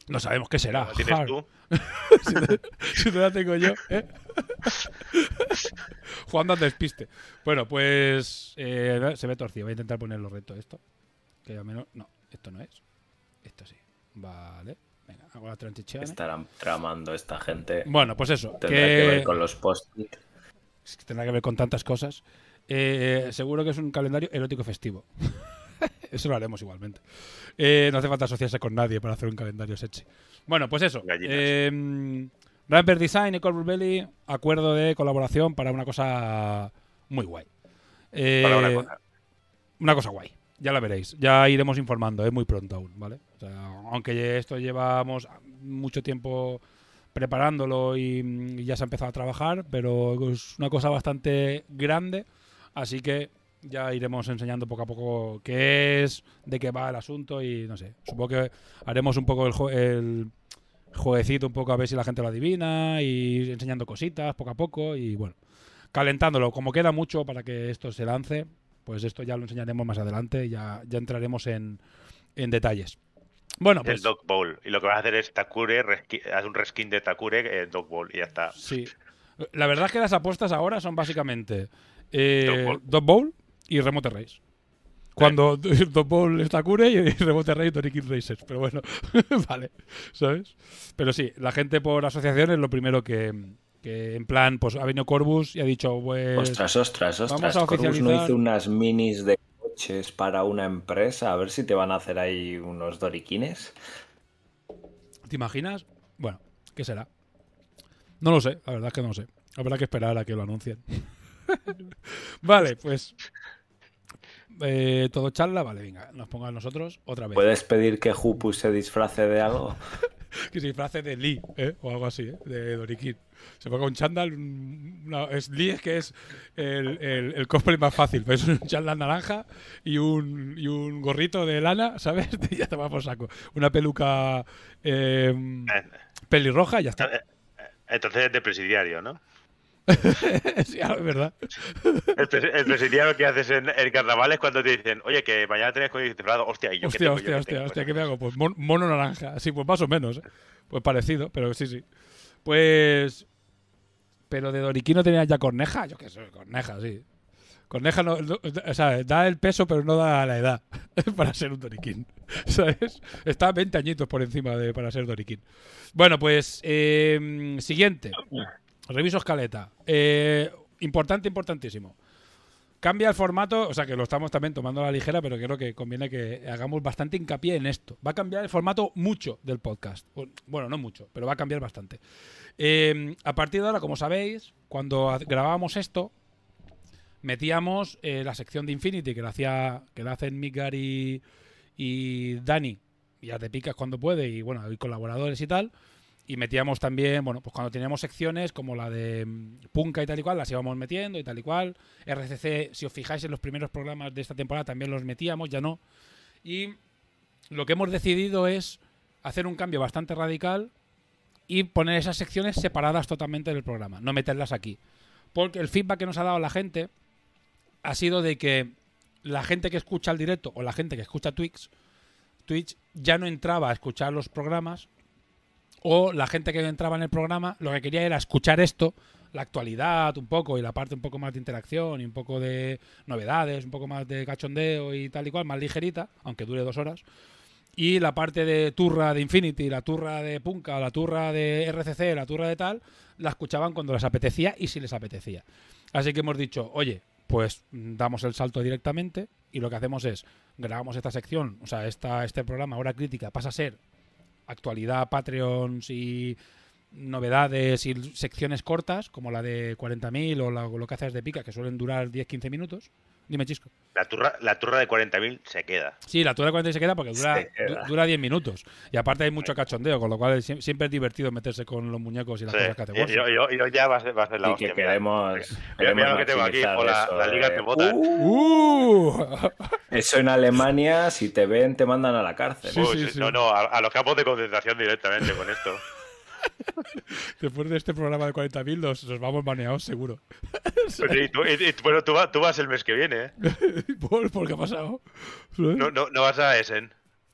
no sabemos qué será. ¿La tienes tú? [laughs] si, te, si te la tengo yo, ¿eh? [laughs] Jugando al despiste. Bueno, pues eh, se ve torcido. Voy a intentar ponerlo recto esto. Que al menos. No, esto no es. Esto sí. Vale. Venga, hago la transición. Estarán tramando esta gente. Bueno, pues eso. Tendrá que ver con los post-it. es que tendrá que ver con tantas cosas. Eh, seguro que es un calendario erótico festivo. [laughs] eso lo haremos igualmente. Eh, no hace falta asociarse con nadie para hacer un calendario sexy. Bueno, pues eso. Eh, Rampart Design y Cold Belly, acuerdo de colaboración para una cosa muy guay. Eh, Para una cosa. una cosa guay. Ya la veréis. Ya iremos informando, es muy pronto aún, ¿vale? O sea, aunque esto llevamos mucho tiempo preparándolo y, y ya se ha empezado a trabajar, pero es una cosa bastante grande, así que ya iremos enseñando poco a poco qué es, de qué va el asunto y no sé. Supongo que haremos un poco el, jue- el jueguecito un poco a ver si la gente lo adivina y enseñando cositas poco a poco y bueno, calentándolo. Como queda mucho para que esto se lance, pues esto ya lo enseñaremos más adelante ya, ya entraremos en, en detalles. Bueno, el pues Dog Bowl. Y lo que vas a hacer es Takure, haz un reskin de Takure, en Dog Bowl, y ya está. sí. La verdad es que las apuestas ahora son básicamente eh, Dog Bowl. Dog Bowl y Remote Race. Cuando [laughs] Dog Bowl está Cure y [laughs] Remote Race Tony King Racers. Pero bueno, [laughs] vale, ¿sabes? Pero sí, la gente por asociación es lo primero que, que en plan, pues ha venido Corbus y ha dicho, pues... Ostras, ostras, vamos ostras. a Corvus no hizo unas minis de coches para una empresa. A ver si te van a hacer ahí unos doriquines. ¿Te imaginas? Bueno, ¿qué será? No lo sé, la verdad es que no lo sé. Habrá que esperar a que lo anuncien. vale, pues. Eh, todo charla, vale, venga, nos pongan nosotros otra vez. ¿Puedes pedir que Jupu se disfrace de algo? [laughs] Que se disfrace de Lee, ¿eh? o algo así, ¿eh? de Dorikin. Se ponga un chándal. un- una- es, Lee es que es el, el, el cosplay más fácil. Es un chándal naranja y un, y un gorrito de lana, ¿sabes? [laughs] Y ya te va por saco. Una peluca eh, pelirroja y ya está. Entonces es de presidiario, ¿no? [laughs] sí, es verdad. El, el presidiario que haces en, en carnaval es cuando te dicen, oye, que mañana tenés ir disfrazado. Hostia, ¿y yo qué Hostia, tengo? hostia, ¿Yo qué hostia, tengo? hostia, ¿qué me hago? Pues mon- mono naranja. Sí, pues más o menos. ¿eh? Pues parecido, pero sí, sí. Pues. Pero de Doriquín no tenía ya corneja. Yo qué sé, corneja, sí. Corneja no, no- O sea, da el peso, pero no da la edad [laughs] para ser un Doriquín. [laughs] ¿Sabes? Está 20 añitos por encima de para ser Doriquín. Bueno, pues. eh, siguiente. Reviso escaleta. Eh, importante, importantísimo. Cambia el formato, o sea que lo estamos también tomando a la ligera, pero creo que conviene que hagamos bastante hincapié en esto. Va a cambiar el formato mucho del podcast. Bueno, no mucho, pero va a cambiar bastante. Eh, a partir de ahora, como sabéis, cuando grabábamos esto, metíamos eh, la sección de Infinity que la, hacía, que la hacen Midgar y, y Dani. Ya te picas cuando puede, y bueno, hay colaboradores y tal. Y metíamos también, bueno, pues cuando teníamos secciones como la de mm, Punka y tal y cual, las íbamos metiendo y tal y cual. RCC, si os fijáis en los primeros programas de esta temporada, también los metíamos, ya no. Y lo que hemos decidido es hacer un cambio bastante radical y poner esas secciones separadas totalmente del programa, no meterlas aquí. Porque el feedback que nos ha dado la gente ha sido de que la gente que escucha el directo o la gente que escucha Twitch, Twitch ya no entraba a escuchar los programas o la gente que entraba en el programa lo que quería era escuchar esto, la actualidad un poco y la parte un poco más de interacción y un poco de novedades, un poco más de cachondeo y tal y cual, más ligerita, aunque dure dos horas. Y la parte de turra de Infinity, la turra de Punka, la turra de RCC, la turra de tal, la escuchaban cuando les apetecía y si les apetecía. Así que hemos dicho, oye, pues mm, damos el salto directamente y lo que hacemos es grabamos esta sección, o sea, esta, este programa, Hora Crítica, pasa a ser actualidad, Patreons y novedades y secciones cortas, como la de 40.000 o la- lo que haces de pica, que suelen durar 10-15 minutos. Dime, Chisco. La turra, la turra de 40.000 se queda. Sí, la turra de 40 se queda porque dura, queda. du- dura 10 minutos. Y aparte hay mucho cachondeo, con lo cual sie- siempre es divertido meterse con los muñecos y las Sí. cosas que Warframe. yo, yo- yo ya va a ser, va a ser la Y hostia. que queremos. Mira, queremos mira lo que tengo aquí, o la, eso la liga de- te vota. ¡Uh! [laughs] Eso en Alemania, si te ven, te mandan a la cárcel. Sí, Uy, sí, sí, sí. No, no, a, a los campos de concentración directamente con esto. [laughs] Después de este programa de 40.000 nos, nos vamos baneados seguro. [laughs] Sí, tú, y- y- bueno, tú, vas- tú vas el mes que viene, ¿eh? [laughs] ¿Por, ¿Por qué ha pasado? No, no, no vas a Essen.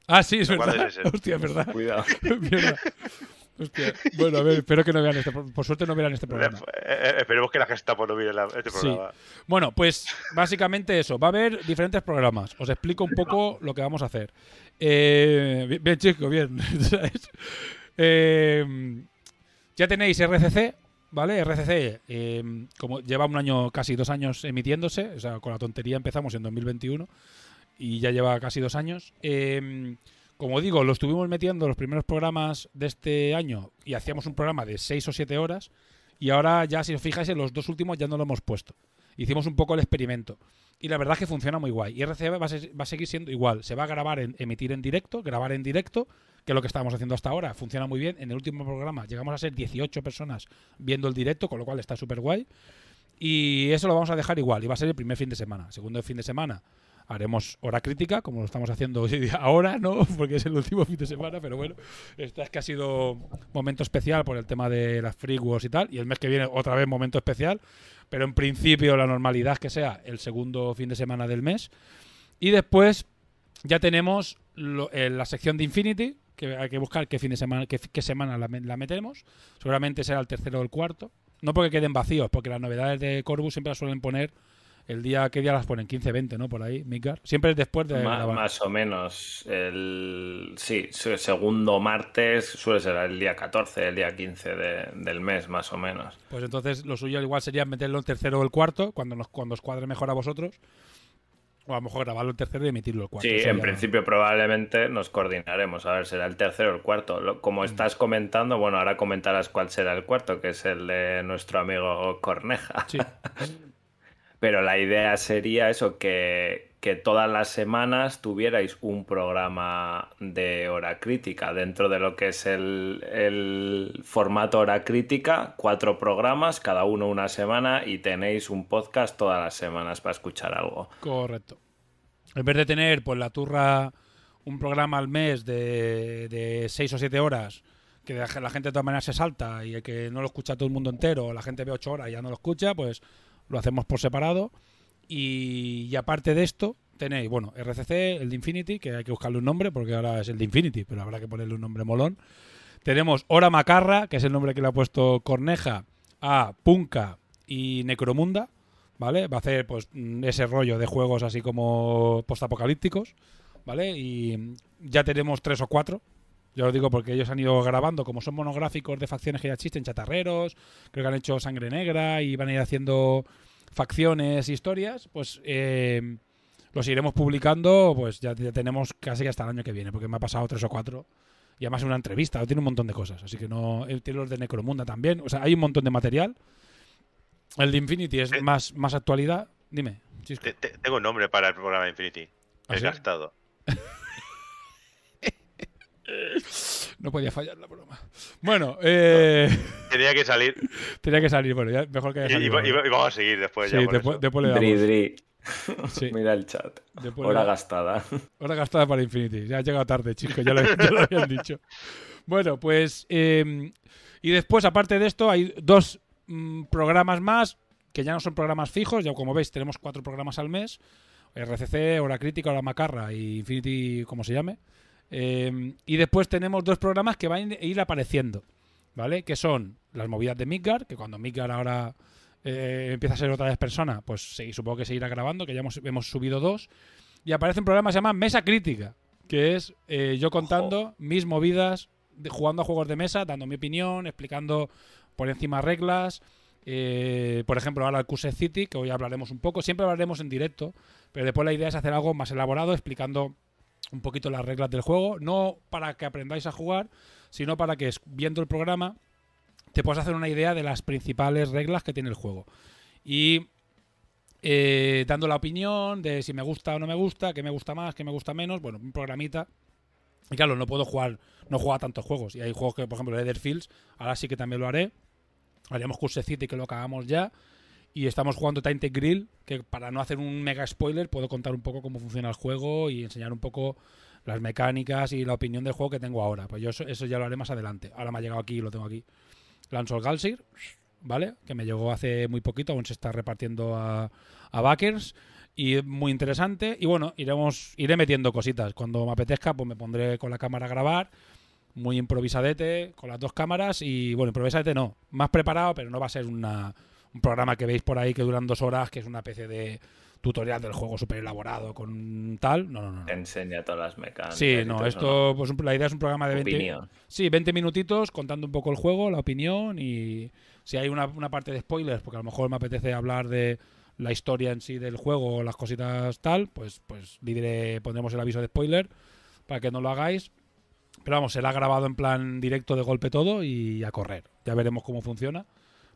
Ah, sí, es ¿Cuál verdad. Hostia, es verdad. Cuidado. Mierda. Hostia. Bueno, a ver, espero que no vean este pro- Por suerte no vean este programa. Eh, eh, esperemos que la Gestapo no mire la- este Sí. programa. Bueno, pues básicamente eso. Va a haber diferentes programas. Os explico un poco lo que vamos a hacer. Eh, bien, bien, chico, bien. ¿sabes? Eh, ya tenéis RCC, ¿vale? RCC, eh, como lleva un año, casi dos años emitiéndose, o sea, con la tontería empezamos en 2021 y ya lleva casi dos años. Eh, como digo, lo estuvimos metiendo los primeros programas de este año y hacíamos un programa de 6 o 7 horas y ahora ya, si os fijáis, en los dos últimos ya no lo hemos puesto. Hicimos un poco el experimento. Y la verdad es que funciona muy guay. Y RCB va a, seguir siendo igual. Se va a grabar, en, emitir en directo, grabar en directo, que es lo que estábamos haciendo hasta ahora. Funciona muy bien. En el último programa llegamos a ser 18 personas viendo el directo, con lo cual está súper guay. Y eso lo vamos a dejar igual. Y va a ser el primer fin de semana. Segundo fin de semana haremos hora crítica, como lo estamos haciendo hoy día ahora, ¿no? [laughs] Porque es el último fin de semana, pero bueno, esta es que ha sido momento especial por el tema de las free wars y tal, y el mes que viene otra vez momento especial, pero en principio la normalidad es que sea el segundo fin de semana del mes. Y después ya tenemos lo- eh, la sección de Infinity, que hay que buscar qué fin de semana, qué, qué semana la, la metemos. Seguramente será el tercero o el cuarto. No porque queden vacíos, porque las novedades de Corvus siempre las suelen poner el día, ¿qué día las ponen? 15, 20, ¿no? Por ahí, Midgar. Siempre es después de grabar. más o menos. El, sí, segundo martes suele ser el día 14, el día 15 de- del mes, más o menos. Pues entonces lo suyo igual sería meterlo el tercero o el cuarto, cuando, nos, cuando os cuadre mejor a vosotros. O a lo mejor grabarlo el tercero y emitirlo el cuarto. Sí, en principio probablemente nos coordinaremos. A ver, será el tercero o el cuarto. Como Mm. estás comentando, bueno, ahora comentarás cuál será el cuarto, que es el de nuestro amigo Corneja. Sí. [laughs] Pero la idea sería eso, que, todas las semanas tuvierais un programa de hora crítica dentro de lo que es el, formato hora crítica, cuatro programas, cada uno una semana y tenéis un podcast todas las semanas para escuchar algo. Correcto. En vez de tener, pues, la turra, un programa al mes de, seis o siete horas, que la gente de todas maneras se salta y que no lo escucha todo el mundo entero, la gente ve ocho horas y ya no lo escucha, pues lo hacemos por separado. Y, aparte de esto, tenéis, bueno, RCC, el de Infinity, que hay que buscarle un nombre porque ahora es el de Infinity, pero habrá que ponerle un nombre molón. Tenemos Hora Macarra, que es el nombre que le ha puesto Corneja a Punka y Necromunda, ¿vale? Va a hacer pues ese rollo de juegos así como postapocalípticos, ¿vale? Y ya tenemos tres o cuatro. Ya os digo porque ellos han ido grabando, como son monográficos de facciones que ya existen, chatarreros, creo que han hecho Sangre Negra y van a ir haciendo facciones, historias, pues eh, los iremos publicando, pues ya, ya tenemos casi que hasta el año que viene, porque me ha pasado tres o cuatro. Y además una entrevista, tiene un montón de cosas, así que no... Tiene los de Necromunda también, o sea, hay un montón de material. El de Infinity es Eh. más, más actualidad. Dime. Te- te- tengo un nombre para el programa de Infinity. ¿Ah, El sí? gastado. [laughs] No podía fallar la broma. Bueno, eh, [laughs] Tenía que salir. [laughs] tenía que salir. Bueno, ya mejor que haya y- salido. y- y vamos a seguir después. Sí, ya después, después le damos. Dri, dri. [laughs] Sí. Mira el chat. Después Hora le- gastada. Hora gastada para Infinity. Ya ha llegado tarde, chicos, ya lo, ya lo habían dicho. Bueno, pues. eh, y después, aparte de esto, hay dos mm, programas más que ya no son programas fijos. Ya como veis, tenemos cuatro programas al mes: RCC, Hora Crítica, Hora Macarra y Infinity, como se llame. Eh, y después tenemos dos programas que van a ir apareciendo, ¿vale? Que son las movidas de Midgar, que cuando Midgar ahora eh, empieza a ser otra vez persona, pues sí, supongo que seguirá grabando, que ya hemos, hemos subido dos. Y aparece un programa que se llama Mesa Crítica, que es eh, yo contando mis movidas, de- jugando a juegos de mesa, dando mi opinión, explicando por encima reglas. eh, por ejemplo, ahora el Cuse City, que hoy hablaremos un poco. Siempre hablaremos en directo, pero después la idea es hacer algo más elaborado, explicando un poquito las reglas del juego. No para que aprendáis a jugar, sino para que viendo el programa te puedas hacer una idea de las principales reglas que tiene el juego. Y eh, dando la opinión de si me gusta o no me gusta, qué me gusta más, qué me gusta menos. Bueno, un programita. Y claro, no puedo jugar, no juego a tantos juegos. Y hay juegos que, por ejemplo, Fields, ahora sí que también lo haré. Haremos Curse City, que lo acabamos ya. Y estamos jugando Tainted Grill, que para no hacer un mega spoiler, puedo contar un poco cómo funciona el juego y enseñar un poco las mecánicas y la opinión del juego que tengo ahora. Pues yo eso, ya lo haré más adelante. Ahora me ha llegado aquí lo tengo aquí. Lansol Galsir, ¿vale? Que me llegó hace muy poquito, aún se está repartiendo a, a backers. Y muy interesante. Y bueno, iremos, iré metiendo cositas. Cuando me apetezca, pues me pondré con la cámara a grabar. Muy improvisadete, con las dos cámaras. Y bueno, improvisadete no. Más preparado, pero no va a ser una, un programa que veis por ahí que duran dos horas, que es una especie de tutorial del juego súper elaborado con tal. No, no, no. no. Te enseña todas las mecánicas. Sí, no, esto, pues un- la idea es un programa de 20, Opinión. Sí, 20 minutitos contando un poco el juego, la opinión y si hay una, una parte de spoilers, porque a lo mejor me apetece hablar de la historia en sí del juego o las cositas tal, pues pues le diré- pondremos el aviso de spoiler para que no lo hagáis. Pero vamos, será grabado en plan directo de golpe todo y a correr. Ya veremos cómo funciona.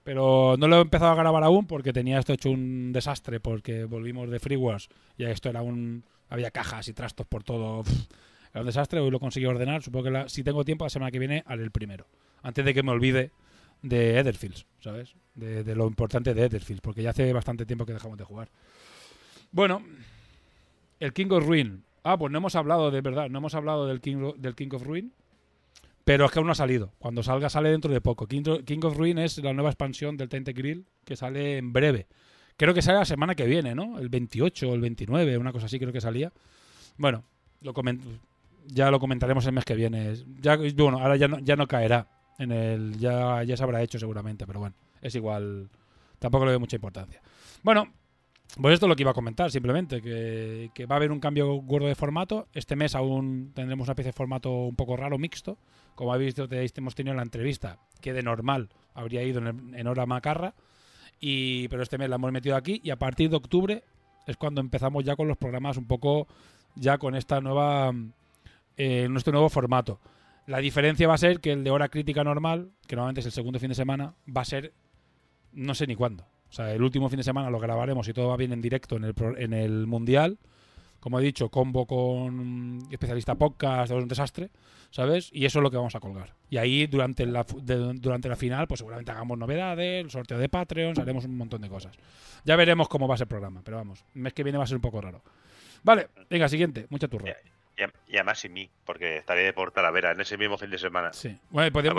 Pero no lo he empezado a grabar aún porque tenía esto hecho un desastre porque volvimos de Free Wars y esto era un... Había cajas y trastos por todo. Era un desastre. Hoy lo conseguí ordenar. Supongo que la- si tengo tiempo la semana que viene haré el primero. Antes de que me olvide de Etherfields, ¿sabes? De, lo importante de Etherfields porque ya hace bastante tiempo que dejamos de jugar. Bueno, el King of Ruin. Ah, pues no hemos hablado de verdad, no hemos hablado del King, del King of Ruin. Pero es que aún no ha salido. Cuando salga, sale dentro de poco. King, of Ruin es la nueva expansión del Tainted Grill que sale en breve. Creo que sale la semana que viene, ¿no? El 28 o el 29, una cosa así creo que salía. Bueno, lo ya lo comentaremos el mes que viene. Ya, bueno, ahora ya no, ya no caerá. En el, ya, ya se habrá hecho seguramente, pero bueno, es igual. Tampoco le doy mucha importancia. Bueno, pues esto es lo que iba a comentar, simplemente, que, que va a haber un cambio gordo de formato. Este mes aún tendremos una especie de formato un poco raro, mixto. Como habéis visto, hemos tenido en la entrevista, que de normal habría ido en, en hora macarra. Y, pero este mes la hemos metido aquí y a partir de octubre es cuando empezamos ya con los programas un poco ya con esta nueva eh, nuestro nuevo formato. La diferencia va a ser que el de hora crítica normal, que normalmente es el segundo fin de semana, va a ser no sé ni cuándo. O sea, el último fin de semana lo grabaremos y todo va bien en directo en el, en el Mundial. Como he dicho, combo con especialista podcast, es un desastre, ¿sabes? Y eso es lo que vamos a colgar. Y ahí durante la, de- durante la final, pues seguramente hagamos novedades, el sorteo de Patreon, haremos un montón de cosas. Ya veremos cómo va a ser el programa, pero vamos, el mes que viene va a ser un poco raro. Vale, venga, siguiente, mucha turra. Y, a- y además sin mí, porque estaré por Talavera en ese mismo fin de semana. Sí. Bueno, podía,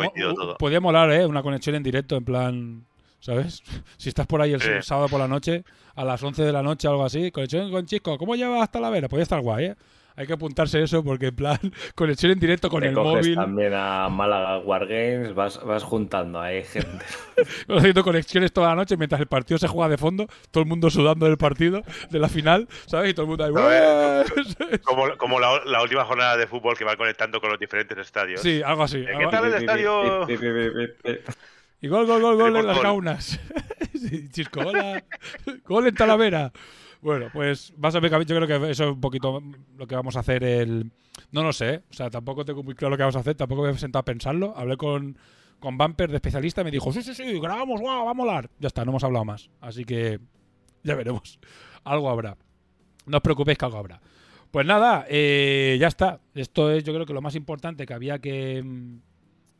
podía molar, ¿eh? Una conexión en directo, en plan, ¿sabes? [laughs] Si estás por ahí el Sí. sábado por la noche, a las 11 de la noche o algo así, conexión con Chico, ¿cómo llevas hasta la vera? Podría estar guay, ¿eh? Hay que apuntarse eso porque, en plan, [laughs] conexión en directo con Te el coges móvil, también a Málaga Wargames, vas, vas juntando ahí gente. [laughs] haciendo conexiones toda la noche mientras el partido se juega de fondo, todo el mundo sudando del partido, de la final, ¿sabes? Y todo el mundo ahí, "¡Ué!". Como, como la, la última jornada de fútbol que va conectando con los diferentes estadios. Sí, algo así. ¿Qué algo- tal el estadio? Y gol, gol, gol, gol en las gaunas. [laughs] Chisco, hola. Gol en Talavera. Bueno, pues vas a ver, yo creo que eso es un poquito lo que vamos a hacer el... No lo sé, o sea, tampoco tengo muy claro lo que vamos a hacer, tampoco me he sentado a pensarlo. Hablé con, con Bumper de especialista y me dijo, sí, sí, sí, grabamos, guau, va a molar. Ya está, no hemos hablado más. Así que ya veremos. Algo habrá. No os preocupéis que algo habrá. Pues nada, eh, ya está. Esto es yo creo que lo más importante que había que, mm,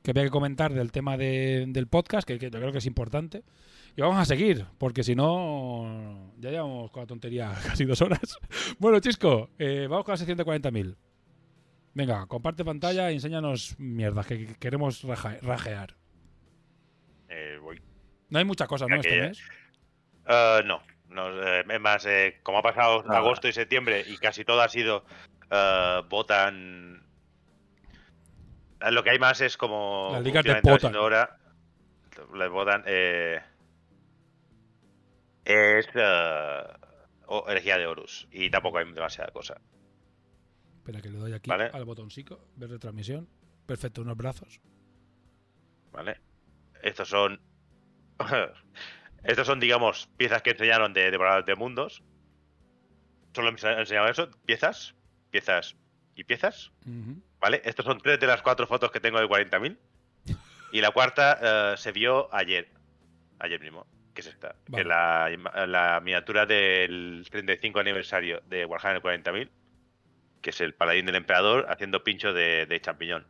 que había que comentar del tema de- del podcast, que, que yo creo que es importante. Y vamos a seguir, porque si no, ya llevamos con la tontería [laughs] casi dos horas. [laughs] Bueno, Chisco, eh, vamos con la sección de 40.000. Venga, comparte pantalla y enséñanos mierdas que que queremos raja- rajear. Eh, voy. No hay mucha cosa, ¿no? Este Aquella- mes. Eh, no, no, eh, es más, eh, como ha pasado Nada. agosto y septiembre y casi todo ha sido votan. Eh, Lo que hay más es como. Las ligas votan. siendo Ahora, les votan. Eh, es. herejía de Horus. Y tampoco hay demasiada cosa. Espera que le doy aquí Vale. al botoncito, ver retransmisión. Perfecto, unos brazos. ¿Vale? Estos son. [laughs] Estos son, digamos, piezas que enseñaron de devoradores de mundos. Solo me han enseñado eso, piezas, piezas y piezas. Ujú. ¿Vale? Estos son tres de las cuatro fotos que tengo de 40.000. Y la cuarta eh, se vio ayer. Ayer mismo. Que es esta. Vale. Que es la, la miniatura del 35 aniversario de Warhammer 40.000. Que es el paladín del emperador haciendo pincho de, de champiñón.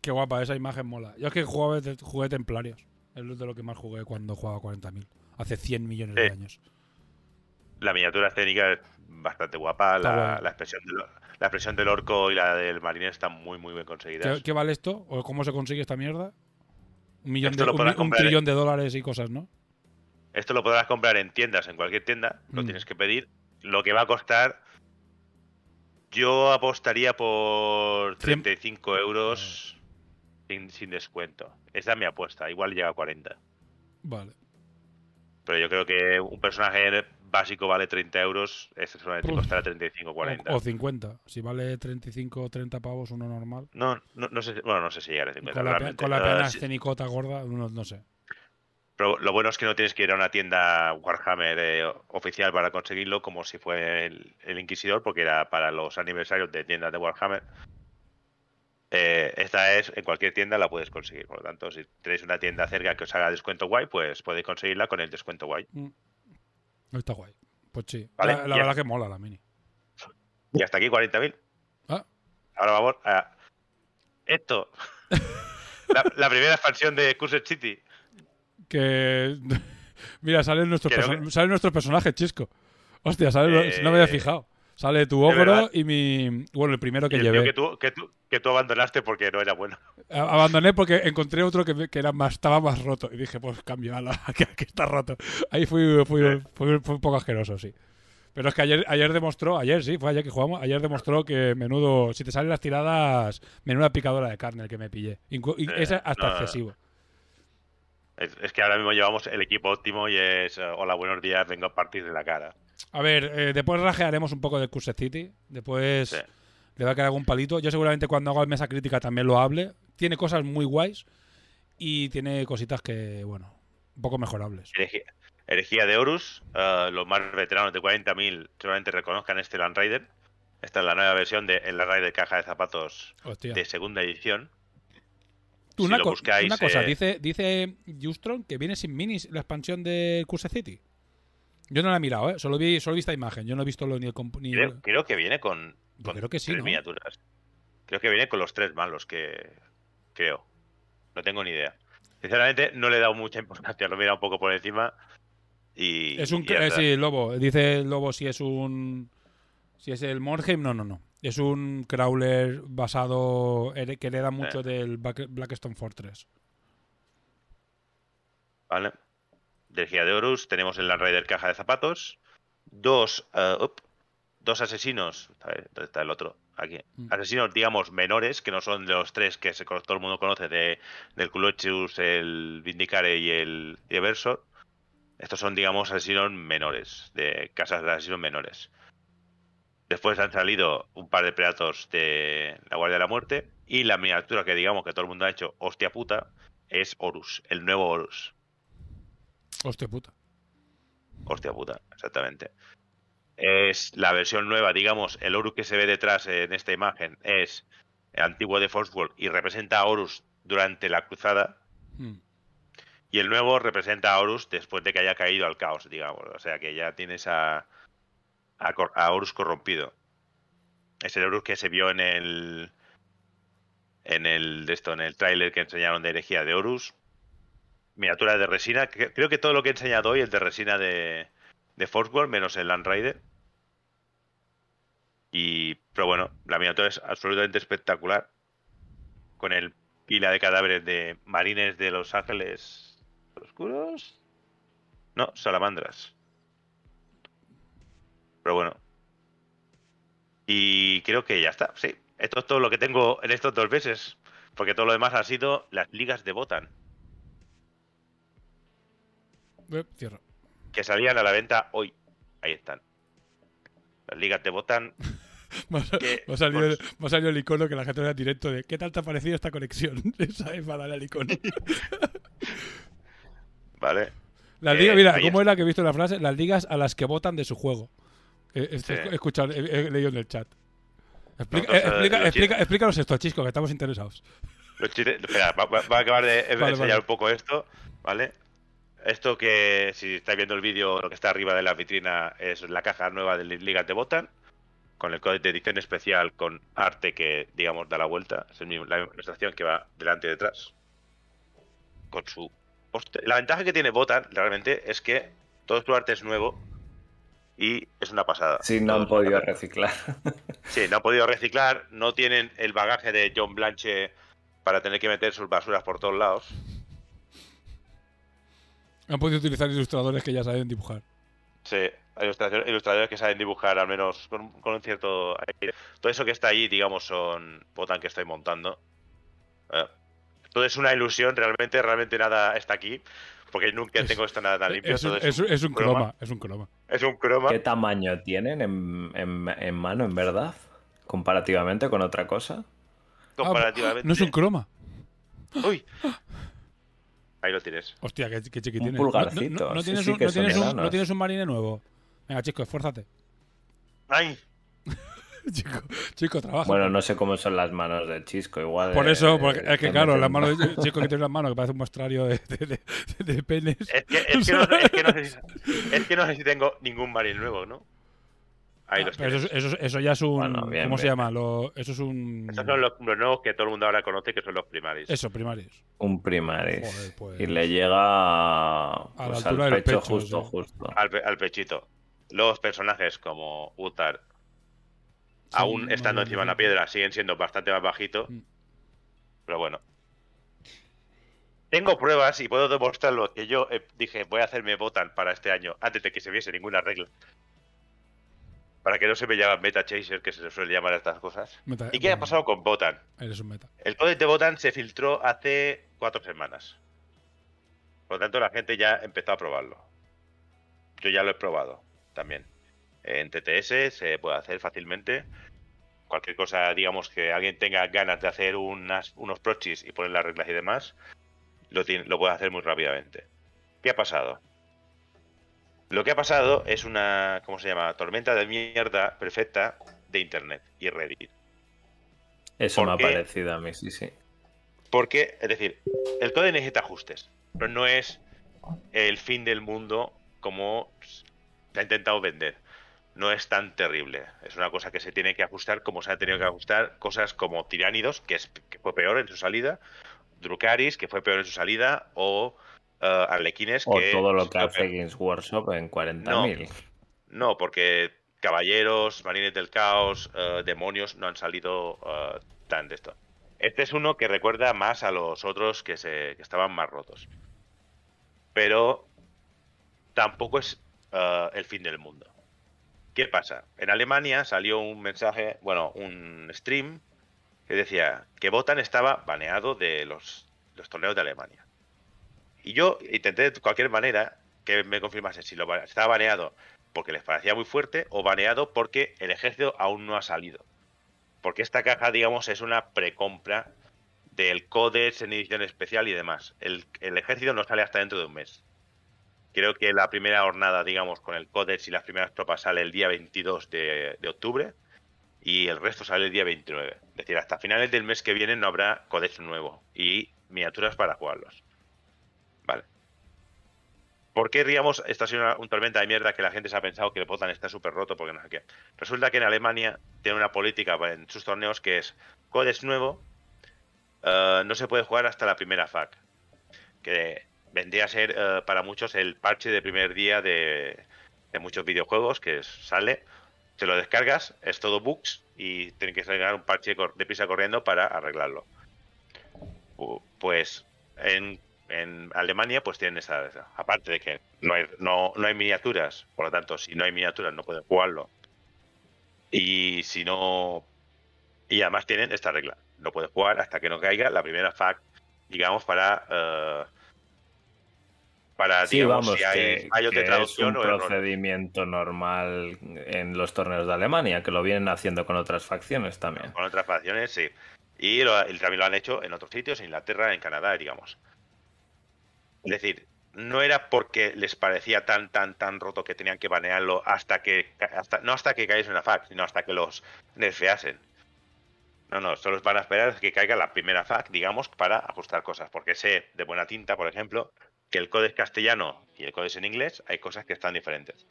Qué guapa, esa imagen mola. Yo es que jugaba, jugué Templarios. Es de lo que más jugué cuando jugaba 40.000. Hace 100 millones de años. La miniatura escénica es bastante guapa. La, la expresión del, la expresión del orco y la del marine están muy, muy bien conseguidas. ¿Qué, qué vale esto? ¿O cómo se consigue esta mierda? Un millón de lo un, un trillón de dólares y cosas, ¿no? Esto lo podrás comprar en tiendas, en cualquier tienda. Lo Mm. tienes que pedir. Lo que va a costar. Yo apostaría por Cien- 35 euros sin, sin descuento. Esa es mi apuesta. Igual llega a 40. Vale. Pero yo creo que un personaje básico vale 30 euros. Este solamente Uf. costará 35 o 40. O, o 50. Si vale 35 o 30 pavos, uno normal. No, no, no sé, bueno, no sé si llegará a 50. Con la, pe- realmente. con la Eh, pena sí. escenicota gorda, uno, no sé. Pero lo bueno es que no tienes que ir a una tienda Warhammer eh, oficial para conseguirlo, como si fue el, el Inquisidor, porque era para los aniversarios de tiendas de Warhammer. Esta es, en cualquier tienda la puedes conseguir. Por lo tanto, si tenéis una tienda cerca que os haga descuento guay, pues podéis conseguirla con el descuento guay. Está guay. Pues sí. Vale, la verdad que mola la mini. Y hasta aquí 40.000. Ah. Ahora vamos a. Esto. [laughs] la, la primera expansión de Cursed City. Que. Mira, salen nuestros, Que salen nuestros personajes, chisco. Hostia, Eh, no me había fijado. Sale tu ogro y mi. Bueno, el primero que y el tío llevé. que tú, que, tú, que tú abandonaste porque no era bueno. Abandoné porque encontré otro que, que era más, estaba más roto. Y dije, pues cambio, ala, [laughs] que, está roto. Ahí fui, fui, Sí. fui- fui un poco asqueroso, sí. Pero es que ayer, ayer demostró, ayer sí, fue ayer que jugamos, ayer demostró que menudo, si te salen las tiradas, menuda picadora de carne el que me pillé. Y Sí, es hasta no, excesivo. Es, es que ahora mismo llevamos el equipo óptimo y es. eh, Hola, buenos días, vengo a partir de la cara. A ver, eh, después rajearemos un poco del Cursed City. Después Sí. le va a quedar algún palito. Yo seguramente cuando haga mesa crítica también lo hable. Tiene cosas muy guays y tiene cositas que, bueno, un poco mejorables. Herejía, herejía de Horus. eh, los más veteranos de 40.000 seguramente reconozcan este Land Raider. Esta es la nueva versión de el Land Raider caja de zapatos Hostia. de segunda edición. Tú, si una, lo buscáis, una cosa, eh, dice, dice Justron que viene sin minis la expansión del Cursed City. Yo no la he mirado, ¿eh? Solo vi, solo he visto la imagen. Yo no he visto lo, ni el... ni Creo, el- creo que viene con, creo que sí, tres ¿no? miniaturas. Creo que viene con los tres malos que creo. No tengo ni idea. Sinceramente, no le he dado mucha importancia. Lo he mirado un poco por encima. Y. Es un... y eh, sí, Lobo. Dice el Lobo si es un... Si es el Morheim, no, no, no. Es un crawler basado... here- que hereda mucho Eh. del Black- Blackstone Fortress. Vale. De Herejía de Horus tenemos el Land Raider caja de zapatos. Dos. up, dos asesinos. A ver, ¿dónde está el otro? Aquí. Mm. Asesinos, digamos, menores, que no son de los tres que se, todo el mundo conoce, de, del Culochus, el Vindicare y el, y el Versor. Estos son, digamos, asesinos menores, de casas de asesinos menores. Después han salido un par de Predators de la Guardia de la Muerte. Y la miniatura que, digamos, que todo el mundo ha hecho, hostia puta, es Horus, el nuevo Horus. Hostia puta. Hostia puta, exactamente. Es la versión nueva, digamos, el Horus que se ve detrás en esta imagen es el antiguo de Forsworld y representa a Horus durante la cruzada. Hmm. Y el nuevo representa a Horus después de que haya caído al caos, digamos. O sea que ya tienes a, a, Horus corrompido. Es el Horus que se vio en el. En el. De esto, en el tráiler que enseñaron de herejía de Horus. Miniatura de resina. Creo que todo lo que he enseñado hoy es de resina de, de Forceworld, menos el Land Raider. Y. Pero bueno, la miniatura es absolutamente espectacular. Con el pila de cadáveres de marines de Los Ángeles Oscuros. No, salamandras. Pero bueno. Y creo que ya está, sí. Esto es todo lo que tengo en estos dos meses. Porque todo lo demás ha sido las ligas de Botan. Eh, cierra. Que salían a la venta hoy. Ahí están. Las ligas de Botan. Me ha, Que, me ha salido, pues- me ha salido el icono que la gente vea directo de ¿qué tal te ha parecido esta conexión? [laughs] Esa es para darle al icono. [laughs] ¿Vale? Las Eh, ligas, mira, ahí ¿cómo es- era que he visto la frase? Las ligas a las que votan de su juego. Eh, esto Sí. he escuchado, he, he leído en el chat. Explica, eh, explica- eh, los explica- explícanos esto, Chisco, que estamos interesados. Los chistes- espera, va, va- va a acabar de Vale, enseñar vale. un poco esto, ¿vale? Esto que, si estáis viendo el vídeo, lo que está arriba de la vitrina es la caja nueva de Ligas de Botan, con el código de edición especial con arte que, digamos, da la vuelta. Es el mismo- la misma ilustración que va delante y detrás. Con su... La ventaja que tiene Botan, realmente, es que todo su arte es nuevo y es una pasada. Sí, no han una podido reciclar. [laughs] Sí, no han podido reciclar, no tienen el bagaje de John Blanche para tener que meter sus basuras por todos lados. Han podido utilizar ilustradores que ya saben dibujar. Sí, hay ilustrador- ilustradores que saben dibujar al menos con, un- con un cierto aire. Todo eso que está ahí, digamos, son botan que estoy montando. Eh, todo es una ilusión, realmente, realmente nada está aquí. Porque nunca Es- tengo esto nada tan limpio. Es un, es un- es un croma, es un croma. Es un croma. ¿Qué tamaño tienen en, en- en mano, en verdad? Comparativamente con otra cosa. Comparativamente. No es un croma. Uy. Ahí lo tienes. Hostia, qué, qué chiquitín. Un pulgarcito, No, no- no sí, tienes, sí un, que no, tienes un, enanos. no tienes un marine nuevo. Venga, chico, esfuérzate. [laughs] ¡Ay! [laughs] chico, chico, trabaja. Bueno, no sé cómo son las manos de Chisco, igual. Por eh, eso, porque es que claro, las manos de chico que tiene las manos que parece un muestrario de, de, de- de penes. Es que, es, [laughs] que no, es que no sé si, es que no sé si tengo ningún marine nuevo, ¿no? Ahí Ah, los eso, tienes. eso, eso ya es un. Bueno, bien, ¿Cómo se bien. llama? Lo- eso es un. Esos son los, los nuevos que todo el mundo ahora conoce, que son los primarios. Eso, primarios. Un primaris. Joder, pues. Y le llega la pues, altura al del pecho, justo, sí. justo. Al, pe- al pechito. Los personajes como Utar, aún estando encima de la piedra, siguen siendo bastante más bajitos. Mm. Pero bueno. Tengo pruebas y puedo demostrarlo que yo eh, dije voy a hacerme Botan para este año antes de que se viese ninguna regla. Para que no se me llame Meta Chaser, que se le suele llamar a estas cosas. Meta- ¿Y qué ha pasado con Botan? Eres un meta. El código de Botan se filtró hace cuatro semanas. Por lo tanto, la gente ya empezó a probarlo. Yo ya lo he probado también. En TTS se puede hacer fácilmente. Cualquier cosa, digamos, que alguien tenga ganas de hacer unas, unos proxies y poner las reglas y demás, lo, tiene- lo puede hacer muy rápidamente. ¿Qué ha pasado? Lo que ha pasado es una, ¿cómo se llama? Tormenta de mierda perfecta de Internet y Reddit. Eso ¿Por me ha parecido a mí, sí, sí. Porque, es decir, el código necesita ajustes, pero no es el fin del mundo como se ha intentado vender. No es tan terrible. Es una cosa que se tiene que ajustar como se ha tenido que ajustar cosas como Tiránidos, que, es, que fue peor en su salida, Drukaris, que fue peor en su salida, o eh, Arlequines, O que... todo lo que hace. Games Workshop en 40.000. No, porque caballeros, marines del caos, eh, demonios no han salido eh, tan de esto. Este es uno que recuerda más a los otros que, se, que estaban más rotos. Pero tampoco es el fin del mundo. ¿Qué pasa? En Alemania salió un mensaje, bueno, un stream que decía que Botan estaba baneado de los, los torneos de Alemania. Y yo intenté de cualquier manera que me confirmase si lo ba- estaba baneado porque les parecía muy fuerte o baneado porque el ejército aún no ha salido. Porque esta caja, digamos, es una precompra del Codex en edición especial y demás. El, el ejército no sale hasta dentro de un mes. Creo que la primera jornada, digamos, con el Codex y las primeras tropas sale el día 22 de, de octubre y el resto sale el día 29. Es decir, hasta finales del mes que viene no habrá Codex nuevo y miniaturas para jugarlos. ¿Por qué, digamos, esta ha sido una, un tormenta de mierda que la gente se ha pensado que el Botan está súper roto porque no sé qué? Resulta que en Alemania tiene una política en sus torneos que es Codex nuevo, eh, no se puede jugar hasta la primera FAC. Que vendría a ser eh, para muchos el parche de primer día de, de muchos videojuegos que sale, te lo descargas, es todo bugs y tienes que sacar un parche cor- deprisa corriendo para arreglarlo. Pu- Pues en, en Alemania pues tienen esa, esa- aparte de que no hay, no, no hay miniaturas, por lo tanto si no hay miniaturas no pueden jugarlo. Y si no... Y además tienen esta regla, no puedes jugar hasta que no caiga la primera FAC, digamos, para... eh, para, Sí, digamos, vamos, si hay que, de que es traducción un o procedimiento normal en los torneos de Alemania, que lo vienen haciendo con otras facciones también. Con otras facciones, sí. Y, lo- y también lo han hecho en otros sitios, en Inglaterra, en Canadá, digamos. Es decir, no era porque les parecía tan, tan, tan roto que tenían que banearlo hasta que, hasta, no hasta que cayese una FAC, sino hasta que los nerfeasen. No, no, solo van a esperar a que caiga la primera FAC, digamos, para ajustar cosas. Porque sé de buena tinta, por ejemplo, que el código castellano y el código en inglés hay cosas que están diferentes.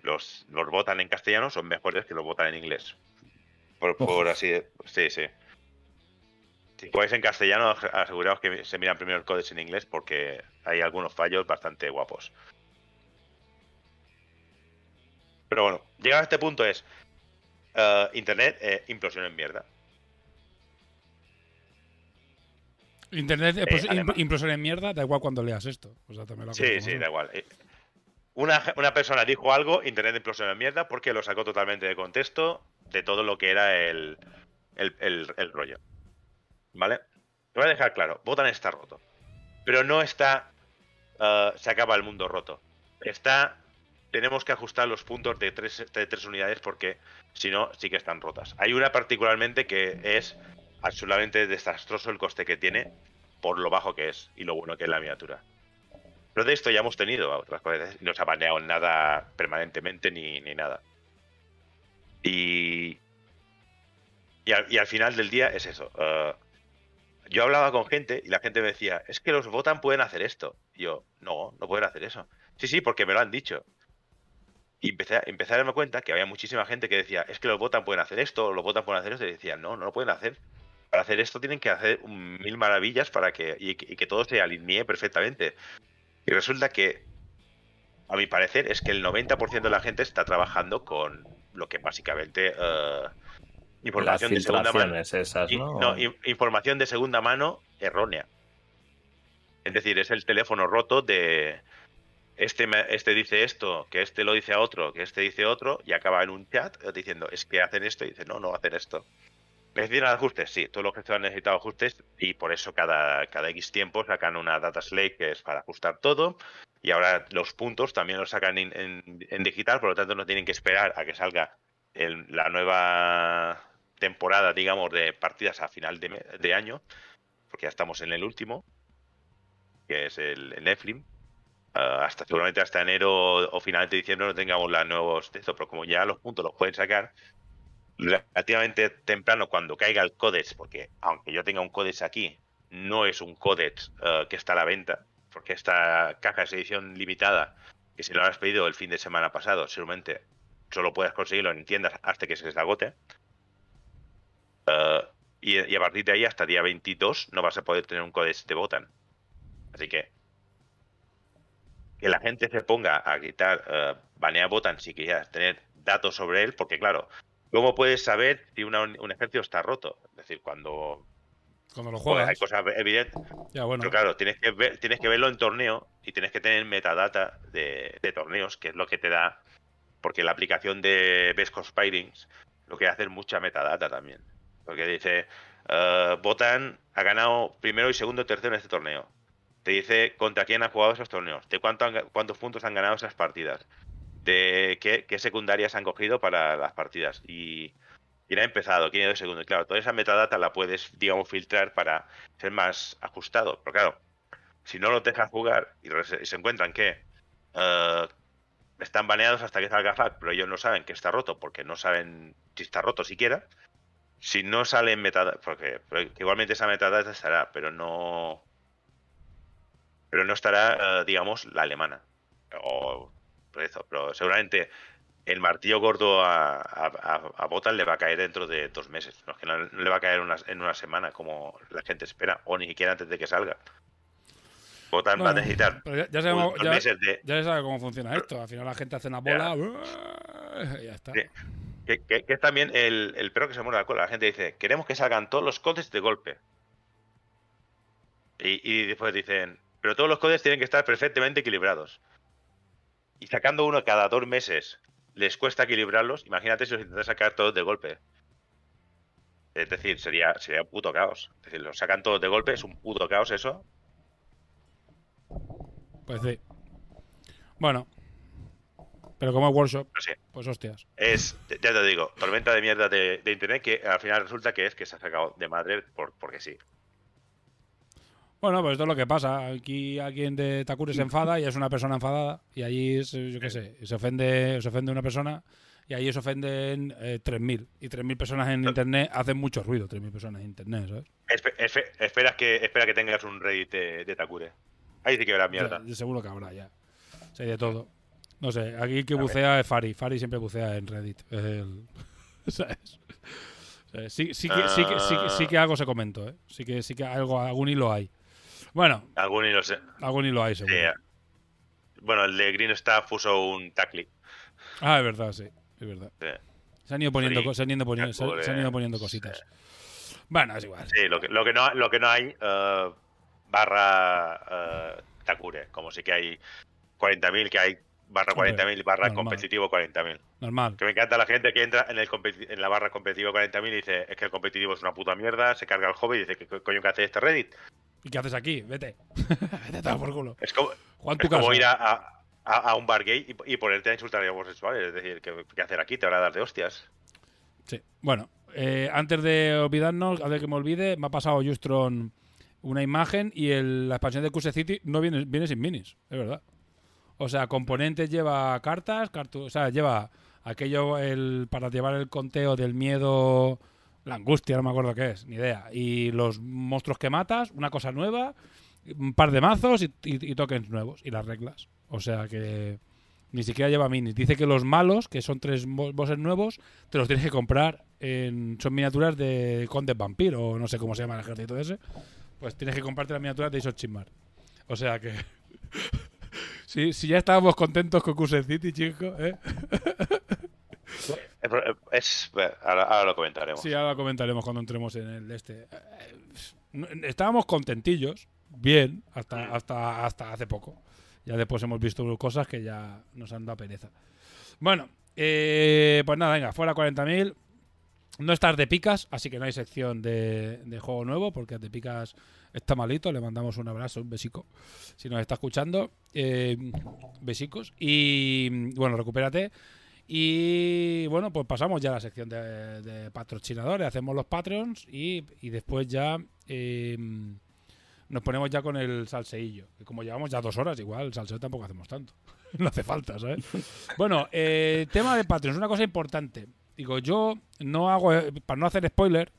Los, los votan en castellano son mejores que los votan en inglés. Por, por así de- Sí, sí. Si jugáis en castellano, aseguraos que se miran primero el código en inglés porque hay algunos fallos bastante guapos. Pero bueno, llegado a este punto es eh, Internet eh, implosión en mierda. Internet eh, pues, además- imp- impresor en mierda, da igual cuando leas esto. O sea, también cosa Sí, sí, da igual. Una, una persona dijo algo, Internet implosión en mierda porque lo sacó totalmente de contexto de todo lo que era el, el, el- el rollo. ¿Vale? Te voy a dejar claro, Botan está roto. Pero no está eh, se acaba el mundo roto. Está tenemos que ajustar los puntos de tres, de tres unidades porque si no, sí que están rotas. Hay una particularmente que es absolutamente desastroso el coste que tiene por lo bajo que es y lo bueno que es la miniatura. Pero de esto ya hemos tenido otras cosas. No se ha baneado nada permanentemente ni, ni nada. Y Y al, final del día es eso. eh, yo hablaba con gente y la gente me decía, es que los votan pueden hacer esto. Y yo, no, no pueden hacer eso. Sí, sí, porque me lo han dicho. Y empecé a, darme cuenta que había muchísima gente que decía, es que los votan pueden hacer esto, los votan pueden hacer esto. Y decía, no, no lo pueden hacer. Para hacer esto tienen que hacer mil maravillas para que, y, que- todo se alinee perfectamente. Y resulta que, a mi parecer, es que el 90% de la gente está trabajando con lo que básicamente... Las información de segunda mano. esas, ¿no? no, in- información de segunda mano errónea. Es decir, es el teléfono roto de este, este dice esto, que este lo dice a otro, que este dice otro, y acaba en un chat diciendo, es que hacen esto, y dice, no, no hacen esto. ¿Necesitan ajustes? Sí, todos los que han necesitado ajustes, y por eso cada, cada X tiempo sacan una data slate que es para ajustar todo, y ahora los puntos también los sacan en, en- en digital, por lo tanto no tienen que esperar a que salga el- la nueva temporada, digamos, de partidas a final de, año, porque ya estamos en el último, que es el, el Netflix. Ah, hasta seguramente hasta enero o finales de diciembre no tengamos los nuevos esto, pero como ya los puntos los pueden sacar relativamente temprano cuando caiga el códex, porque aunque yo tenga un códex aquí, no es un códex eh, que está a la venta, porque esta caja es edición limitada, que si lo has pedido el fin de semana pasado, seguramente solo puedes conseguirlo en tiendas hasta que se les agote. Eh, y, y a partir de ahí, hasta día 22, no vas a poder tener un códex de Botan. Así que que la gente se ponga a gritar eh, banea Botan si quieres tener datos sobre él, porque claro, ¿cómo puedes saber si una- un ejército está roto? Es decir, cuando Cuando lo pues, hay juegas. cosas evidentes, Ya, bueno. pero claro, tienes que, ver, tienes que verlo en torneo y tienes que tener metadata de, de torneos, que es lo que te da. Porque la aplicación de Best Conspirings lo que hace es mucha metadata también. Porque dice, eh, Botan ha ganado primero y segundo y tercero en este torneo. Te dice contra quién han jugado esos torneos, de cuánto han cuántos puntos han ganado esas partidas, de qué, qué secundarias han cogido para las partidas y quién ha empezado, quién ha ido segundo. Y claro, toda esa metadata la puedes, digamos, filtrar para ser más ajustado. Pero claro, si no lo dejas jugar y, se encuentran que eh, están baneados hasta que salga FAQ, pero ellos no saben que está roto porque no saben si está roto siquiera. Si no sale en metadata, porque, porque igualmente esa metadata estará, pero no. Pero no estará, eh, digamos, la alemana. O por eso, pero seguramente el martillo gordo a, a, a- Botan le va a caer dentro de dos meses. No es que no, no le va a caer una- en una semana como la gente espera, o ni siquiera antes de que salga. Botan va a necesitar pero ya, sabemos, ya, meses de, ya se sabe cómo funciona esto. Al final la gente hace una bola. Y ya está. Sí. Que, que- también el, el perro que se muere la cola. La gente dice, queremos que salgan todos los codes de golpe. Y, y después dicen, pero todos los codes tienen que estar perfectamente equilibrados. Y sacando uno cada dos meses les cuesta equilibrarlos. Imagínate si los intentas sacar todos de golpe. Es decir, sería, sería un puto caos. Es decir, los sacan todos de golpe, es un puto caos eso. Pues sí. Bueno. Pero como es workshop, pues hostias. Es, ya te digo, tormenta de mierda de, de internet que al final resulta que es que se ha sacado de madre por, porque sí. Bueno, pues esto es lo que pasa. Aquí alguien de Takure se enfada y es una persona enfadada. Y allí, es, yo qué sé, se ofende, se ofende una persona y allí se ofenden eh, 3.000. Y 3.000 personas en internet hacen mucho ruido, 3.000 personas en internet, ¿sabes? Espe- espe- esperas que, espera que tengas un Reddit de, de Takure. Ahí sí que verás mierda. Ya, seguro que habrá ya. Sí, de todo. No sé, aquí el que bucea es Fari. Fari siempre bucea en Reddit. El- [laughs] ¿Sabes? Eh, Sí, sí, que, sí, que, sí, que, sí que algo se comentó, ¿eh? Sí que, sí que algo, algún hilo hay. Bueno, Algún y lo sé. algún hilo hay, seguro. Sí, bueno, el de Green Staff puso un tackling. Ah, es verdad, sí. Es verdad. Sí. Se han ido poniendo, Free, se han ido poniendo, se, se han ido poniendo sí. cositas. Bueno, es igual. Sí, lo que, lo que, no, lo que no hay eh, barra eh, Takure. Como sí que hay 40.000, que hay barra Hombre, 40.000 y barra normal. competitivo 40.000. Normal. Que me encanta la gente que entra en, el en la barra competitivo 40.000 y dice es que el competitivo es una puta mierda, se carga el hobby y dice ¿qué co- coño que hace este Reddit? ¿Y qué haces aquí? Vete. [laughs] Vete tomar por culo. Es como, Juan tu es como casa. ir a, a- a- a un bar gay y, y ponerte a insultar a homosexuales. Es decir, ¿qué, qué hacer aquí? Te van a dar de hostias. Sí. Bueno, eh, antes de olvidarnos, a ver que me olvide, me ha pasado Justron una imagen y el- la expansión de QS City no viene, viene sin minis, es verdad. O sea, componentes lleva cartas, cartu- o sea, lleva aquello el, para llevar el conteo del miedo La angustia, no me acuerdo qué es, ni idea. Y los monstruos que matas, una cosa nueva, un par de mazos y, y- tokens nuevos. Y las reglas. O sea que ni siquiera lleva minis. Dice que los malos, que son tres bo- bosses nuevos, te los tienes que comprar. En, son miniaturas de Conde Vampiro, o no sé cómo se llama el ejército ese. Pues tienes que comprarte las miniaturas de Isot Chismar. O sea que. [laughs] si, si ya estábamos contentos con Cusen City, chicos, ¿eh? El pro- Es, bueno, ahora, ahora lo comentaremos. Sí, ahora lo comentaremos cuando entremos en el este. Eh, Estábamos contentillos, bien, hasta, hasta, hasta hace poco. Ya después hemos visto cosas que ya nos han dado pereza. Bueno, eh, pues nada, venga, fuera 40.000. No estás de picas, así que no hay sección de, de juego nuevo, porque de picas está malito. Le mandamos un abrazo, un besico, si nos está escuchando. Eh, besicos. Y bueno, recupérate. Y bueno, pues pasamos ya a la sección de, patrocinadores, hacemos los Patreons y, y después ya eh, nos ponemos ya con el salseillo. Que como llevamos ya dos horas, igual el salseo tampoco hacemos tanto. [laughs] no hace falta, ¿sabes? bueno, eh, tema de Patreons, una cosa importante. Digo, yo no hago, para no hacer spoiler,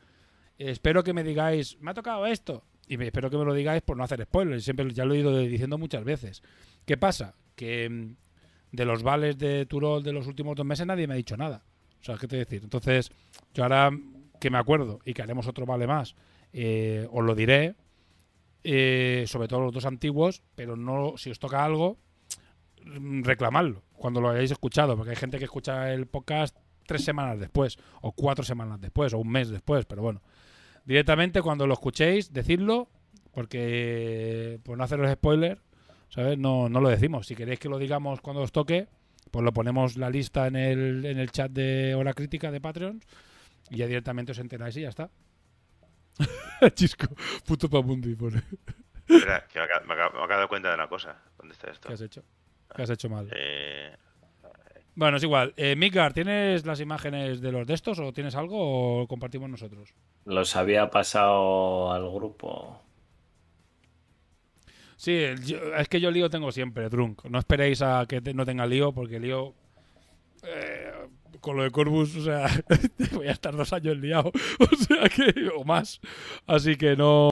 espero que me digáis, me ha tocado esto. Y me, espero que me lo digáis por no hacer spoiler. Siempre ya lo he ido diciendo muchas veces. ¿Qué pasa? Que mm, de los vales de Turol de los últimos dos meses nadie me ha dicho nada. O sea, ¿qué te decir? Entonces, yo ahora que me acuerdo y que haremos otro vale más, eh, os lo diré, eh, sobre todo los dos antiguos, pero no, si os toca algo, mm, reclamadlo cuando lo hayáis escuchado, porque hay gente que escucha el podcast tres semanas después, o cuatro semanas después, o un mes después, pero bueno. Directamente cuando lo escuchéis, decidlo, porque por no haceros spoiler, ¿sabes? No, no lo decimos. Si queréis que lo digamos cuando os toque, pues lo ponemos la lista en el, en el chat de Hora Crítica de Patreon y ya directamente os enteráis y ya está. [laughs] Chisco, puto pamundi, pone. Espera, que me acabo, me acabo- me acabo de dar cuenta de una cosa. ¿Dónde está esto? ¿Qué has hecho? ¿Qué has hecho mal? Eh, Bueno, es igual. Eh, Mikar, ¿tienes las imágenes de los de estos o tienes algo o compartimos nosotros? Los había pasado al grupo. Sí, yo- es que yo lío tengo siempre, Drunk. No esperéis a que te- no tenga lío, porque lío. eh, con lo de Corvus, o sea, [laughs] voy a estar dos años liado. [laughs] O sea que. O más. Así que no.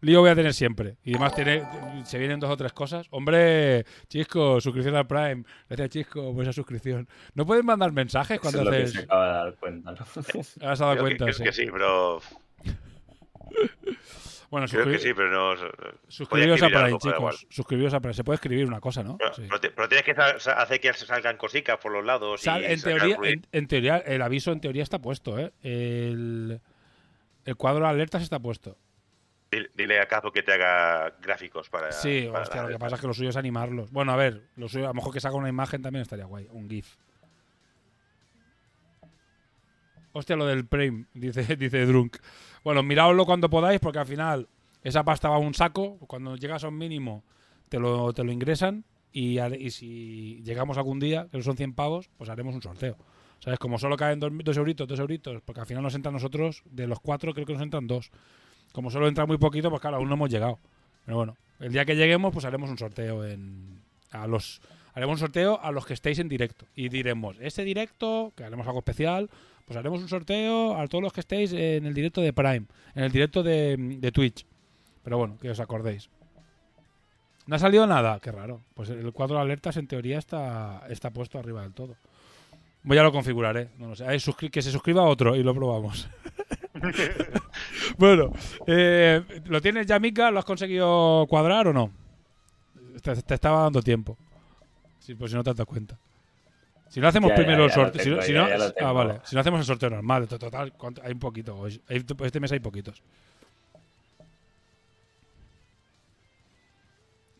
Lío voy a tener siempre. Y además tiene, se vienen dos o tres cosas. Hombre, Chisco, suscripción al Prime. Gracias, Chisco, por esa suscripción. ¿No puedes mandar mensajes Eso cuando es lo que haces. se acaba de dar cuenta, ¿no? Te [laughs] has dado creo, que, cuenta, creo sí. que sí, pero. [laughs] Bueno, Creo que sí, pero no. suscribiros a Prime, chicos. Suscribiros a Prime. Se puede escribir una cosa, ¿no? Pero, Sí. pero te- pero tienes que hacer que salgan cositas por los lados. Sal- y en, teoría, en teoría, el aviso en teoría está puesto, ¿eh? El, el cuadro de alertas está puesto. Dile, a Capo que te haga gráficos para. Sí, para hostia, lo que pasa es que lo suyo es animarlos. Bueno, a ver, lo suyo, a lo mejor que saca una imagen también estaría guay, un GIF. Hostia, lo del Prime, [laughs] dice, dice Drunk. Bueno, miradlo cuando podáis, porque al final esa pasta va a un saco. Cuando llegas a un mínimo, te lo, te lo ingresan. Y, y si llegamos algún día, que son 100 pavos, pues haremos un sorteo. ¿Sabes? Como solo caen dos, dos euritos, dos euritos, porque al final nos entran nosotros, de los cuatro, creo que nos entran dos. Como solo entra muy poquito, pues claro, aún no hemos llegado. Pero bueno, el día que lleguemos, pues haremos un sorteo en. A los. Haremos un sorteo a los que estéis en directo. Y diremos, este directo, que haremos algo especial, pues haremos un sorteo a todos los que estéis en el directo de Prime, en el directo de, de Twitch. Pero bueno, que os acordéis. No ha salido nada, qué raro. Pues el cuadro de alertas en teoría está, está puesto arriba del todo. Voy a lo configuraré, no lo sé. Que se suscriba otro y lo probamos. [laughs] [laughs] bueno, eh, ¿lo tienes ya, Mika? ¿Lo has conseguido cuadrar o no? Te, te estaba dando tiempo. Sí, pues si no te has dado cuenta. Si no hacemos Ya, primero el ya sorteo. Si, no- si ah, vale. Si no hacemos el sorteo normal, to- total, hay un poquito. hoy. Este mes hay poquitos.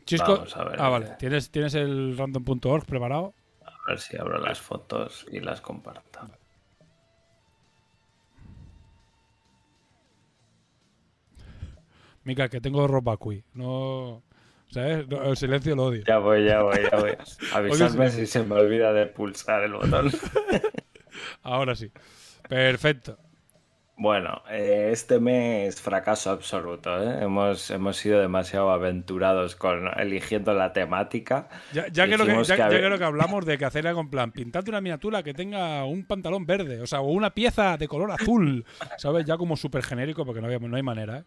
Chisco. Vamos a ver. Ah, vale. ¿Tienes, ¿Tienes el random.org preparado? A ver si abro las fotos y las comparto. Mica, que tengo ropa aquí. No. ¿Sabes? No, el silencio lo odio. Ya voy, ya voy, ya voy. [laughs] Avisadme si se me olvida de pulsar el botón. [laughs] Ahora sí. Perfecto. Bueno, eh, este mes fracaso absoluto. ¿eh? Hemos, hemos sido demasiado aventurados con eligiendo la temática. Ya, ya que lo que, Dijimos ya, que ya que hablamos de que hacer algo en plan, pintad una miniatura que tenga un pantalón verde, o sea, o una pieza de color azul, ¿sabes? Ya como súper genérico porque no, había- no hay manera, ¿eh?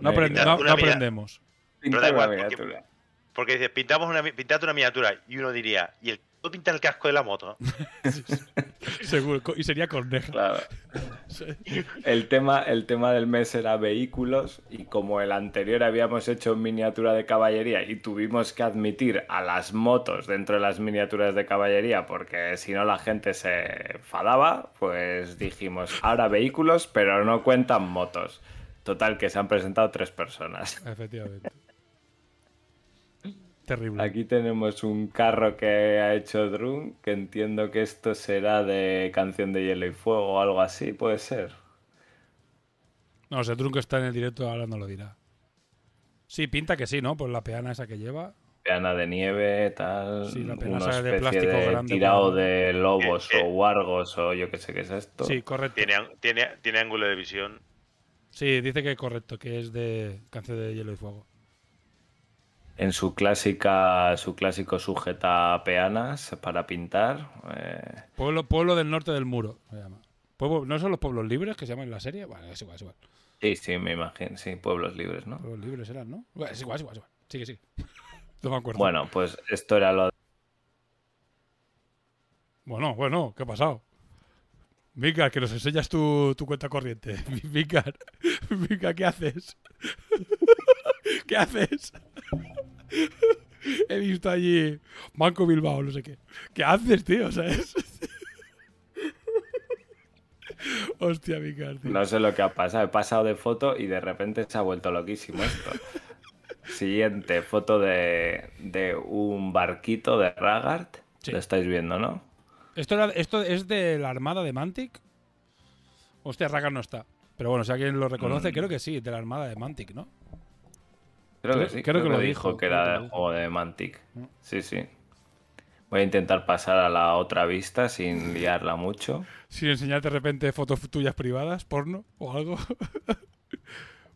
No, no- no aprendemos. Pero da igual, porque- miniatura. Porque dices, pintamos una, pintad una miniatura y uno diría, ¿y el puedo pintar el casco de la moto? [laughs] Seguro, y sería corneja. Claro. El tema, el tema del mes era vehículos y como el anterior habíamos hecho miniatura de caballería y tuvimos que admitir a las motos dentro de las miniaturas de caballería porque si no la gente se enfadaba, pues dijimos ahora vehículos pero no cuentan motos. Total que se han presentado tres personas. [laughs] Efectivamente. Terrible. Aquí tenemos un carro que ha hecho Drun, que entiendo que esto será de Canción de Hielo y Fuego o algo así, puede ser. No, si el trunco está en el directo, ahora no lo dirá. Sí, pinta que sí, ¿no? Pues la peana esa que lleva. Peana de nieve, tal. Sí, la peana una esa de plástico de grande, tirado de lobos Eh, eh. o wargos o yo qué sé qué es esto. Sí, correcto. Tiene, tiene, tiene ángulo de visión. Sí, dice que es correcto, que es de Canción de Hielo y Fuego. En su clásica, su clásico sujeta peanas para pintar. eh, Pueblo, pueblo del norte del muro, se llama. Pueblo- ¿No son los pueblos libres que se llaman en la serie? Bueno, es igual, es igual. sí, sí, me imagino, sí, pueblos libres, ¿no? Pueblos libres eran, ¿no? Bueno, es igual, es igual, es igual. Sí, que sí. No me acuerdo. Bueno, pues esto era lo Bueno, bueno, ¿qué ha pasado? Mika, que nos enseñas tu, tu cuenta corriente. [laughs] Mika, Mika, ¿qué haces? [laughs] ¿Qué haces? [laughs] He visto allí Banco Bilbao, no sé qué. ¿Qué haces, tío? ¿Sabes? Hostia, tío. No sé lo que ha pasado. He pasado de foto y de repente se ha vuelto loquísimo esto. Siguiente, foto de, de un barquito de Ragart. Sí. Lo estáis viendo, ¿no? ¿Esto, era- ¿Esto es de la armada de Mantic? Hostia, Ragar no está. Pero bueno, si alguien lo reconoce, Mm. creo que sí, de la armada de Mantic, ¿no? Creo, Creo- que sí. creo Creo, que que, lo dijo dijo, que era del juego de Mantic. Mm. Sí, sí. Voy a intentar pasar a la otra vista sin liarla mucho. Sin enseñarte de repente fotos tuyas privadas, porno o algo. [laughs]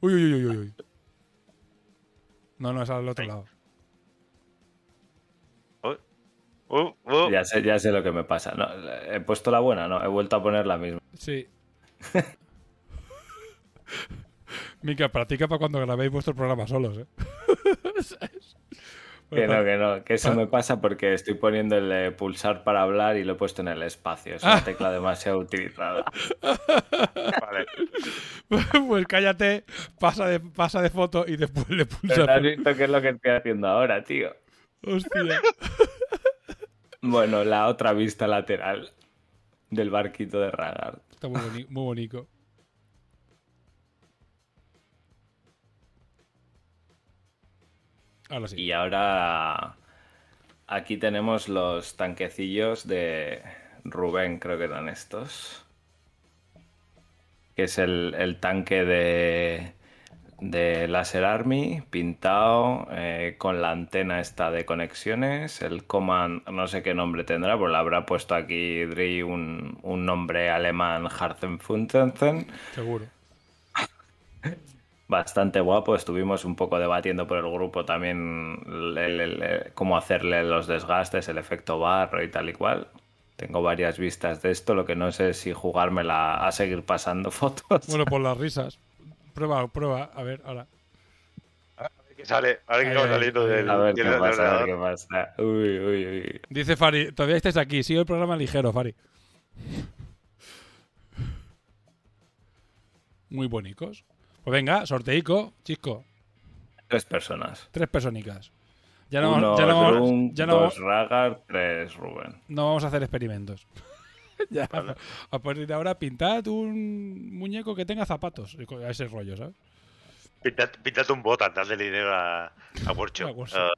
uy, uy, uy, uy, uy. No, no, es al otro lado. Uh, uh, Ya sé, ya sé lo que me pasa. No, he puesto la buena, no, he vuelto a poner la misma. Sí. [laughs] Mica, practica para cuando grabéis vuestro programa solos, ¿eh? [laughs] Que no, que no, que eso pa- me pasa porque estoy poniendo el eh, pulsar para hablar y lo he puesto en el espacio. Es una tecla demasiado utilizada. vale. [laughs] pues cállate, pasa de, pasa de foto y después le Pero pulsa. ¿no has visto qué es lo que estoy haciendo ahora, tío? Hostia. Bueno, la otra vista lateral del barquito de Ragard. Está muy, boni- muy bonito. Ahora sí. Y ahora aquí tenemos los tanquecillos de Rubén, creo que eran estos. Que es el, el tanque de, de Laser Army, pintado, eh, con la antena esta de conexiones. El Command, no sé qué nombre tendrá, pues le habrá puesto aquí Dri un, un nombre alemán, Harzenfuntenzen. Seguro. Bastante guapo, estuvimos un poco debatiendo por el grupo también el- el- el- cómo hacerle los desgastes, el efecto barro y tal y cual. Tengo varias vistas de esto, lo que no sé es si jugármela a seguir pasando [laughs] fotos. Bueno, por las risas. Prueba, prueba. A ver, ahora. Sale, ahí, saliendo ahí. del. a ver qué pasa, a ver ordenador. qué pasa. Uy, uy, uy. Dice Fari, todavía estáis aquí. Sigue el programa ligero, Fari. Muy bonicos. Pues venga, sorteico, chisco. Tres personas. Tres personicas. Ya no, Uno vamos, ya no, vamos- Drunk, ya no dos vamos- Ragar, tres Rubén. no vamos a hacer experimentos. [laughs] ya, a partir de ahora, pintad un muñeco que tenga zapatos. A ese rollo, ¿sabes? Pintad, pintad un bot, dadle dinero a, a Workshop. [laughs] A Workshop. Ah,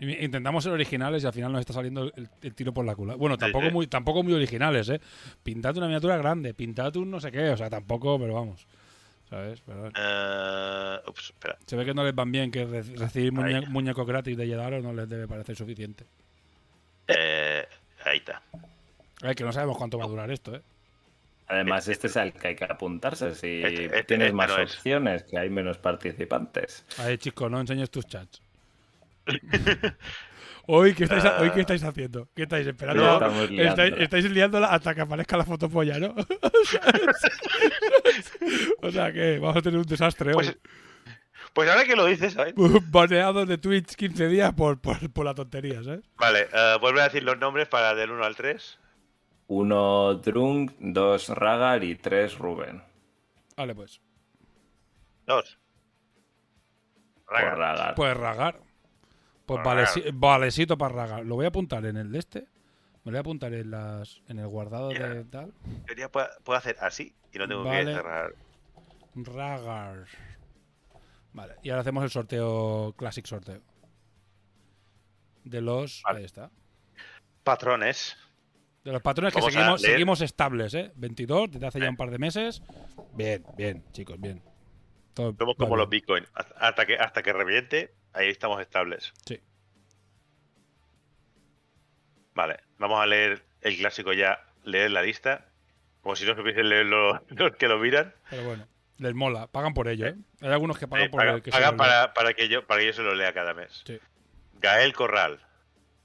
Intentamos ser originales y al final nos está saliendo el, el tiro por la cula. Bueno, tampoco sí. muy, tampoco muy originales, ¿eh? Pintad una miniatura grande, pintad un no sé qué, o sea, tampoco, pero vamos. ¿Sabes? Pero eh, ups, espera. se ve que no les van bien que re- recibir muñe- muñecos gratis de Yedaro no les debe parecer suficiente. Eh, ahí está. Que no sabemos cuánto va a durar esto, ¿eh? Además, este es al que hay que apuntarse. Si Este- este- tienes este más no es. opciones, que hay menos participantes. A ver, chicos, no enseñes tus chats. [laughs] Hoy, ¿qué estáis, hoy, ¿qué estáis haciendo? ¿Qué estáis esperando? No, estáis, liándola. estáis liándola hasta que aparezca la fotopolla, ¿no? [laughs] o sea que vamos a tener un desastre hoy. Pues, pues ahora que lo dices, ¿sabes? [laughs] Baneados de Twitch 15 días por, por, por las tonterías, ¿eh? Vale, eh, vuelve a decir los nombres para del 1 al 3. Uno Drunk, dos Ragar y tres Rubén. Vale, pues. Dos. Por Ragar. Ragar. Pues ragar. Pues Por ragar. valecito para ragar. Lo voy a apuntar en el de este. Me lo voy a apuntar en las en el guardado Mira. de tal. En teoría puedo, puedo hacer así y no tengo Vale. que cerrar. Ragar. Vale, y ahora hacemos el sorteo, Classic sorteo. De los. Vale. Ahí está. Patrones. De los patrones que seguimos, estables, ¿eh? 22 desde hace ya un par de meses. Bien, bien, chicos, bien. Todo Somos como bien. los Bitcoin. Hasta- Hasta que, hasta que reviente, ahí estamos estables. Sí. Vale, vamos a leer el clásico ya, leer la lista. Como si no supiesen leer los, [laughs] los que lo miran. Pero bueno, les mola. Pagan por ello, ¿eh? Hay algunos que pagan por el que se paga lo para, para que yo, para que yo se lo lea cada mes. Sí. Gael Corral,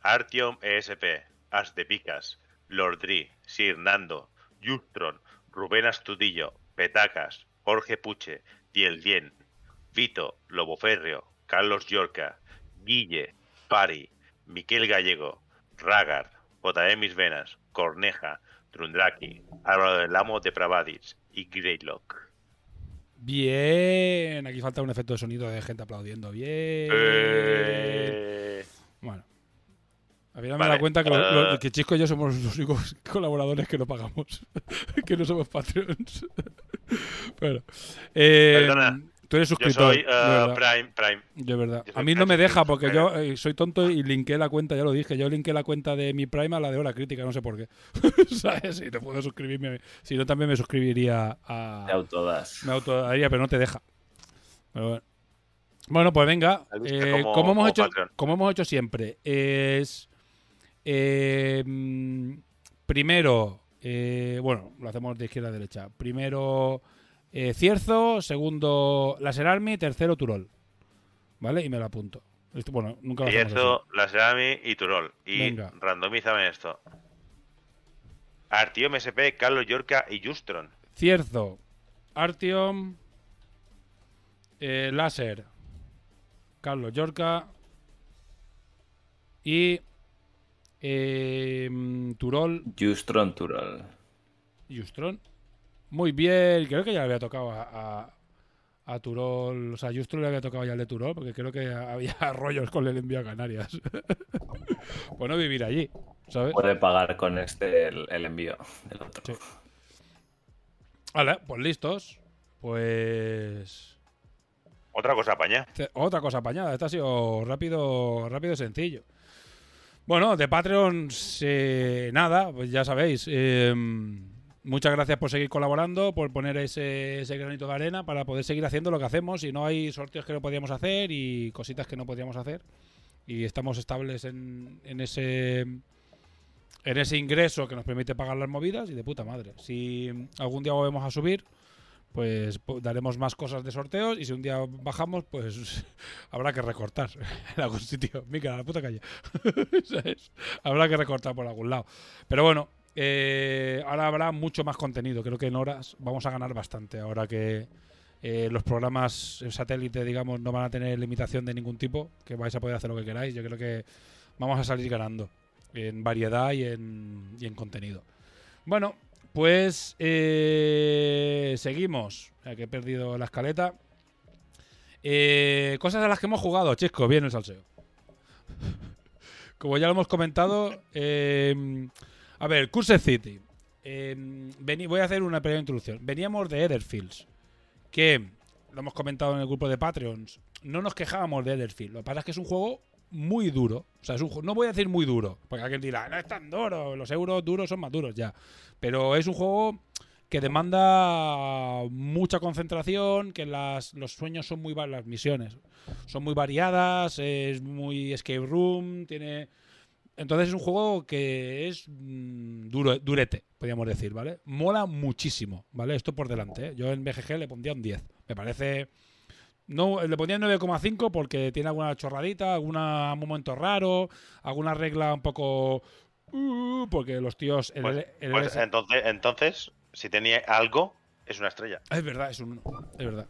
Artyom ESP, As de Picas, Lordri, Sir Nando, Justron, Rubén Astudillo, Petacas, Jorge Puche, Diel Dien, Vito, Lobo Férreo, Carlos Yorca, Guille, Pari, Miquel Gallego, Ragar, JM Mis Venas, Corneja, Trundraki, Álvaro del Amo de Pravadis y Greylock. Bien. Aquí falta un efecto de sonido de gente aplaudiendo. Bien. Eh, Bueno. Al final me he Vale, dado cuenta que, lo- lo- eh. que Chisco y yo somos los únicos [laughs] colaboradores que no pagamos. [laughs] que no somos Patreons. [laughs] bueno. Eh, Perdona, tú eres Yo suscriptor. soy de eh, verdad. Prime, Prime. De verdad. Yo A soy mí no me deja porque yo eh, soy tonto y linké la cuenta, ya lo dije. Yo linké la cuenta de mi Prime a la de Hora Crítica, no sé por qué. [laughs] ¿Sabes? Si no puedo suscribirme. Si no, también me suscribiría a. De autodas. Me autodaría, pero no te deja. Pero bueno. Bueno, pues venga. Eh, como- como, hemos como hecho, como hemos hecho siempre, es. eh, primero. eh, bueno, lo hacemos de izquierda a derecha. Primero eh, Cierzo, segundo Laser Army, tercero Turol. ¿Vale? Y me lo apunto. Esto- bueno, nunca lo Cierzo, Laserami y Turol. Y Venga. randomízame esto. Artiom SP, Carlos Yorca y Justron. Cierzo, Artiom, eh, Láser, Carlos Yorca y eh, mm, Turol Justron Turol. Justron. Muy bien, creo que ya le había tocado a, a, a Turol. O sea, a Justron le había tocado ya el de Turol, porque creo que [laughs] había rollos con el envío a Canarias. [laughs] bueno, vivir allí, ¿sabes? Puede pagar con este el, el envío del otro. Sí. Vale, pues listos. Pues. Otra cosa apaña. ce- Otra cosa apañada. Esta ha sido rápido, rápido y sencillo. Bueno, de Patreon, nada, pues ya sabéis. eh, muchas gracias por seguir colaborando, por poner ese, granito de arena para poder seguir haciendo lo que hacemos. Y no hay sorteos que no podíamos hacer y cositas que no podíamos hacer. Y estamos estables en, en ese en ese ingreso que nos permite pagar las movidas y de puta madre. Si algún día volvemos a subir, pues po- daremos más cosas de sorteos y si un día bajamos, pues [laughs] habrá que recortar [laughs] en algún sitio. Mica, la puta calle. [laughs] Habrá que recortar por algún lado. Pero bueno, eh, ahora habrá mucho más contenido. Creo que en horas vamos a ganar bastante. Ahora que eh, los programas satélite, digamos, no van a tener limitación de ningún tipo, que vais a poder hacer lo que queráis. Yo creo que vamos a salir ganando en variedad y en, contenido. Bueno, pues eh, seguimos. Ya que he perdido la escaleta. Cosas a las que hemos jugado, Chisco, bien el salseo. [laughs] Como ya lo hemos comentado, a ver, Cursed City. Eh, vení- voy a hacer una pequeña introducción. Veníamos de Etherfields, que lo hemos comentado en el grupo de Patreons. No nos quejábamos de Etherfield. Lo que pasa es que es un juego muy duro. O sea, es un, no voy a decir muy duro, porque alguien dirá, no es tan duro, los euros duros son más duros ya. Pero es un juego que demanda mucha concentración, que las, los sueños son muy las misiones son muy variadas, es muy escape room, tiene Entonces es un juego que es mm, duro, durete, podríamos decir, ¿vale? Mola muchísimo, ¿vale? Esto por delante, ¿eh? Yo en BGG le pondría un 10. Me parece... No, le pondría un 9,5 porque tiene alguna chorradita, algún momento raro, alguna regla un poco... uh, porque los tíos... el- Pues, el- pues entonces, entonces, si tenía algo, es una estrella. Es verdad, es un 1, es verdad.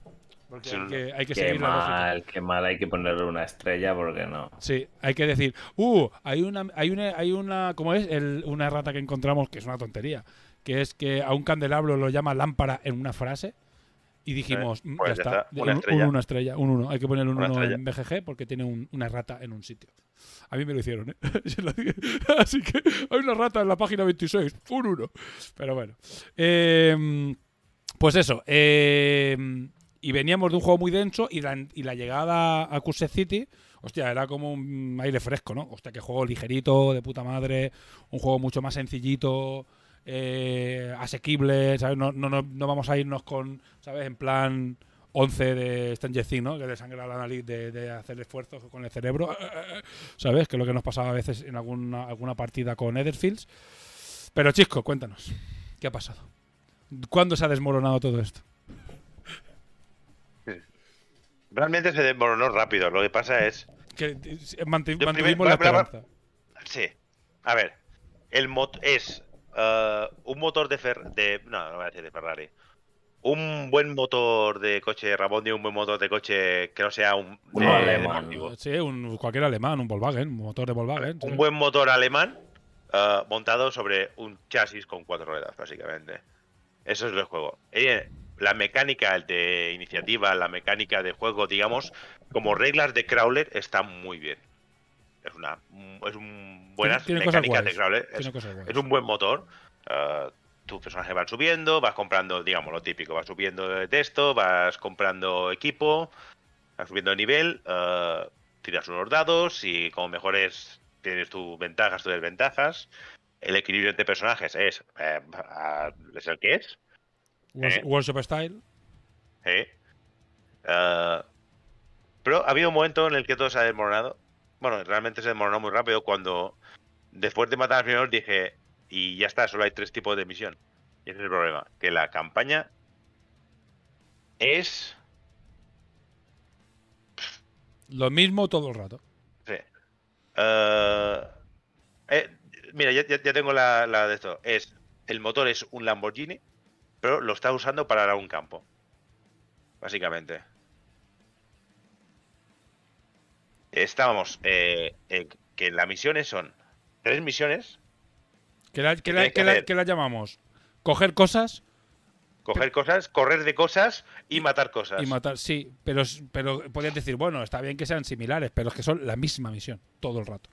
Porque hay que, hay que Qué seguir la mal, qué mal, hay que ponerle una estrella porque no. Sí, hay que decir, uh, hay una, hay una, hay una, ¿cómo es? El- una rata que encontramos que es una tontería, que es que a un candelabro lo llama lámpara en una frase y dijimos, "Mm, pues ya ya está, está, una un- estrella. Un, una estrella, un uno, hay que poner un Una uno estrella. en BGG porque tiene un- una rata en un sitio. A mí me lo hicieron, ¿eh? [laughs] [laughs] Así que hay una rata en la página 26, un uno. Pero bueno. Eh, pues eso. eh, y veníamos de un juego muy denso y la, y la llegada a Cursed City, hostia, era como un aire fresco, ¿no? Hostia, que juego ligerito, de puta madre, un juego mucho más sencillito, eh, asequible, ¿sabes? No, no, no, vamos a irnos con, ¿sabes? En plan 11 de Stranger Things, ¿no? Que de sangre la nariz, de, hacer esfuerzos con el cerebro, [laughs] ¿sabes? Que es lo que nos pasaba a veces en alguna, alguna partida con Etherfields. Pero, Chisco, cuéntanos, ¿qué ha pasado? ¿Cuándo se ha desmoronado todo esto? Realmente se desmoronó rápido. Lo que pasa es. Que eh, mantuvimos primer- la esperanza. Sí. A ver. El mot es eh, un motor de, Fer- de. No, no voy a decir de Ferrari. Un buen motor de coche Ramón y un buen motor de coche que no sea un. Uno de- alemán. Sí, un, cualquier alemán, un Volkswagen, un motor de Volkswagen. sí. Un buen motor alemán eh, montado sobre un chasis con cuatro ruedas, básicamente. Eso es el juego. Eh, la mecánica de iniciativa, la mecánica de juego, digamos, como reglas de crawler, está muy bien. Es una es un buenas Tiene- tiene cosas mecánicas de crawler. Es, un buen motor. eh, tus personajes van subiendo, vas comprando, digamos, lo típico, vas subiendo de texto, vas comprando equipo, vas subiendo de nivel, eh, tiras unos dados y como mejores tienes tus ventajas, tus desventajas. El equilibrio entre personajes es, eh, es el que es. Workshop- eh. Workshop Style. ¿eh? Eh, pero ha habido un momento en el que todo se ha desmoronado. Bueno, realmente se desmoronó muy rápido cuando, después de matar al primero, dije, y ya está, solo hay tres tipos de misión. Y ese es el problema, que la campaña es... Lo mismo todo el rato. Sí. Eh, eh, mira, ya tengo la, la de esto. Es el motor es un Lamborghini, pero lo está usando para un campo. Básicamente. Estábamos eh, eh, que las misiones son tres misiones, ¿Qué la, qué ¿Qué la- tienes que la- llamamos? Coger cosas coger cosas, correr de cosas y matar cosas. y matar. Sí, pero, pero podrías decir, bueno, está bien que sean similares, pero es que son la misma misión todo el rato.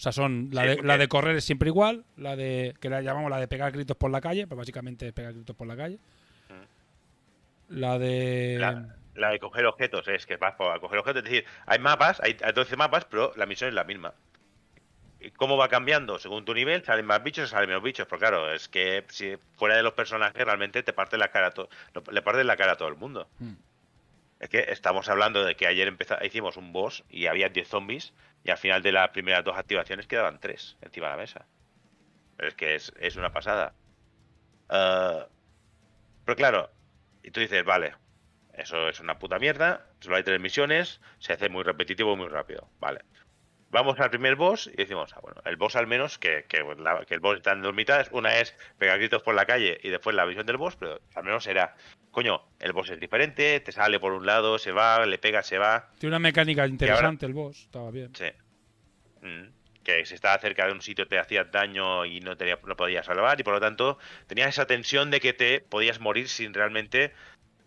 O sea, son la, de, la de correr es siempre igual, la de que la llamamos la de pegar gritos por la calle, pues básicamente es pegar gritos por la calle. La de La, la de coger objetos es que vas a coger objetos, es decir, hay mapas, hay hay 12 mapas, pero la misión es la misma. ¿Y ¿Cómo va cambiando? Según tu nivel, salen más bichos o salen menos bichos. Pero claro, es que si fuera de los personajes realmente te parte la cara a le partes la cara a todo el mundo. Hmm. Es que estamos hablando de que ayer empeza- hicimos un boss y había 10 zombies y al final de las primeras dos activaciones quedaban 3 encima de la mesa. Es que es, es una pasada. Ah, pero claro, y tú dices, vale, eso es una puta mierda, solo hay tres misiones, se hace muy repetitivo muy rápido, vale. Vamos al primer boss y decimos, ah, bueno, el boss al menos, que, que, el boss está en dos mitades, una es pegar gritos por la calle y después la visión del boss, pero al menos será, coño, el boss es diferente, te sale por un lado, se va, le pega, se va, tiene una mecánica interesante el boss, estaba bien. Sí. Mm. Que si estaba cerca de un sitio te hacías daño y no, tenía, no podías salvar y por lo tanto tenías esa tensión de que te podías morir sin realmente,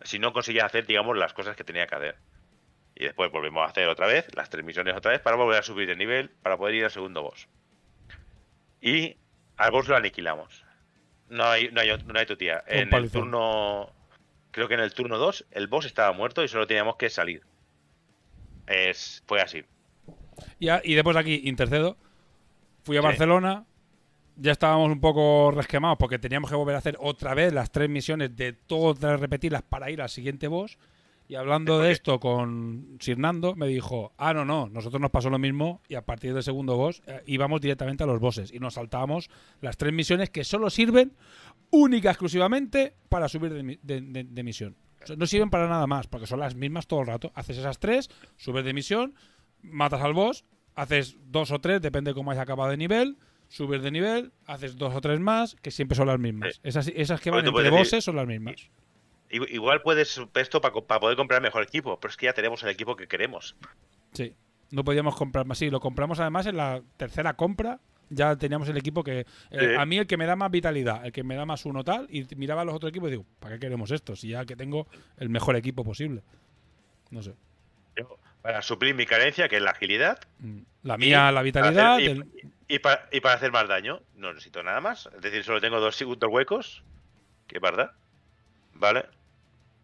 si no conseguías hacer, digamos, las cosas que tenía que hacer. Y después volvemos a hacer otra vez, las tres misiones otra vez, para volver a subir de nivel, para poder ir al segundo boss. Y al boss lo aniquilamos. No hay, no hay, no hay tu tía. En el turno, creo que en el turno 2, el boss estaba muerto y solo teníamos que salir. Es, fue así. Y, a- y después aquí intercedo. Fui a Sí. Barcelona. Ya estábamos un poco resquemados porque teníamos que volver a hacer otra vez las tres misiones de todas repetirlas para ir al siguiente boss. Y hablando de esto con Sirnando, me dijo, ah, no, no, nosotros nos pasó lo mismo y a partir del segundo boss eh, íbamos directamente a los bosses y nos saltábamos las tres misiones que solo sirven única exclusivamente para subir de, mi- de- de- de misión. O sea, no sirven para nada más, porque son las mismas todo el rato. Haces esas tres, subes de misión, matas al boss, haces dos o tres, depende cómo hayas acabado de nivel, subes de nivel, haces dos o tres más, que siempre son las mismas. Esas, esas que Porque van entre bosses son las mismas. Igual puedes esto para poder comprar mejor equipo, pero es que ya tenemos el equipo que queremos. Sí, no podíamos comprar más. Sí, lo compramos además en la tercera compra. Ya teníamos el equipo que. eh. A mí el que me da más vitalidad, el que me da más uno tal, y miraba a los otros equipos y digo, ¿para qué queremos esto? Si ya que tengo el mejor equipo posible. No sé. Yo, para suplir mi carencia, que es la agilidad, Mm. La mía, la vitalidad. hacer- y, para, y para hacer más daño, no necesito nada más. Es decir, solo tengo dos, dos huecos, que es verdad. ¿Vale?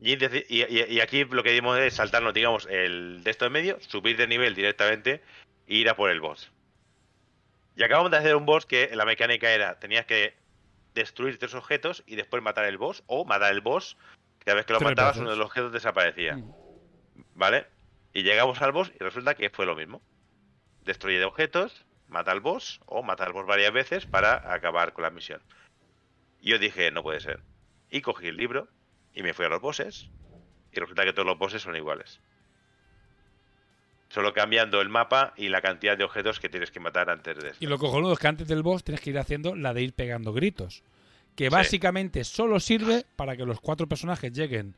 Y, aquí lo que dimos es saltarnos, digamos, el de esto en medio, subir de nivel directamente e ir a por el boss. Y acabamos de hacer un boss que la mecánica era, tenías que destruir tres objetos y después matar el boss, o matar el boss, cada vez que lo matabas veces. uno de los objetos desaparecía. Mm. ¿Vale? Y llegamos al boss y resulta que fue lo mismo. Destruye de objetos, mata al boss o mata al boss varias veces para acabar con la misión. Y yo dije, no puede ser. Y cogí el libro y me fui a los bosses y resulta que todos los bosses son iguales. Solo cambiando el mapa y la cantidad de objetos que tienes que matar antes de esto. Y lo cojonudo es que antes del boss tienes que ir haciendo la de ir pegando gritos. Que Sí. básicamente solo sirve para que los cuatro personajes lleguen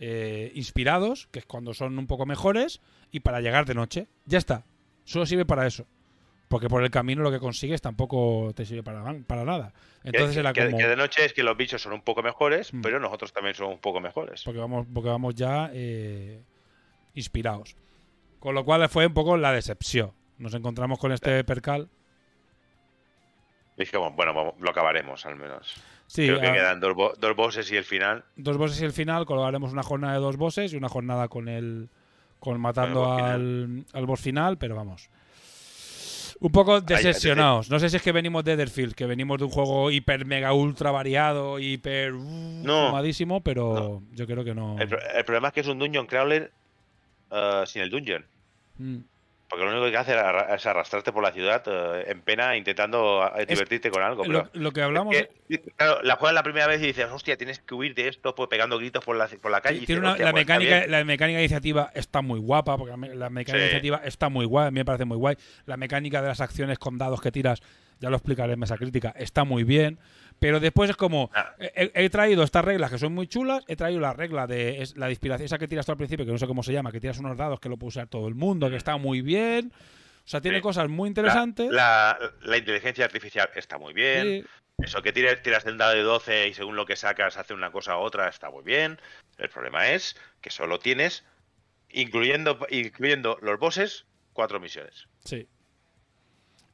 eh, inspirados, que es cuando son un poco mejores, y para llegar de noche. Ya está. Solo sirve para eso. Porque por el camino lo que consigues tampoco te sirve para, para nada. Entonces que, era como. que de noche es que los bichos son un poco mejores, Mm. pero nosotros también somos un poco mejores. Porque vamos, porque vamos ya eh, inspirados. Con lo cual fue un poco la decepción. Nos encontramos con este percal. Dijimos, bueno, vamos, lo acabaremos al menos. Sí, Creo que a- quedan dos, bo- dos bosses y el final. dos bosses y el final, colocaremos una jornada de dos bosses y una jornada con el con matando boss al, al boss final, pero vamos. Un poco decepcionados. No sé si es que venimos de Etherfield, que venimos de un juego hiper mega ultra variado, hiper uh, No. fumadísimo, pero yo creo que no. El, pro- el problema es que es un dungeon crawler eh, sin el dungeon. Mm. Porque lo único que hace es arra- es arrastrarte por la ciudad eh, en pena intentando eh, divertirte con algo. Lo, Pero lo que hablamos es que, claro, la juegas la primera vez y dices, hostia, tienes que huir de esto pues, pegando gritos por la, por la calle. tiene dices, una- "Hostia, la pues, mecánica bien". la mecánica iniciativa está muy guapa porque la, me- la mecánica Sí. iniciativa está muy guay a mí me parece muy guay la mecánica de las acciones con dados que tiras ya lo explicaré en mesa crítica está muy bien pero después es como Ah. he, he traído estas reglas que son muy chulas he traído la regla de es la de inspiración esa que tiras tú al principio que no sé cómo se llama que tiras unos dados que lo puede usar todo el mundo que está muy bien o sea tiene Sí. cosas muy interesantes La, la inteligencia artificial está muy bien. Sí. Eso que tiras, tiras el dado de 12 y según lo que sacas hace una cosa u otra está muy bien. El problema es que solo tienes, incluyendo, incluyendo los bosses, cuatro misiones. sí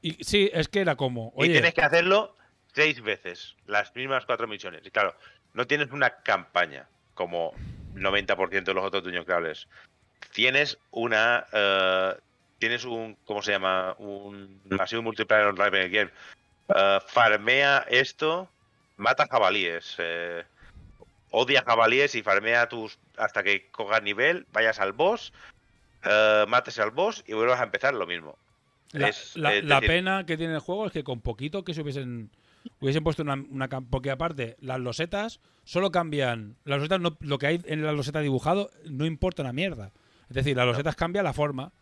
y sí es que era como Y tienes que hacerlo seis veces, las mismas cuatro misiones. Y claro, no tienes una campaña como el 90% de los otros Dungeon Crawlers. Tienes una. eh, tienes un. ¿Cómo se llama? Un. Así un multiplayer online game. Eh, farmea esto, mata jabalíes. eh, odia jabalíes y farmea tus. hasta que cojas nivel, vayas al boss, eh, mates al boss y vuelvas a empezar lo mismo. La, Es- la- es la decir, pena que tiene el juego es que con poquito que se hubiesen hubiesen puesto una, una porque aparte las losetas solo cambian las losetas no, lo que hay en la loseta dibujado no importa una mierda. Es decir las losetas cambian la forma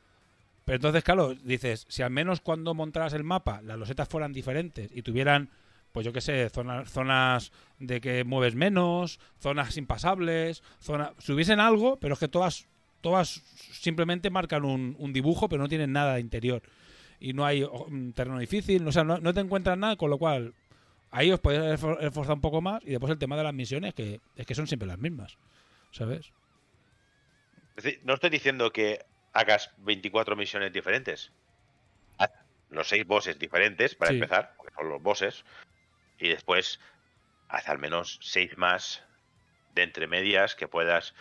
pero entonces claro dices si al menos cuando montaras el mapa las losetas fueran diferentes y tuvieran pues yo qué sé zonas zonas de que mueves menos zonas impasables zonas si hubiesen algo pero es que todas todas simplemente marcan un, un dibujo pero no tienen nada de interior. Y no hay oh, terreno difícil, o sea, no, no te encuentras nada, con lo cual ahí os podéis esfor- esforzar un poco más y después el tema de las misiones que es que son siempre las mismas, ¿sabes? Es decir, no estoy diciendo que hagas 24 misiones diferentes. Haz los seis bosses diferentes para Sí. empezar, porque son los bosses. Y después haz al menos seis más de entre medias que puedas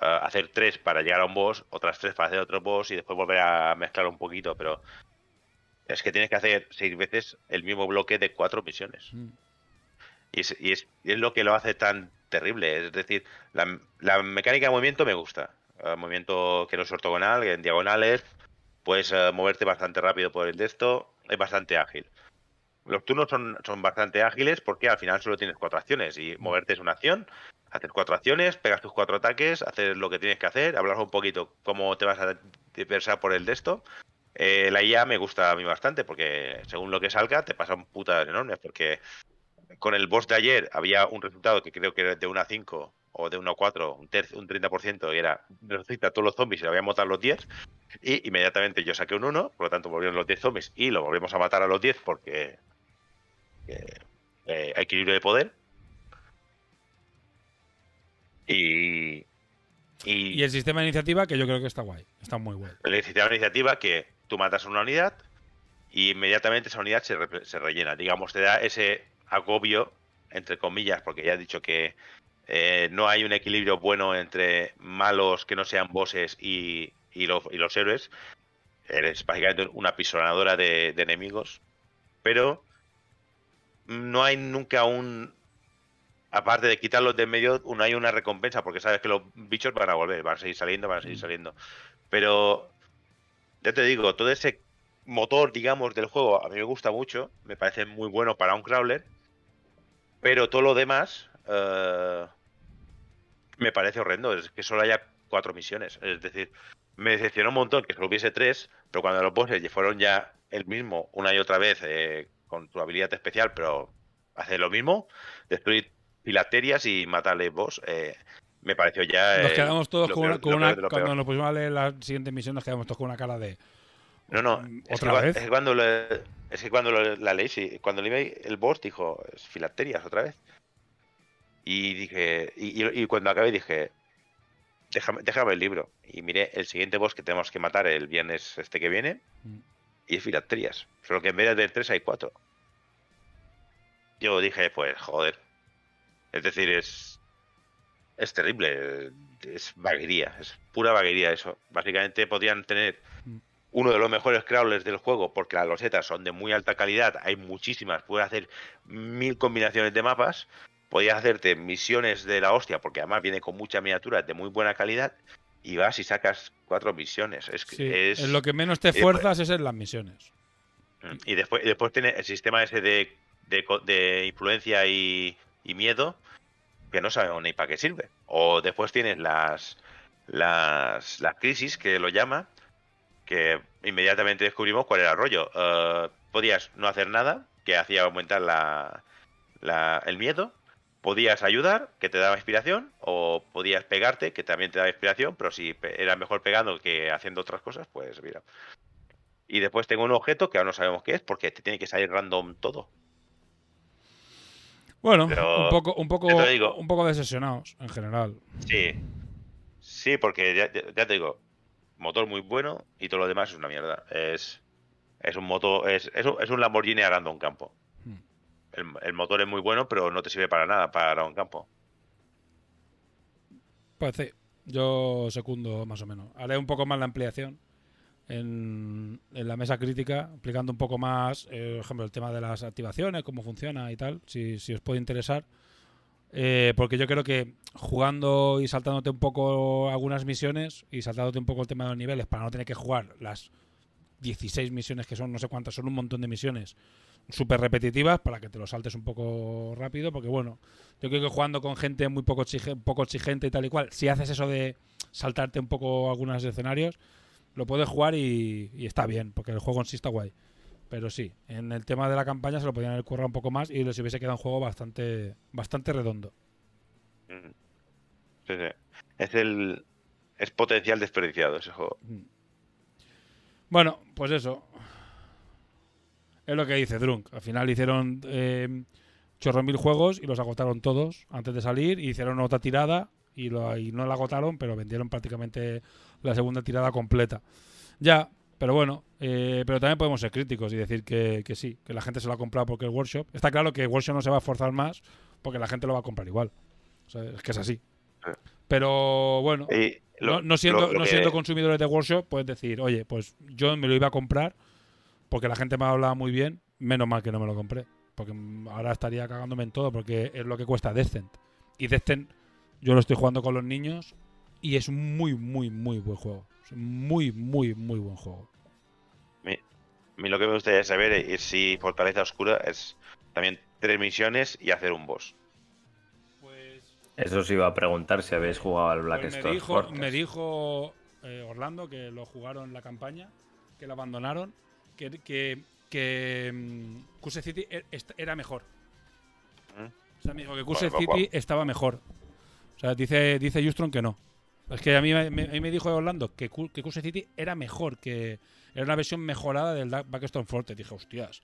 eh, hacer tres para llegar a un boss, otras tres para hacer otro boss y después volver a mezclar un poquito. Pero es que tienes que hacer seis veces el mismo bloque de cuatro misiones. Mm. Y es, y es, y es lo que lo hace tan terrible. Es decir, la, la mecánica de movimiento me gusta. eh, movimiento que no es ortogonal, en diagonales, puedes eh, moverte bastante rápido por el de esto, es bastante ágil. Los turnos son, son bastante ágiles porque al final solo tienes cuatro acciones y moverte es una acción, hacer cuatro acciones, pegas tus cuatro ataques, hacer lo que tienes que hacer, hablar un poquito cómo te vas a dispersar por el de esto. Eh, la IA me gusta a mí bastante porque según lo que salga te pasan putas enormes porque con el boss de ayer había un resultado que creo que era de 1 a 5 o de 1 a 4, un, tercio, un 30%, y era resucita a todos los zombies y le voy a matar los 10. Y inmediatamente yo saqué un 1, por lo tanto volvieron los 10 zombies y lo volvemos a matar a los 10 porque eh, eh, equilibrio de poder. Y, y, Y el sistema de iniciativa, que yo creo que está guay. Está muy guay. el sistema de iniciativa que tú matas a una unidad y inmediatamente esa unidad se, re- se rellena. Digamos, te da ese agobio, entre comillas, porque ya he dicho que eh, no hay un equilibrio bueno entre malos que no sean bosses y, y, lo- y los héroes. Eres básicamente una pisonadora de, de enemigos. Pero no hay nunca un. Aparte de quitarlos de en medio, no hay una recompensa, porque sabes que los bichos van a volver, van a seguir saliendo, van a seguir saliendo. Pero ya te digo, todo ese motor, digamos, del juego a mí me gusta mucho, me parece muy bueno para un crawler, pero todo lo demás eh, me parece horrendo, es que solo haya cuatro misiones, es decir, me decepcionó un montón que solo hubiese tres, pero cuando los bosses fueron ya el mismo una y otra vez eh, con tu habilidad especial, pero hacer lo mismo, destruir filacterias y matarle boss, eh, me pareció ya... Nos eh, quedamos todos con, peor- una, con una- Cuando nos pusimos a leer la siguiente misión, nos quedamos todos con una cara de. No, no, Mm, es ¿Otra que, vez? es que cuando, le- es que cuando lo- la leí, sí, cuando leí el boss dijo, es filacterias otra vez. Y dije, y, y- y cuando acabé dije, déjame, déjame el libro. Y miré el siguiente boss que tenemos que matar el viernes este que viene, Mm. y es filacterias. Solo que en vez de tres hay cuatro. Yo dije, pues, joder. Es decir, es. Es terrible. Es vaguería. Es pura vaguería eso. Básicamente podrían tener Mm. uno de los mejores crawlers del juego porque las losetas son de muy alta calidad. Hay muchísimas. Puedes hacer mil combinaciones de mapas. Podías hacerte misiones de la hostia porque además viene con mucha miniatura de muy buena calidad. Y vas y sacas cuatro misiones. Es, que Sí, es, en lo que menos te después- fuerzas es en las misiones. Mm, Y después, después tiene el sistema ese de, de, influencia y, y miedo, que no sabemos ni para qué sirve. O después tienes las, las, las crisis, que lo llama, que inmediatamente descubrimos cuál era el rollo. Eh, podías no hacer nada, que hacía aumentar la, la- el miedo. Podías ayudar, que te daba inspiración, o podías pegarte, que también te daba inspiración, pero si era mejor pegando que haciendo otras cosas, pues mira. Y después tengo un objeto que aún no sabemos qué es, porque te tiene que salir random todo. Bueno, Pero, un poco, un poco, digo. un poco decepcionados en general. Sí. Sí, porque ya, te digo, motor muy bueno y todo lo demás es una mierda. Es, es un motor, es, es, un, es un Lamborghini arando un campo. Hmm. El, el motor es muy bueno, pero no te sirve para nada para un campo. Pues sí, yo secundo más o menos. Haré un poco más la ampliación en, en la mesa crítica, explicando un poco más, eh, por ejemplo, el tema de las activaciones, cómo funciona y tal, si, si os puede interesar. Eh, porque yo creo que jugando y saltándote un poco algunas misiones y saltándote un poco el tema de los niveles para no tener que jugar las 16 misiones que son, no sé cuántas, son un montón de misiones súper repetitivas para que te lo saltes un poco rápido, porque bueno, yo creo que jugando con gente muy poco, exige- poco exigente y tal y cual, si haces eso de saltarte un poco algunos escenarios, lo puedes jugar y, y está bien, porque el juego en sí está guay. Pero sí, en el tema de la campaña se lo podían haber currado un poco más y les hubiese quedado un juego bastante, bastante redondo. Mm. Sí, sí. Es el. Es potencial desperdiciado ese juego. Mm. Bueno, pues eso. Es lo que dice Drunk. Al final hicieron eh, chorro mil juegos y los agotaron todos antes de salir. Y hicieron otra tirada y, lo, y no la agotaron, pero vendieron prácticamente la segunda tirada completa. Ya, pero bueno. eh, pero también podemos ser críticos y decir que, que sí, que la gente se lo ha comprado porque es Workshop. Está claro que Workshop no se va a esforzar más porque la gente lo va a comprar igual. O sea, es que es así. Pero bueno, lo- no, no siendo, lo- lo no siendo consumidores de workshop, puedes decir, oye, pues yo me lo iba a comprar porque la gente me hablaba muy bien, menos mal que no me lo compré. Porque ahora estaría cagándome en todo porque es lo que cuesta Descent. Y Descent yo lo estoy jugando con los niños y es un muy, muy, muy buen juego. Es muy, muy, muy buen juego. A mí lo que me gustaría saber es si Fortaleza Oscura es también tres misiones y hacer un boss. Eso os iba a preguntar si habéis jugado al Black Pues me Store dijo, Fortress. me dijo eh, Orlando que lo jugaron la campaña, que lo abandonaron, que, que, que Cuse City e- era mejor. ¿Mm? O sea, me dijo que Cuse Bueno, City guau. estaba mejor. O sea, dice, dice Justron que no. Es que a mí, me- a mí me dijo Orlando que, que Cuse City era mejor, que era una versión mejorada del Backstone Fortress. Dije, hostias.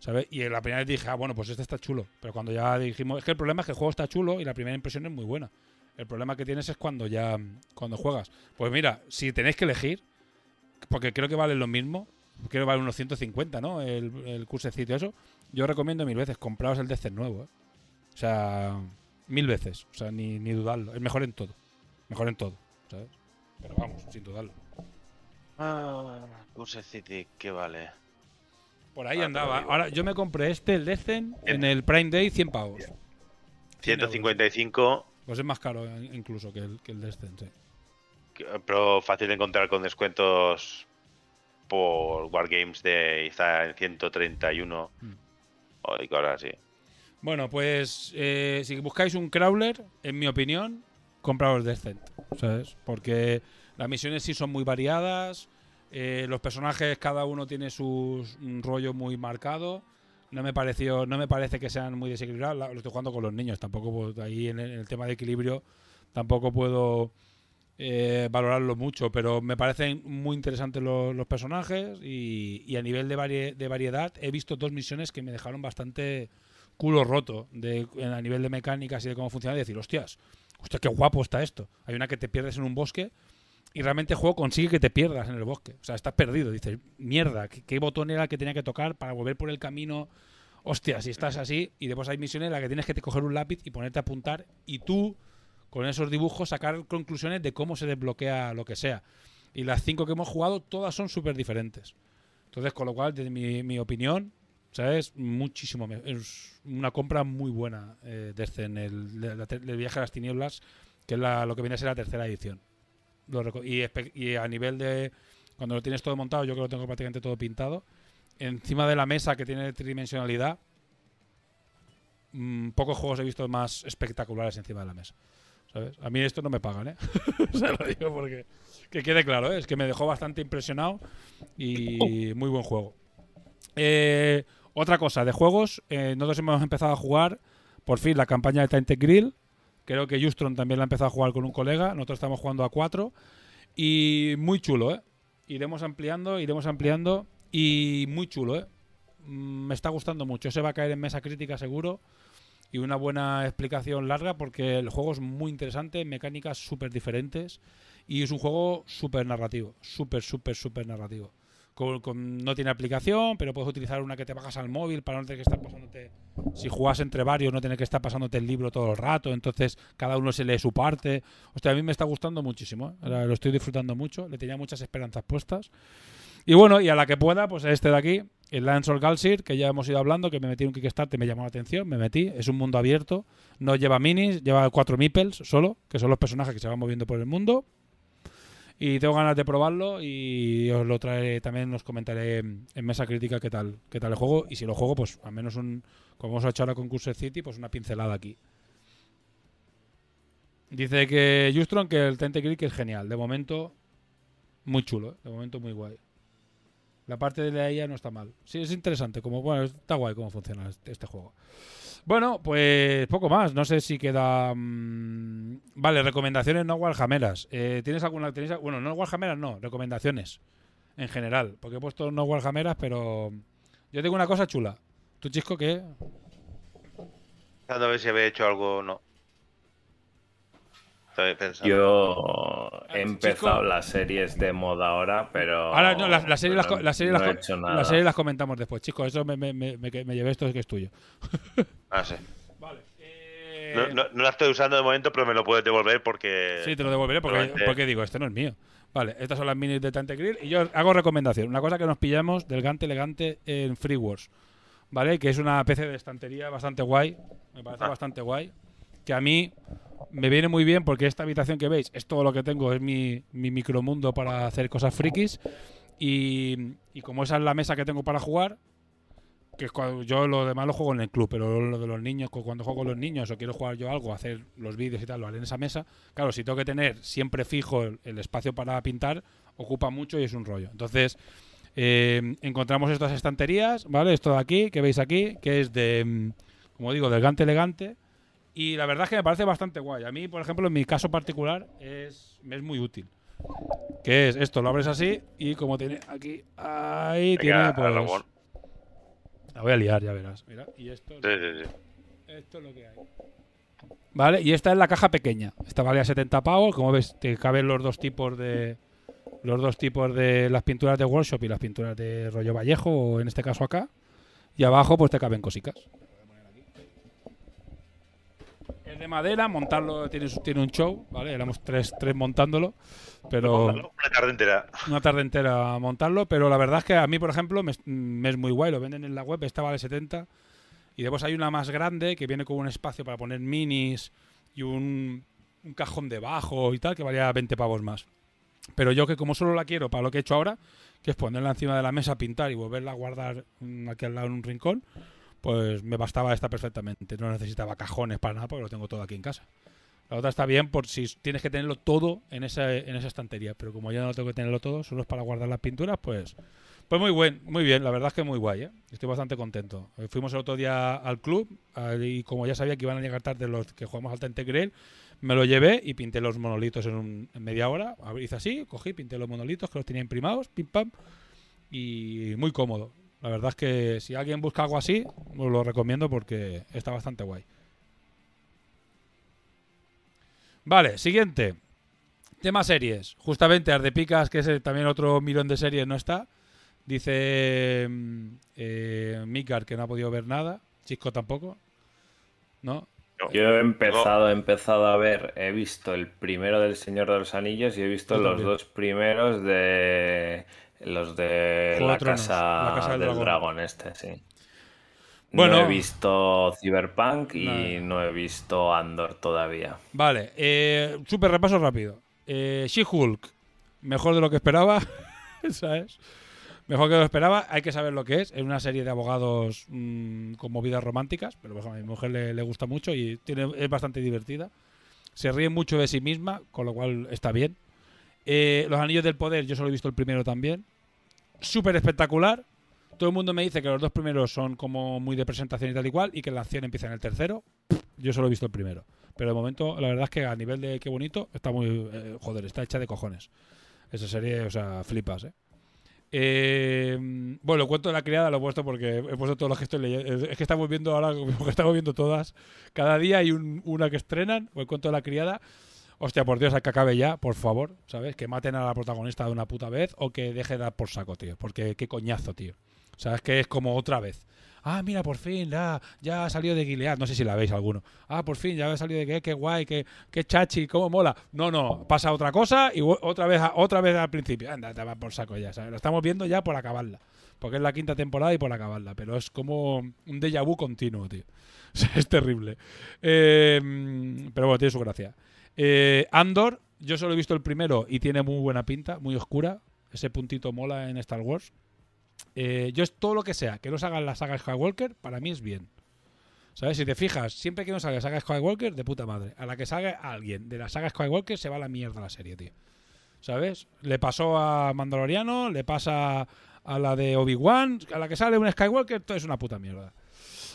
¿Sabes? Y la primera vez dije, ah, bueno, pues este está chulo. Pero cuando ya dijimos, es que el problema es que el juego está chulo y la primera impresión es muy buena. El problema que tienes es cuando ya cuando juegas. Pues mira, si tenéis que elegir, porque creo que vale lo mismo, creo que vale unos 150, ¿no? El, el cursecito eso. Yo recomiendo mil veces, compraos el DC nuevo, ¿eh? O sea, mil veces. O sea, ni, ni dudarlo. Es mejor en todo. Mejor en todo, ¿sabes? Pero vamos, sin dudarlo. Ah, Curse City, ¿qué vale? Por ahí Ah, andaba. Ahora, yo me compré este, el Decen, en el Prime Day, 100 pavos. 155, Pues es más caro eh, incluso que el, que el Decen, sí. que- pero fácil de encontrar con descuentos por Wargames de está en 131 Mm. o y cosas así. Bueno, pues eh, si buscáis un crawler, en mi opinión, compraos Descent, ¿sabes? Porque las misiones sí son muy variadas, eh, los personajes cada uno tiene un rollo muy marcado. No me pareció, no me parece que sean muy desequilibrados. Lo estoy jugando con los niños, tampoco puedo- ahí en el, tema de equilibrio tampoco puedo eh, valorarlo mucho, pero me parecen muy interesantes los, los personajes y, y a nivel de, varie- de variedad he visto dos misiones que me dejaron bastante culo roto de, a nivel de mecánicas y de cómo funciona y decir, hostias, hostia, qué guapo está esto. Hay una que te pierdes en un bosque y realmente el juego consigue que te pierdas en el bosque. O sea, estás perdido. Dices, mierda, ¿qué, qué botón era el que tenía que tocar para volver por el camino? Hostia, si estás así y después hay misiones en las que tienes que te coger un lápiz y ponerte a apuntar y tú con esos dibujos sacar conclusiones de cómo se desbloquea lo que sea. Y las cinco que hemos jugado, todas son súper diferentes. Entonces, con lo cual, desde mi opinión, ¿sabes? Muchísimo. me- Es una compra muy buena eh, desde en el, viaje a las tinieblas, que es la- lo que viene a ser la tercera edición. Lo y, y a nivel de. Cuando lo tienes todo montado, yo creo que lo tengo prácticamente todo pintado. Encima de la mesa que tiene tridimensionalidad, mm, pocos juegos he visto más espectaculares encima de la mesa. ¿Sabes? A mí esto no me pagan, ¿eh? [laughs] Se lo digo porque. Que quede claro, ¿eh? Es que me dejó bastante impresionado y muy buen juego. Eh, otra cosa, de juegos, eh, nosotros hemos empezado a jugar por fin la campaña de Tainted Grill. Creo que Justron también la ha empezado a jugar con un colega. Nosotros estamos jugando a cuatro. Y muy chulo, ¿eh? Iremos ampliando, iremos ampliando. Y muy chulo, ¿eh? Mm, Me está gustando mucho. Se va a caer en mesa crítica seguro. Y una buena explicación larga porque el juego es muy interesante, mecánicas súper diferentes. Y es un juego súper narrativo. Súper, súper, súper narrativo. Con- no tiene aplicación, pero puedes utilizar una que te bajas al móvil para no tener que estar pasándote. Si juegas entre varios, no tener que estar pasándote el libro todo el rato. Entonces, cada uno se lee su parte. Hostia, a mí me está gustando muchísimo. ¿eh? Lo estoy disfrutando mucho. Le tenía muchas esperanzas puestas. Y bueno, y a la que pueda, pues este de aquí, el Lance Galsir, que ya hemos ido hablando, que me metí en un Kickstarter, me llamó la atención, me metí. Es un mundo abierto. No lleva minis, lleva cuatro meeples solo, que son los personajes que se van moviendo por el mundo. Y tengo ganas de probarlo y os lo traeré también, os comentaré en mesa crítica qué tal, qué tal el juego. Y si lo juego, pues al menos un, como hemos hecho ahora con Cursor City, pues una pincelada aquí. Dice que Justron que el Tente Creek es genial. De momento, muy chulo, ¿eh? de momento muy guay. La parte de la IA no está mal. Sí, es interesante. Como, bueno, está guay cómo funciona este, este juego. Bueno, pues poco más. No sé si queda. mm, Vale, recomendaciones no Warhammeras. Eh, ¿Tienes alguna.? tenéis bueno, no Warhammeras, no. Recomendaciones. En general. Porque he puesto no Warhammeras, pero. Yo tengo una cosa chula. ¿Tú, Chisco, qué? A ver si había hecho algo o no. Estoy pensando. Yo he Chico. empezado las series de moda ahora, pero. Ahora, no, las la series las, pero co- la serie no las, he co- hecho la nada. serie las comentamos después, chicos. Eso me, me, me, me, me llevé esto que es tuyo. [laughs] Ah, sí. Vale. eh, No, no- no la estoy usando de momento, pero me lo puedes devolver porque. Sí, te lo devolveré porque, porque digo, este no es mío. Vale, estas son las minis de Tante Grill y yo hago recomendación. Una cosa que nos pillamos del Gante Elegante en Free Wars, ¿vale? Que es una PC de estantería bastante guay, me parece Ah. bastante guay. Que a mí me viene muy bien porque esta habitación que veis es todo lo que tengo, es mi, mi micromundo para hacer cosas frikis. Y, como esa es la mesa que tengo para jugar, que cuando yo lo demás lo juego en el club, pero lo de los niños, cu- cuando juego con los niños o quiero jugar yo algo, hacer los vídeos y tal, lo haré en esa mesa. Claro, si tengo que tener siempre fijo el, espacio para pintar, ocupa mucho y es un rollo. Entonces, eh, encontramos estas estanterías, ¿vale? Esto de aquí, que veis aquí, que es de, mm, como digo, del Gante elegante. Y la verdad es que me parece bastante guay. A mí, por ejemplo, en mi caso particular, es, me es muy útil. Que es esto, lo abres así y como tiene aquí, ahí Venga, tiene pues... La voy a liar, ya verás. Mira, y esto, Sí, sí, sí. esto es lo que hay. Vale, y esta es la caja pequeña. Esta vale a 70 pavos. Como ves, te caben los dos tipos de. Los dos tipos de las pinturas de workshop y las pinturas de rollo Vallejo, o en este caso acá. Y abajo, pues te caben cositas. Es de madera, montarlo tiene, tiene un show, ¿vale? Éramos tres, tres montándolo. Pero Una tarde entera. una tarde entera a montarlo, pero la verdad es que a mí, por ejemplo, me, es- me es muy guay, lo venden en la web, esta vale 70, y después hay una más grande que viene con un espacio para poner minis y un, un cajón debajo y tal, que valía 20 pavos más. Pero yo que como solo la quiero para lo que he hecho ahora, que es ponerla encima de la mesa, pintar y volverla a guardar mm, aquí al lado en un rincón, pues me bastaba esta perfectamente. No necesitaba cajones para nada porque lo tengo todo aquí en casa. La otra está bien por si tienes que tenerlo todo en esa, en esa estantería, pero como yo no tengo que tenerlo todo, solo es para guardar las pinturas, pues pues muy buen, muy bien, la verdad es que muy guay, ¿eh? Estoy bastante contento. Eh, Fuimos el otro día al club y como ya sabía que iban a llegar tarde los que jugamos al Tentegrel, me lo llevé y pinté los monolitos en, un- en media hora. Hice así, cogí, pinté los monolitos que los tenía imprimados, pim pam, y muy cómodo. La verdad es que si alguien busca algo así, os lo recomiendo porque está bastante guay. Vale, siguiente. Tema series. Justamente Ardepicas, que es también otro millón de series, no está. Dice mm, eh, Mikar que no ha podido ver nada. Chisco tampoco. ¿No? Yo he empezado, he empezado a ver, he visto el primero del Señor de los Anillos y he visto Yo los también. dos primeros de los de Juego la Tronos, casa, La Casa del del Dragón. dragón. este, sí. Bueno. no he visto Cyberpunk y no he visto Andor todavía. Vale, eh, súper repaso rápido. Eh, She-Hulk, mejor de lo que esperaba, [laughs] ¿sabes? Mejor que lo esperaba, hay que saber lo que es. Es una serie de abogados mm, con movidas románticas, pero a mi mujer le, le gusta mucho y tiene, es bastante divertida. Se ríe mucho de sí misma, con lo cual está bien. Eh, Los Anillos del Poder, yo solo he visto el primero también. Súper espectacular. Todo el mundo me dice que los dos primeros son como muy de presentación y tal y cual, y que la acción empieza en el tercero. Yo solo he visto el primero. Pero de momento, la verdad es que a nivel de qué bonito, está muy. eh, joder, está hecha de cojones. Esa serie, o sea, flipas, ¿eh? Eh, bueno, cuento de la criada lo he puesto porque he puesto todos los que estoy leyendo. Es que estamos viendo ahora, [laughs] porque estamos viendo todas. Cada día hay un- una que estrenan, o el cuento de la criada. Hostia, por Dios, a que acabe ya, por favor, ¿sabes? Que maten a la protagonista de una puta vez o que deje de dar por saco, tío. Porque qué coñazo, tío. ¿Sabes? Que es como otra vez. Ah, mira, por fin, ya, ya ha salido de Gilead. No sé si la veis alguno. Ah, por fin, ya ha salido de qué, qué guay, qué, qué chachi, cómo mola. No, no, pasa otra cosa y otra vez, otra vez al principio. Anda, te va por saco ya, ¿sabes? Lo estamos viendo ya por acabarla. Porque es la quinta temporada y por acabarla. Pero es como un déjà vu continuo, tío. O [laughs] sea, es terrible. Eh, pero bueno, tiene su gracia. Eh, Andor, yo solo he visto el primero y tiene muy buena pinta, muy oscura. Ese puntito mola en Star Wars. Eh, yo es todo lo que sea, que no salga la saga Skywalker, para mí es bien. ¿Sabes? Si te fijas, siempre que no salga la saga Skywalker, de puta madre. A la que salga alguien de la saga Skywalker, se va a la mierda la serie, tío. ¿Sabes? Le pasó a Mandaloriano, le pasa a la de Obi-Wan, a la que sale un Skywalker, todo es una puta mierda.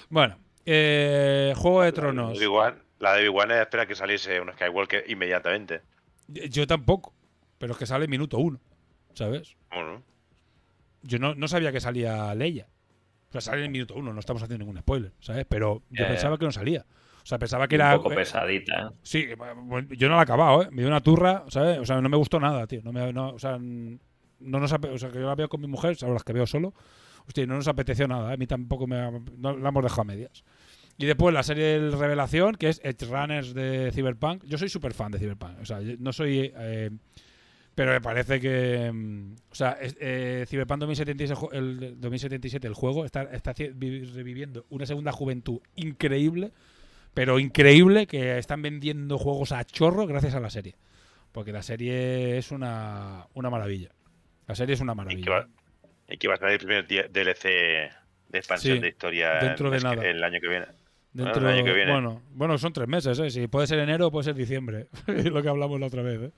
Bueno, eh, Juego de Tronos. Obi-Wan- la de Obi-Wan espera que saliese un Skywalker inmediatamente. Yo tampoco, pero es que sale minuto uno, ¿sabes? Bueno, Yo no, no sabía que salía Leia. O sea, sale en el minuto uno, no estamos haciendo ningún spoiler, ¿sabes? Pero yo pensaba que no salía. O sea, pensaba que Un era. poco eh, pesadita. ¿eh? Sí, yo no la he acabado, ¿eh? Me dio una turra, ¿sabes? O sea, no me gustó nada, tío. No me, no, o sea, no nos o sea, que yo la veo con mi mujer, ahora las que veo solo. Hostia, no nos apeteció nada, ¿eh? A mí tampoco me. ha- No, la hemos dejado a medias. Y después la serie de Revelación, que es Edge Runners de Cyberpunk. Yo soy súper fan de Cyberpunk. O sea, no soy. eh, pero me parece que. mm, O sea, eh, Cyberpunk 2077, el ju- el 2077, el juego, está, está reviviendo una segunda juventud increíble. Pero increíble que están vendiendo juegos a chorro gracias a la serie. Porque la serie es una, una maravilla. La serie es una Y que, maravilla. va, y que va a salir el primer DLC de expansión Sí, de historia dentro de nada. el año que viene. Dentro, el año que viene. Bueno, bueno, son tres meses, ¿eh? Si puede ser enero o puede ser diciembre. [laughs] Es lo que hablamos la otra vez, ¿eh?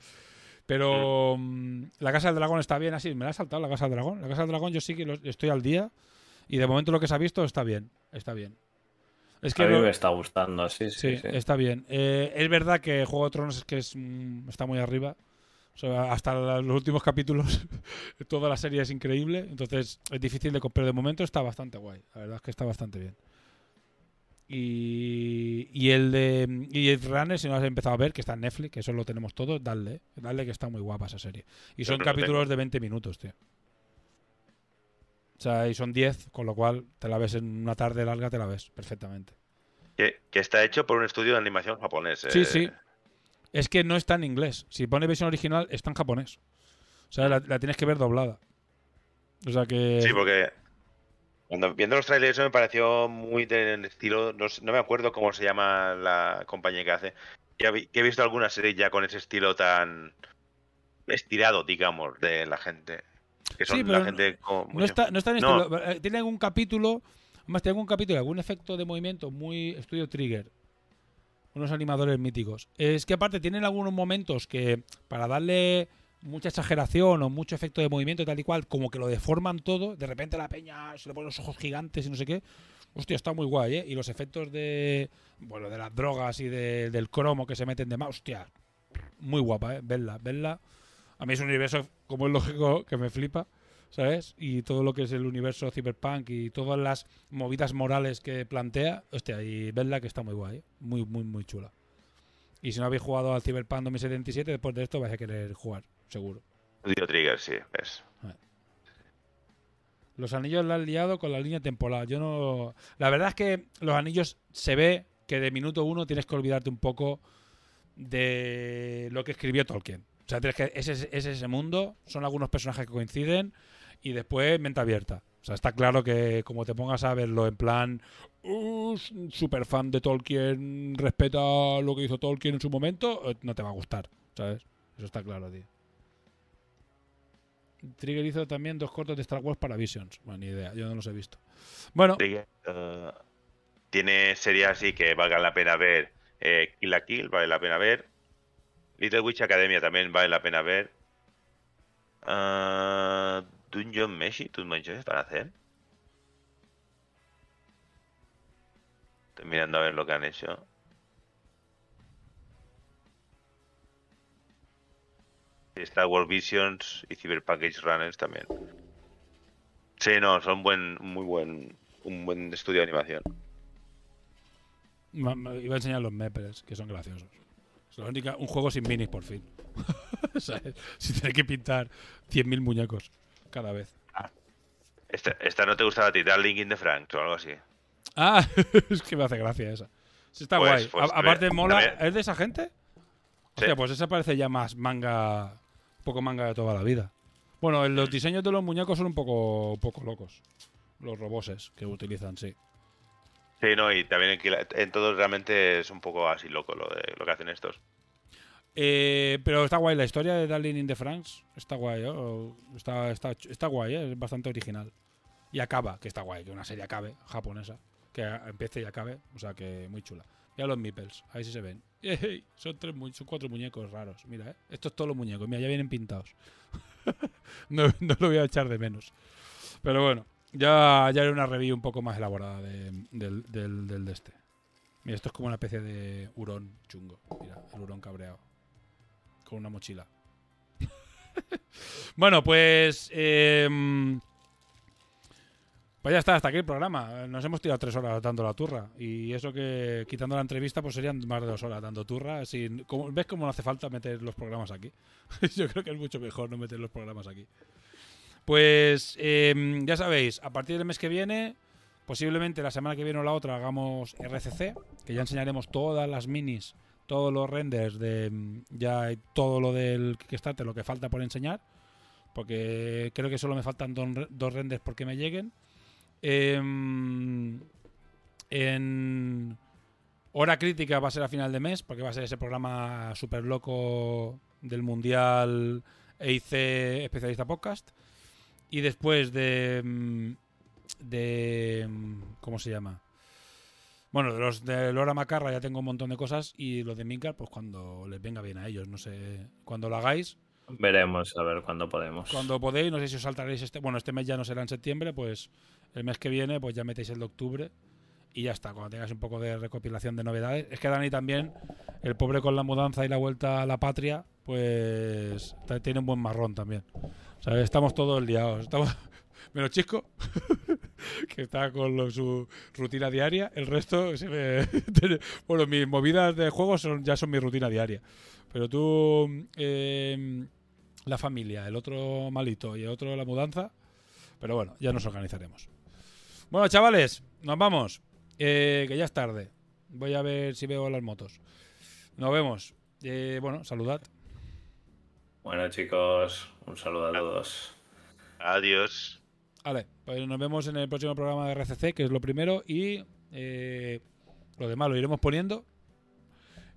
Pero mm, la Casa del Dragón está bien así. Me la ha saltado la Casa del Dragón. La Casa del Dragón yo sí que lo- estoy al día. Y de momento lo que se ha visto está bien. Está bien. Es que a mí lo- me está gustando, sí, sí. Sí, sí. está bien. Eh, es verdad que Juego de Tronos es que es, mm, está muy arriba. O sea, hasta los últimos capítulos, [laughs] toda la serie es increíble. Entonces es difícil de comprar. De momento está bastante guay. La verdad es que está bastante bien. Y, y el de y el Runner, si no has empezado a ver, que está en Netflix, que eso lo tenemos todos, dale. Dale que está muy guapa esa serie. Y son capítulos de 20 minutos, tío. O sea, y son 10, con lo cual te la ves en una tarde larga, te la ves perfectamente. Que, que está hecho por un estudio de animación japonés. Sí, eh. sí. Es que no está en inglés. Si pone versión original, está en japonés. O sea, la, la tienes que ver doblada. O sea que. Sí, porque cuando viendo los trailers eso me pareció muy del estilo, no, no me acuerdo cómo se llama la compañía que hace. Ya vi- que he visto algunas series ya con ese estilo tan estirado, digamos, de la gente. Que son Sí, la pero gente con no mucho- está, no está en No. estilo- eh, Tiene algún capítulo. Además, tiene algún capítulo, algún efecto de movimiento muy estudio Trigger. Unos animadores míticos. Es que aparte tienen algunos momentos que para darle mucha exageración o mucho efecto de movimiento tal y cual, como que lo deforman todo, de repente la peña se le ponen los ojos gigantes y no sé qué. Hostia, está muy guay, ¿eh? Y los efectos de, bueno, de las drogas y de- del cromo que se meten de más, hostia, muy guapa, ¿eh? Verla, verla. A mí es un universo, como es lógico, que me flipa, ¿sabes? Y todo lo que es el universo cyberpunk y todas las movidas morales que plantea, hostia, y verla que está muy guay, ¿eh? muy, muy, muy chula. Y si no habéis jugado al Cyberpunk 2077, después de esto vais a querer jugar, seguro. Studio Trigger, sí, ves. Los anillos la han liado con la línea temporal. Yo no. La verdad es que los anillos se ve que de minuto uno tienes que olvidarte un poco de lo que escribió Tolkien. O sea, tienes que, es, ese- es ese mundo, son algunos personajes que coinciden y después mente abierta. O sea, está claro que como te pongas a verlo en plan, "Uh, super fan de Tolkien, respeta lo que hizo Tolkien en su momento, eh, no te va a gustar, ¿sabes? Eso está claro, tío. Trigger hizo también dos cortos de Star Wars para Visions. Bueno, ni idea, yo no los he visto. Bueno, eh, tiene series así que valgan la pena ver. Eh, Kill la Kill vale la pena ver. Little Witch Academia también vale la pena ver. Ah, Dungeon Meshi, ¿tus manchones para hacer? Estoy mirando a ver lo que han hecho. Star Wars Visions y Cyberpunk Edge Runners también. Sí, no, son buen, muy buen, un buen estudio de animación. ma- ma- iba a enseñar los meples, que son graciosos. Es la única, un juego sin minis, por fin. [laughs] ¿Sabes? Sin tener que pintar 100.000 muñecos cada vez. Esta, esta no te gustaba a ti, Darling in the Franks o algo así. Ah, [laughs] es que me hace gracia esa. Sí, está Pues- guay. pues A- aparte, ve- mola. ¿Es de esa gente? Hostia, pues esa parece ya más manga. Un poco manga de toda la vida. Bueno, los diseños de los muñecos son un poco, un poco locos. Los roboses que utilizan, sí. Sí, no, y también en, todos realmente es un poco así loco lo, de, lo que hacen estos. Eh, pero está guay, la historia de Darling in the Franks está guay, ¿eh? Está, está, está guay, ¿eh? es bastante original. Y acaba, que está guay, que una serie acabe, japonesa, que empiece y acabe, o sea que muy chula. Ya los meeples, ahí sí se ven. [laughs] Son, tres, son cuatro muñecos raros, mira, ¿eh? Estos todos los muñecos, mira, ya vienen pintados. [laughs] no, lo voy a echar de menos. Pero bueno, ya, ya haré una review un poco más elaborada de- del, del, del de este. Mira, esto es como una especie de hurón chungo. Mira, el hurón cabreado con una mochila. [laughs] bueno, pues. em, pues ya está, hasta aquí el programa. Nos hemos tirado tres horas dando la turra. Y eso que quitando la entrevista, pues serían más de dos horas dando turra. Sin, como- ¿Ves cómo no hace falta meter los programas aquí? [laughs] Yo creo que es mucho mejor no meter los programas aquí. Pues em, ya sabéis, a partir del mes que viene, posiblemente la semana que viene o la otra, hagamos RCC, que ya enseñaremos todas las minis todos los renders de mm, ya todo lo del Kickstarter, lo que falta por enseñar, porque creo que solo me faltan dos renders porque me lleguen. Em, en Hora crítica va a ser a final de mes, porque va a ser ese programa súper loco del Mundial EIC Especialista Podcast. Y después de. mm, de mm, ¿Cómo se llama? Bueno, de los de Lora Macarra ya tengo un montón de cosas. Y los de Minkar, pues cuando les venga bien a ellos. No sé. Cuando lo hagáis, Veremos a ver cuándo podemos. cuando podéis, no sé si os saltaréis este. Bueno, este mes ya no será en septiembre, pues el mes que viene, pues ya metéis el de octubre y ya está. Cuando tengáis un poco de recopilación de novedades. Es que Dani también, el pobre con la mudanza y la vuelta a la patria, pues tiene un buen marrón también. O estamos todos liados. Estamos. [laughs] Menos Chisco, [laughs] que está con su rutina diaria. El resto, [laughs] bueno, mis movidas de juegos son, ya son mi rutina diaria. Pero tú, eh, la familia, el otro malito y el otro la mudanza. Pero bueno, ya nos organizaremos. Bueno, chavales, nos vamos. Eh, que ya es tarde. Voy a ver si veo las motos. Nos vemos. Eh, bueno, saludad. Bueno, chicos, un saludo a todos. Adiós. Vale, pues nos vemos en el próximo programa de RCC, que es lo primero. Y eh, lo demás lo iremos poniendo.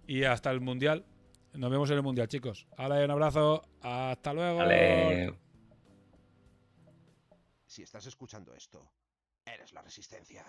Y hasta el Mundial. Nos vemos en el Mundial, chicos. Ahora un abrazo. Hasta luego. Vale. Si estás escuchando esto, es la resistencia.